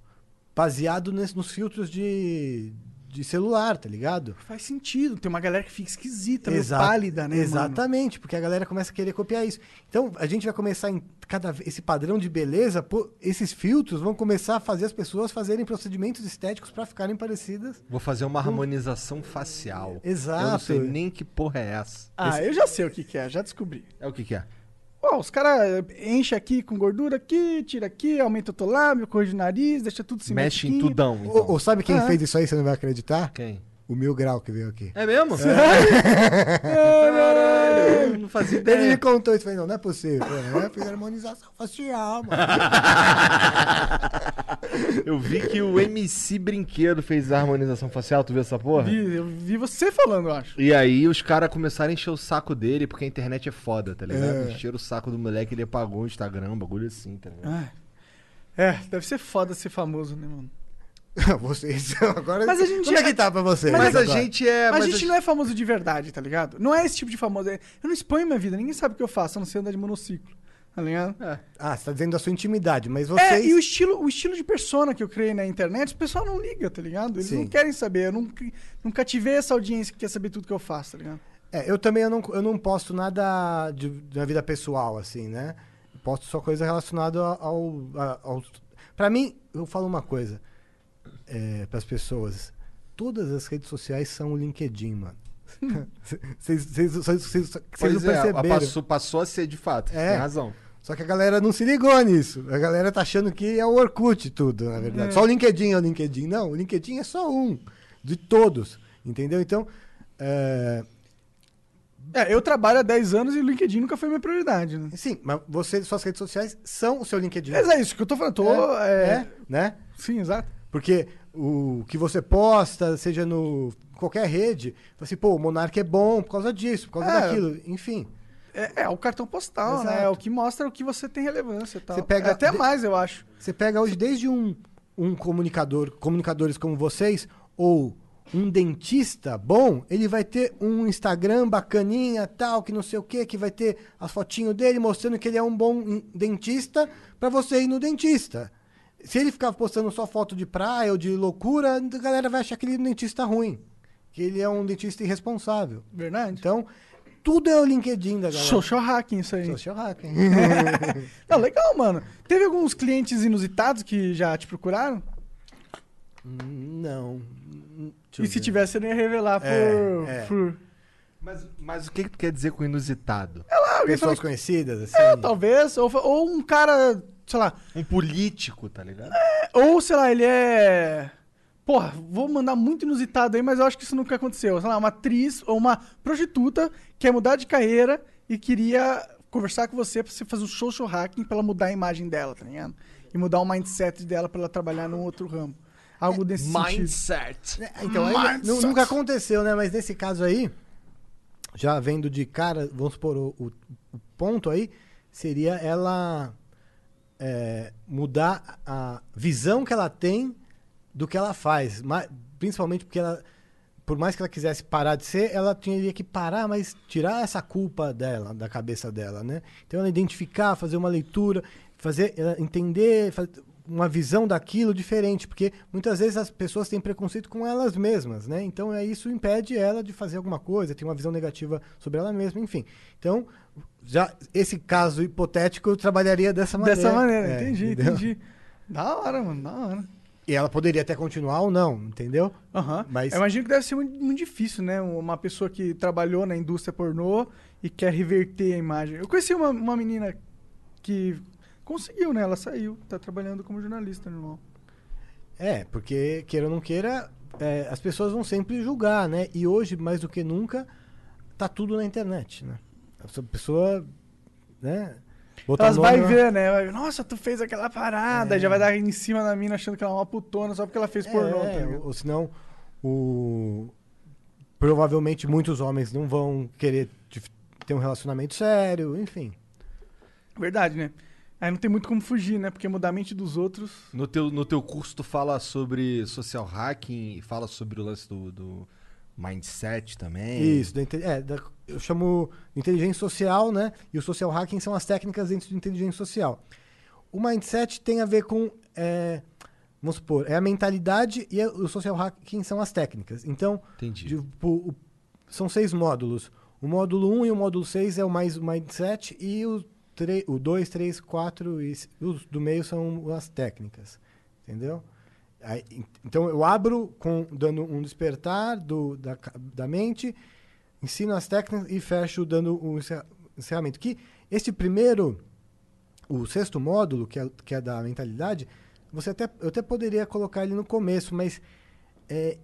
baseado nesse- nos filtros de, de celular, tá ligado? Faz sentido, tem uma galera que fica esquisita, meio Exa- pálida, né, mano? Exatamente, porque a galera começa a querer copiar isso. Então, a gente vai começar em cada esse padrão de beleza, pô, esses filtros vão começar a fazer as pessoas fazerem procedimentos estéticos para ficarem parecidas. Vou fazer uma harmonização facial. Exato. Eu não sei nem que porra é essa. Ah, eu já sei o que, que é, já descobri. É o que que é? Ó, os caras enchem aqui com gordura aqui, tira aqui, aumenta o teu lábio, corrige o nariz, deixa tudo Mexe em tudão, então. Ou, ou sabe quem Ah. fez isso aí, você não vai acreditar? Quem? O Mil Grau que veio aqui. É mesmo? Caralho, eu não fazia Ele me ideia. contou isso, falei, não, não é possível. Eu falei, é, fiz harmonização facial, mano. Eu vi que o MC Brinquedo fez a harmonização facial, tu viu essa porra? Vi, eu vi você falando, eu acho. E aí os caras começaram a encher o saco dele, porque a internet é foda, tá ligado? É. Encheram o saco do moleque, ele apagou o Instagram, um bagulho assim, tá ligado? Ah. É, deve ser foda ser famoso, né, mano? Vocês, agora... Mas a gente Como é é- que tá pra você? Mas, a agora? gente é. Mas a gente não é famoso de verdade, tá ligado? Não é esse tipo de famoso. é- Eu não exponho minha vida, ninguém sabe o que eu faço, a não ser andar de monociclo. Tá ligado? Ah, você tá dizendo da sua intimidade, mas É, vocês. e o estilo, o estilo de persona que eu criei na internet, o pessoal não liga, tá ligado? Eles Sim. não querem saber. Eu nunca, nunca tive essa audiência que quer saber tudo que eu faço, tá ligado? É, eu também eu não, eu não posto nada de, da vida pessoal, assim, né? Eu posto só coisa relacionada ao. a- ao pra mim, eu falo uma coisa é, pras pessoas. Todas as redes sociais são o LinkedIn, mano. Vocês não é, a- perceberam. passou, passou a ser de fato. É. Tem razão. Só que a galera não se ligou nisso. A galera tá achando que é o Orkut tudo, na verdade. Só o LinkedIn é o LinkedIn. Não, o LinkedIn é só um de todos. Entendeu? Então, é, É, eu trabalho há 10 anos e o LinkedIn nunca foi minha prioridade, né? sim, mas você, suas redes sociais são o seu LinkedIn. Mas é isso que eu tô falando. Tô, é, É, né? Sim, exato. Porque o que você posta, seja no qualquer rede, assim, pô, o Monark é bom por causa disso, por causa É. daquilo, enfim. É, é o cartão postal, Exato. né? É o que mostra o que você tem relevância e tal. Você pega É até de- mais, eu acho. Você pega hoje desde um, um comunicador, comunicadores como vocês, ou um dentista bom, ele vai ter um Instagram bacaninha, tal, que não sei o que, que vai ter as fotinhos dele mostrando que ele é um bom dentista para você ir no dentista. Se ele ficar postando só foto de praia ou de loucura, a galera vai achar que ele é dentista ruim, que ele é um dentista irresponsável. Verdade. Então, tudo é o LinkedIn da galera. Social hacking, isso aí. Social hacking. Não, legal, mano. Teve alguns clientes inusitados que já te procuraram? não. Deixa e se ver. tivesse, você não ia revelar por. É, é. por- Mas, mas o que, que tu quer dizer com inusitado? Pessoas conhecidas, assim. É, talvez. Ou, ou um cara, sei lá. Um político, tá ligado? Ou, sei lá, ele é. Porra, vou mandar muito inusitado aí, mas eu acho que isso nunca aconteceu. Sei lá, uma atriz ou uma prostituta quer mudar de carreira e queria conversar com você pra você fazer um social hacking pra ela mudar a imagem dela, tá ligado? E mudar o mindset dela pra ela trabalhar num outro ramo. Algo desse sentido. Mindset. É, Então, aí, nu- nunca aconteceu, né? Mas nesse caso aí, já vendo de cara, vamos supor, o, o- o ponto aí seria ela é, mudar a visão que ela tem do que ela faz. Principalmente porque ela, por mais que ela quisesse parar de ser, ela tinha que parar, mas tirar essa culpa dela, da cabeça dela, né? Então ela identificar, fazer uma leitura, fazer ela entender, fa- uma visão daquilo diferente, porque muitas vezes as pessoas têm preconceito com elas mesmas, né? Então é isso impede ela de fazer alguma coisa, ter uma visão negativa sobre ela mesma, enfim. Então, já esse caso hipotético eu trabalharia dessa maneira. Dessa maneira, É, entendi, entendeu? entendi. Da hora, mano, da hora. E ela poderia até continuar ou não, entendeu? Aham. Mas- Eu imagino que deve ser muito, muito difícil, né? Uma pessoa que trabalhou na indústria pornô e quer reverter a imagem. Eu conheci uma, uma menina que conseguiu, né? Ela saiu, tá trabalhando como jornalista, normal. É, porque queira ou não queira, é, as pessoas vão sempre julgar, né? E hoje, mais do que nunca, tá tudo na internet, né? Essa pessoa, né? Botar Elas vai ver, né? Vai ver, Nossa, tu fez aquela parada. É. Já vai dar em cima da mina achando que ela é uma putona só porque ela fez pornô. tá É, ligado? ou, senão, o... provavelmente muitos homens não vão querer ter um relacionamento sério, enfim. Verdade, né? Aí não tem muito como fugir, né? Porque mudar a mente dos outros. No teu, no teu curso tu fala sobre social hacking e fala sobre o lance do, do mindset também. Isso, da é, da- eu chamo inteligência social, né? E o social hacking são as técnicas dentro de inteligência social. O mindset tem a ver com, é, vamos supor, é a mentalidade e o social hacking são as técnicas. Então, o- são seis módulos. O módulo 1 um e o módulo 6 é o mais o mindset e o 3, o 2, 3, 4 e os do meio são as técnicas. Entendeu? Aí, en- então eu abro com dando um despertar do, da, da mente, ensino as técnicas e fecho dando um encerra- encerramento. Que este primeiro, o sexto módulo, que é, que é da mentalidade, você até, eu até poderia colocar ele no começo, mas é,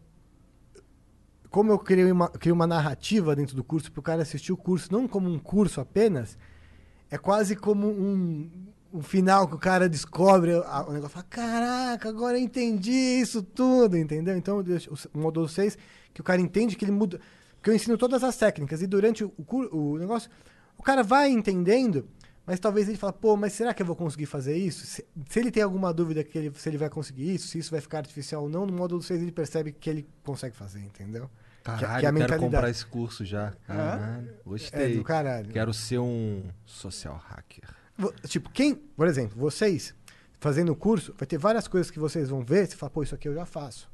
como eu criei uma, criei uma narrativa dentro do curso para o cara assistir o curso, não como um curso apenas, é quase como um, um final que o cara descobre a- o negócio. Fala, caraca, agora eu entendi isso tudo, entendeu? Então, deixo o módulo 6, que o cara entende que ele muda. Porque eu ensino todas as técnicas e durante o, cur- o negócio, o cara vai entendendo, mas talvez ele fale, pô, mas será que eu vou conseguir fazer isso? Se, se ele tem alguma dúvida que ele, se ele vai conseguir isso, se isso vai ficar artificial ou não, no módulo 6 ele percebe que ele consegue fazer, entendeu? Caralho, que, é quero comprar esse curso já. Caralho, É gostei. do caralho. Quero ser um social hacker. Tipo, quem, por exemplo, vocês fazendo o curso, vai ter várias coisas que vocês vão ver, você fala, pô, isso aqui eu já faço.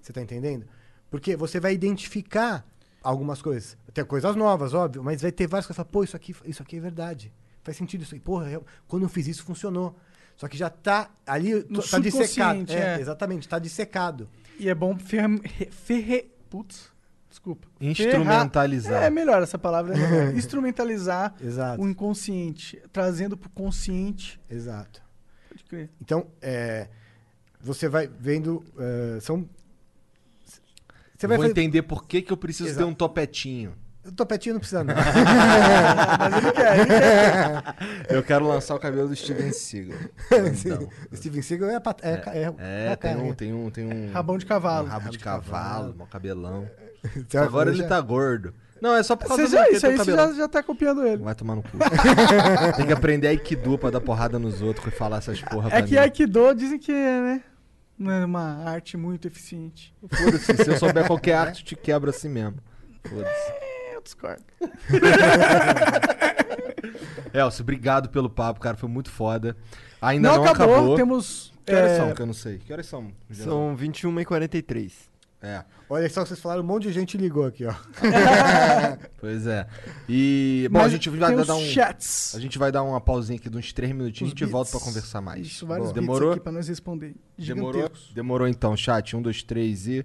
Você tá entendendo? Porque você vai identificar algumas coisas. Tem coisas novas, óbvio, mas vai ter várias coisas que você fala, pô, isso aqui, isso aqui é verdade. Faz sentido isso aí. Porra, eu- quando eu fiz isso, funcionou. Só que já tá ali, No tá dissecado. subconsciente, É, é. exatamente, tá dissecado. E é bom ferra... ferre... Putz, desculpa. Instrumentalizar. Ferra- É melhor essa palavra. é melhor. Instrumentalizar Exato, o inconsciente, trazendo pro consciente. exato. Pode crer. Então, é, você vai vendo. é, são. Você vai Vou ver. entender por que, que eu preciso Exato. ter um topetinho. O topetinho não precisa, não. Mas ele quer, ele quer. Eu quero lançar o cabelo do Steven Seagal. Então. Steven Seagal é pat... é, é, É, a tem cara. um, tem um, tem um. Rabão de cavalo. Um rabo de cavalo, um cabelão. Vai Agora ele tá gordo. Não, é só por causa do já, que isso aí você já, já tá copiando ele. Vai tomar no cu. tem que aprender Aikido pra dar porrada nos outros e falar essas porra pra É que mim. Aikido dizem que é, né? Não é uma arte muito eficiente. Foda-se, se eu souber qualquer arte, te quebra assim mesmo. Foda-se. Eu discordo. Elcio, obrigado pelo papo, cara. Foi muito foda. Ainda não, não, acabou, acabou. temos. Que horas é, são? Que eu não sei. Que horas são? São 21h43. É, Olha só, vocês falaram, um monte de gente ligou aqui, ó. pois é. E. Bom, a mas gente vai dar um. chats. A gente vai dar uma pausinha aqui de uns 3 minutinhos e a gente volta pra conversar mais. Isso, vários Demorou? aqui pra nós responder. Demorou? Demorou então, chat. Um, dois, três e.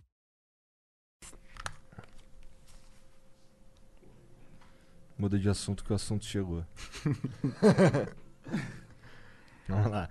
Muda de assunto que o assunto chegou. Vamos lá.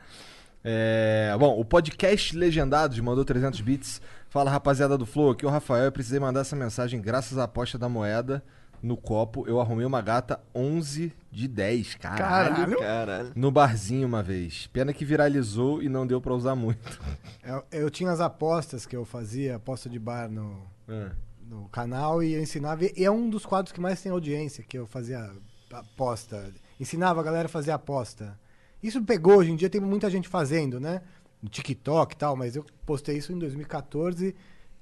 É, bom, o podcast Legendados mandou 300 bits. Fala rapaziada do Flow, aqui é o Rafael. Eu precisei mandar essa mensagem graças à aposta da moeda no copo. Eu arrumei uma gata 11 de 10, caralho. Caralho. Caralho. No barzinho uma vez. Pena que viralizou e não deu pra usar muito. Eu, eu tinha as apostas que eu fazia, aposta de bar no, É. no canal e eu ensinava. E é um dos quadros que mais tem audiência, que eu fazia aposta. Ensinava a galera a fazer aposta. Isso pegou, hoje em dia tem muita gente fazendo, né? No TikTok e tal, mas eu postei isso em 2014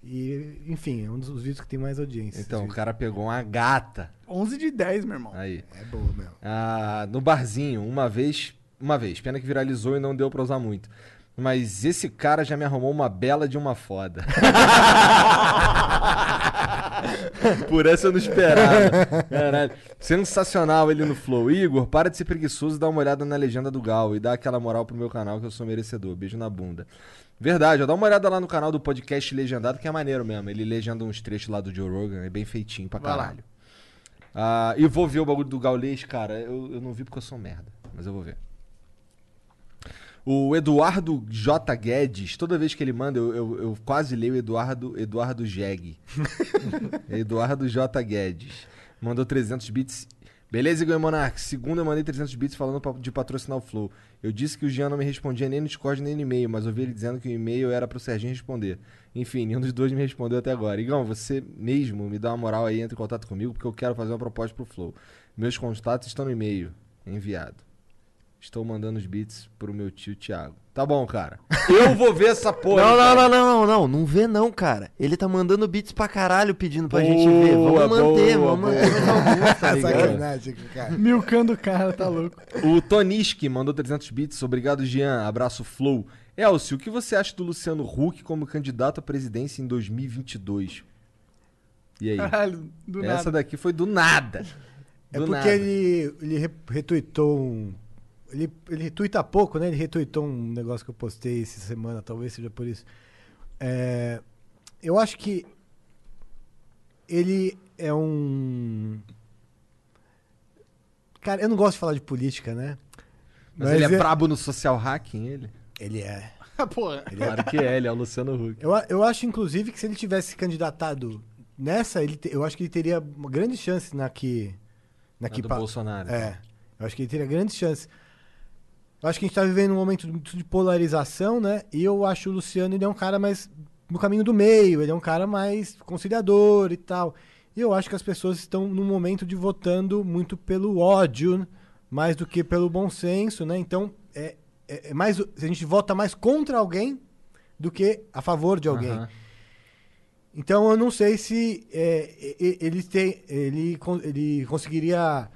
e, enfim, é um dos vídeos que tem mais audiência. Então, o cara pegou uma gata. 11 de 10, meu irmão. Aí. É boa mesmo. Ah, no barzinho, uma vez. Uma vez. Pena que viralizou e não deu pra usar muito. Mas esse cara já me arrumou uma bela de uma foda. Por essa eu não esperava. Caralho. Sensacional ele no Flow. Igor, para de ser preguiçoso e dá uma olhada na legenda do Gal e dá aquela moral pro meu canal que eu sou merecedor. Beijo na bunda. Verdade, ó, dá uma olhada lá no canal do podcast Legendado, que é maneiro mesmo. Ele legenda uns trechos lá do Joe Rogan, é bem feitinho pra Vai caralho. Ah, e vou ver o bagulho do Gaulês, cara. Eu, eu não vi porque eu sou merda, mas eu vou ver. O Eduardo J. Guedes, toda vez que ele manda, eu, eu- eu quase leio Eduardo, Eduardo Jeg. Eduardo J. Guedes. Mandou 300 bits. Beleza, Igor Monark? Segunda eu mandei 300 bits falando de patrocinar o Flow. Eu disse que o Jean não me respondia nem no Discord nem no e-mail, mas ouvi ele dizendo que o e-mail era pro Serginho responder. Enfim, nenhum dos dois me respondeu até agora. Igão, você mesmo me dá uma moral aí, entre em contato comigo, porque eu quero fazer uma proposta pro Flow. Meus contatos estão no e-mail. Enviado. Estou mandando os beats pro meu tio Thiago. Tá bom, cara. Eu vou ver essa porra. Não, não, não, não, não, não. Não vê não, cara. Ele tá mandando beats pra caralho pedindo pra gente ver. Boa, Vamos manter, boa, vamos manter os alguns, tá? Sacanagem, cara. Milcando o cara, tá louco. O Toniski mandou 300 bits. Obrigado, Jean. Abraço, Flow. Elcio, o que você acha do Luciano Huck como candidato à presidência em 2022? E aí? Caralho, do Essa nada. daqui foi do nada. É Do porque nada. ele, ele re- retweetou um. Ele, ele retweeta pouco, né? Ele retweetou um negócio que eu postei essa semana, talvez seja por isso. É, eu acho que ele é um. Cara, eu não gosto de falar de política, né? Mas, ele é, brabo no social hacking, ele? Ele é. Porra. Claro que é, ele é o Luciano Huck. Eu, eu acho, inclusive, que se ele tivesse se candidatado nessa, ele te- eu acho que ele teria uma grande chance na que. A do pa- Bolsonaro. É. Eu acho que ele teria grandes chances. Eu acho que a gente tá vivendo um momento de polarização, né? E eu acho o Luciano, ele é um cara mais no caminho do meio, ele é um cara mais conciliador e tal. E eu acho que as pessoas estão num momento de votando muito pelo ódio, mais do que pelo bom senso, né? Então, é, é, é mais, a gente vota mais contra alguém do que a favor de alguém. Aham. Então eu não sei se é, ele, tem, ele, ele conseguiria.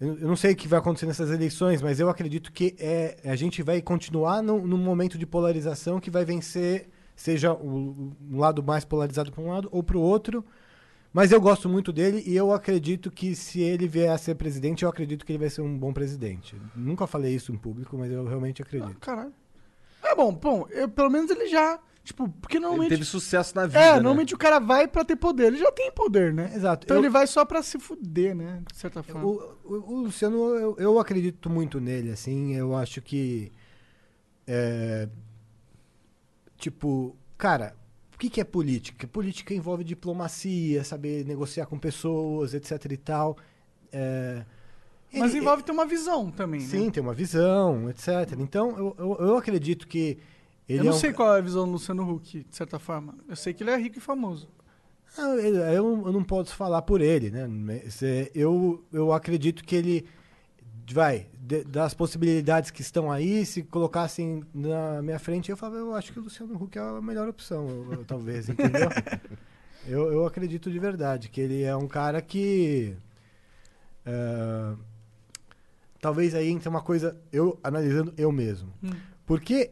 Eu não sei o que vai acontecer nessas eleições, mas eu acredito que é, a gente vai continuar num, num momento de polarização que vai vencer, seja o, um lado mais polarizado para um lado ou para o outro. Mas eu gosto muito dele e eu acredito que se ele vier a ser presidente, eu acredito que ele vai ser um bom presidente. Nunca falei isso em público, mas eu realmente acredito. Caralho. É bom, bom, eu- pelo menos ele já. Tipo, porque Ele normalmente. teve sucesso na vida. é, né? normalmente o cara vai pra ter poder. Ele já tem poder, né? Exato. Então Eu- ele vai só pra se fuder, né? De certa forma. O, o- o Luciano, eu, eu acredito muito nele, assim, eu acho que. é, tipo, cara, o que, que é política? Política envolve diplomacia, saber negociar com pessoas, etc e tal. É, Mas ele- envolve ter uma visão também, Sim, né? tem uma visão, etc. Então, eu, eu, eu acredito que. Ele eu não é um sei qual é a visão do Luciano Huck, de certa forma. Eu sei que ele é rico e famoso. Ele- eu, eu não posso falar por ele, né? É, Eu, eu acredito que ele vai das possibilidades que estão aí, se colocassem na minha frente, eu falava, eu acho que o Luciano Huck é a melhor opção, eu- talvez, entendeu? eu, eu acredito de verdade que ele é um cara que é, talvez aí entre uma coisa eu analisando eu mesmo, Hum. porque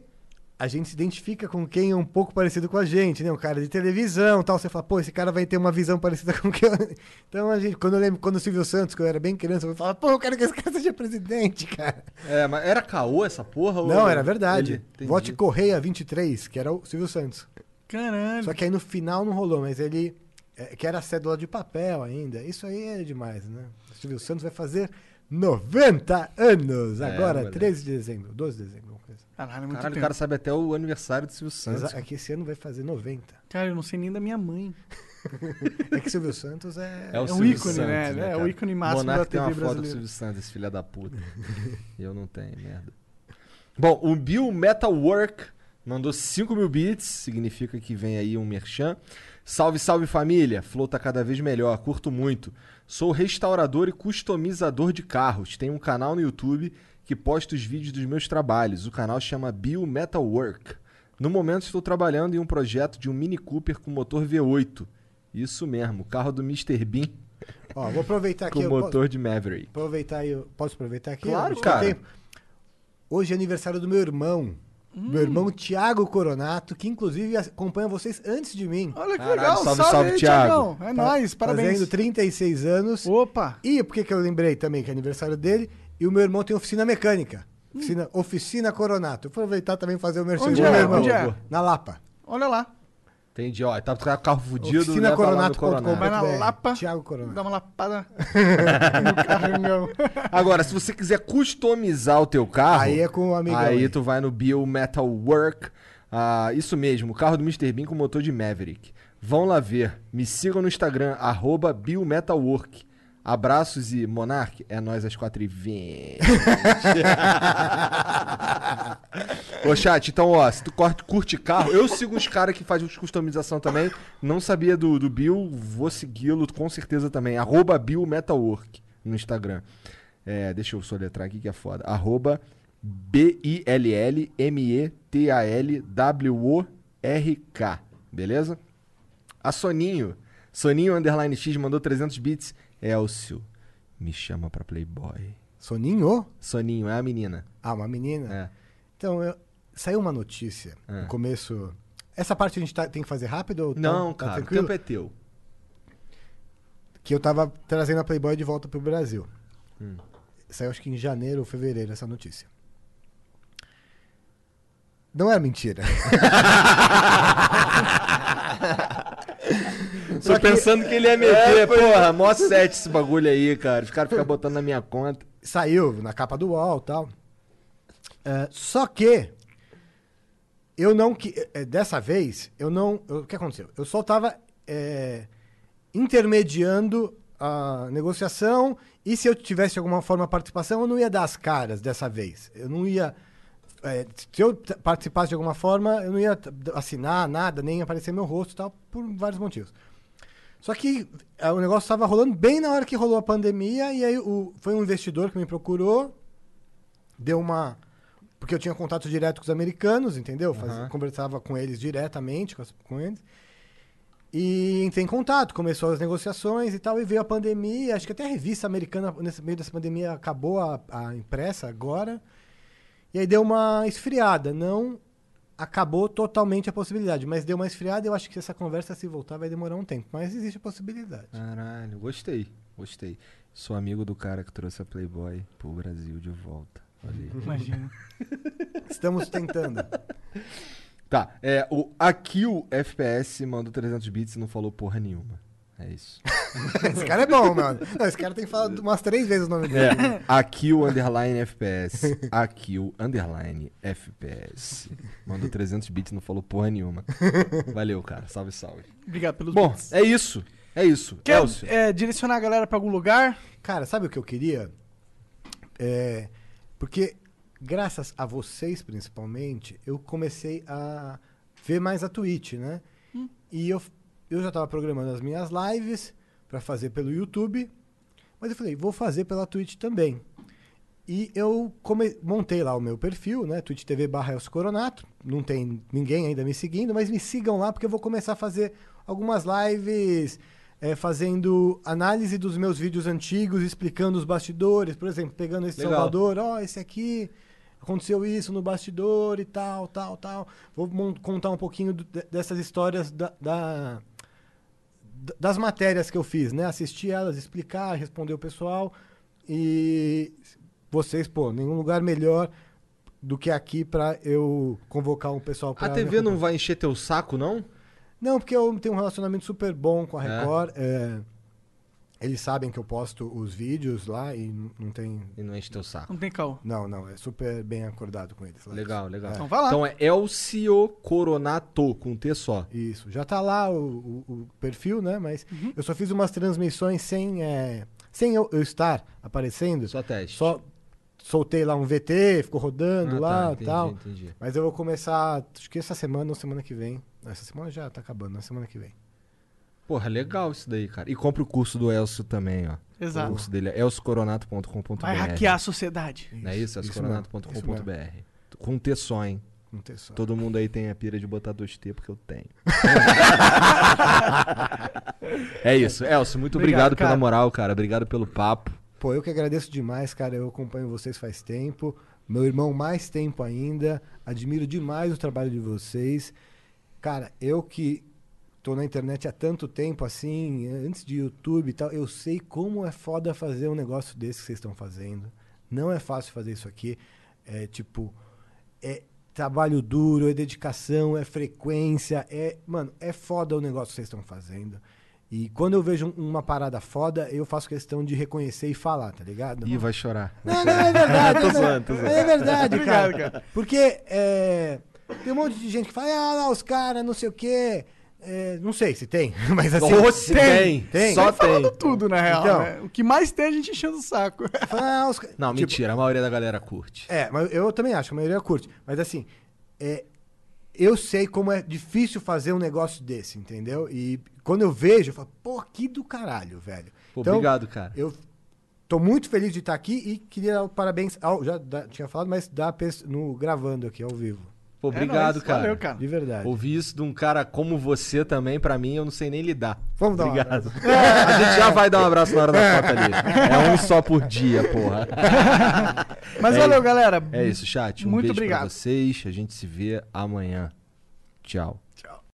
a gente se identifica com quem é um pouco parecido com a gente, né? Um cara de televisão tal. Você fala, pô, esse cara vai ter uma visão parecida com que eu. Então, a gente, quando eu lembro, quando o Silvio Santos, que eu era bem criança, eu falava, pô, eu quero que esse cara seja presidente, cara. É, mas era caô essa porra? ou Não, era verdade. Ele-. Vote Correia 23, que era o Silvio Santos. Caralho. Só que aí no final não rolou, mas ele. é, que era cédula de papel ainda. Isso aí é demais, né? O Silvio Santos vai fazer 90 anos É, agora, moleque. 13 de dezembro, 12 de dezembro. Caralho, é muito Caralho, o cara sabe até o aniversário do Silvio Santos. Mas é que esse ano vai fazer 90. Cara, eu não sei nem da minha mãe. É que Silvio Santos é. É o um Silvio ícone, Santos, né? É o cara? ícone máximo Monark da tem TV uma foto do brasileira. Silvio Santos, esse filho da puta. E eu não tenho, merda. Bom, o Bill Metalwork mandou 5 mil bits, significa que vem aí um merchan. Salve, salve família! Flow tá cada vez melhor, curto muito. Sou restaurador e customizador de carros. Tenho um canal no YouTube que posta os vídeos dos meus trabalhos. O canal chama Bill Metalwork. No momento estou trabalhando em um projeto de um Mini Cooper com motor V8. Isso mesmo, carro do Mr. Bean Ó, vou aproveitar aqui. com posso motor de Maverick. aproveitar aí. eu- Posso aproveitar aqui? Claro, cara. tempo. Hoje é aniversário do meu irmão. Meu irmão Tiago Coronato, que inclusive acompanha vocês antes de mim. Olha que Caralho, legal, salve, salve, salve, aí, Thiago. Thiagão. É Tá nóis, parabéns. Fazendo 36 anos. Opa! E por que, que eu lembrei também que é aniversário dele? E o meu irmão tem oficina mecânica. Oficina, oficina Coronato. Vou aproveitar também e fazer o merchan Onde é? meu irmão. Onde é? Na Lapa. Olha lá. Entendi, ó. Tá com o carro fudido, no Oficinacoronato.com.br. Vai na Lapa. Thiago Coronato. Dá uma lapada no. Agora, se você quiser customizar o teu carro... Aí é com o amigão Aí aí. tu vai no Bill Metal Work. Ah, isso mesmo, o carro do Mr. Bean com motor de Maverick. Vão lá ver. Me sigam no Instagram, arroba Bill Metal Work. Abraços e Monark, é nós às 4h20. Ô chat, então ó, se tu curte, curte carro, eu sigo os caras que fazem customização também. Não sabia do, do Bill, vou segui-lo com certeza também. Arroba Bill Metalwork no Instagram. É, deixa eu soletrar aqui que é foda. Arroba B-I-L-L-M-E-T-A-L-W-O-R-K. Beleza? A Soninho, Soninho Underline X mandou 300 bits. Elcio, me chama pra Playboy. Soninho? Soninho, é a menina. Ah, uma menina? É. Então, eu- saiu uma notícia É. no começo. Essa parte a gente tá- tem que fazer rápido? Ou tá- Não, tá cara, o tranquilo? tempo é teu. Que eu tava trazendo a Playboy de volta pro Brasil. Hum. Saiu acho que em janeiro ou fevereiro essa notícia. Não era mentira. Tô pensando que ele ia meter, porra, mó set esse bagulho aí, cara. Os caras ficam botando na minha conta. Saiu na capa do UOL e tal. É, só que eu não que é, dessa vez eu não eu- o que aconteceu? Eu só tava é, intermediando a negociação e se eu tivesse de alguma forma participação, eu não ia dar as caras dessa vez. Eu não ia. é, se eu participasse de alguma forma, eu não ia assinar nada, nem aparecer meu rosto tal, por vários motivos. Só que é, o negócio estava rolando bem na hora que rolou a pandemia, e aí o, foi um investidor que me procurou, deu uma. Porque eu tinha contato direto com os americanos, entendeu? Fazia- conversava com eles diretamente, com, com eles. E entrei em contato, começou as negociações e tal, e veio a pandemia. Acho que até a revista americana, nesse meio dessa pandemia, acabou a, a impressa agora. E aí deu uma esfriada. Não acabou totalmente a possibilidade, mas deu uma esfriada. e Eu acho que essa conversa, se voltar, vai demorar um tempo. Mas existe a possibilidade. Caralho, gostei, gostei. Sou amigo do cara que trouxe a Playboy pro Brasil de volta. Olha aí. Imagina. Estamos tentando. Tá, é, o Akil FPS mandou 300 bits e não falou porra nenhuma. É isso. esse cara é bom, mano. Não, esse cara tem que falar umas três vezes o nome dele. É, Akil underline FPS. Akil underline FPS. Mandou 300 bits e não falou porra nenhuma. Valeu, cara. Salve, salve. Obrigado pelos Bom, bits. é isso. É isso. Quer Elcio. é, direcionar a galera pra algum lugar? Cara, sabe o que eu queria? É, porque, graças a vocês principalmente, eu comecei a ver mais a Twitch, né? E eu, eu já estava programando as minhas lives para fazer pelo YouTube, mas eu falei, vou fazer pela Twitch também. E eu come- montei lá o meu perfil, né? Twitch TV barra Elcio Coronato. Não tem ninguém ainda me seguindo, mas me sigam lá porque eu vou começar a fazer algumas lives é, fazendo análise dos meus vídeos antigos, explicando os bastidores. Por exemplo, pegando esse Legal. Salvador, ó, esse aqui, aconteceu isso no bastidor e tal, tal, tal. Vou contar um pouquinho do- de- dessas histórias da- da, das matérias que eu fiz, né? Assistir elas, explicar, responder o pessoal. E vocês, pô, nenhum lugar melhor do que aqui pra eu convocar um pessoal pra A TV não vai encher teu saco, não? Não, porque eu tenho um relacionamento super bom com a É? Record. é, eles sabem que eu posto os vídeos lá e não tem. E não enche teu saco. Não tem caô. Não, não, é super bem acordado com eles. lá. Legal, legal. Então vai lá. Então é Elcio Coronato, com T só. Isso, já tá lá o, o- o perfil, né? Mas Uhum. eu só fiz umas transmissões sem, é, sem eu, eu estar aparecendo. Só teste. Só soltei lá um VT, ficou rodando Ah, lá tá, e entendi, tal. entendi. Mas eu vou começar, acho que essa semana ou semana que vem. Essa semana já tá acabando, na semana que vem. Porra, legal isso daí, cara. E compre o curso do Elcio também, ó. Exato. O curso dele é elciocoronato.com.br. Vai hackear a sociedade. Não é isso? elciocoronato.com.br. Com T só, hein? Tem só. Todo mundo aí tem a pira de botar 2T, porque eu tenho. é isso. Elcio, muito Obrigado, obrigado, pela moral, cara. Obrigado pelo papo. Pô, eu que agradeço demais, cara. Eu acompanho vocês faz tempo. Meu irmão mais tempo ainda. Admiro demais o trabalho de vocês. Cara, eu que tô na internet há tanto tempo assim, antes de YouTube e tal, eu sei como é foda fazer um negócio desse que vocês estão fazendo. Não é fácil fazer isso aqui. É tipo, é trabalho duro, é dedicação, é frequência, é, mano, é foda o negócio que vocês estão fazendo. E quando eu vejo um- uma parada foda, eu faço questão de reconhecer e falar, tá ligado? Ih, vai chorar. Não, não, é verdade. Tô zoando, tô zoando. é verdade, cara. Porque é, tem um monte de gente que fala, ah, lá, os caras, não sei o quê. É, não sei se tem, mas assim. Ou se tem, tem. Só Tá falando tem. tudo, na real. Então. né? O que mais tem é a gente enchendo o saco. fala, ah, os Não, tipo, mentira. A maioria da galera curte. É, mas eu também acho, que a maioria curte. Mas assim, é, eu sei como é difícil fazer um negócio desse, entendeu? E quando eu vejo, eu falo, pô, que do caralho, velho. Pô, Então, obrigado, cara. Eu tô muito feliz de estar aqui e queria dar parabéns. Ao, já da- tinha falado, mas dá no, gravando aqui ao vivo. Pô, obrigado, É nóis. cara. Valeu, cara. De verdade. Ouvir isso de um cara como você também, pra mim, eu não sei nem lidar. Vamos dar um Obrigado. A gente já vai dar um abraço na hora da foto ali. É um só por dia, porra. Mas É valeu, galera. É isso, chat. Um Muito beijo obrigado. pra vocês. A gente se vê amanhã. Tchau.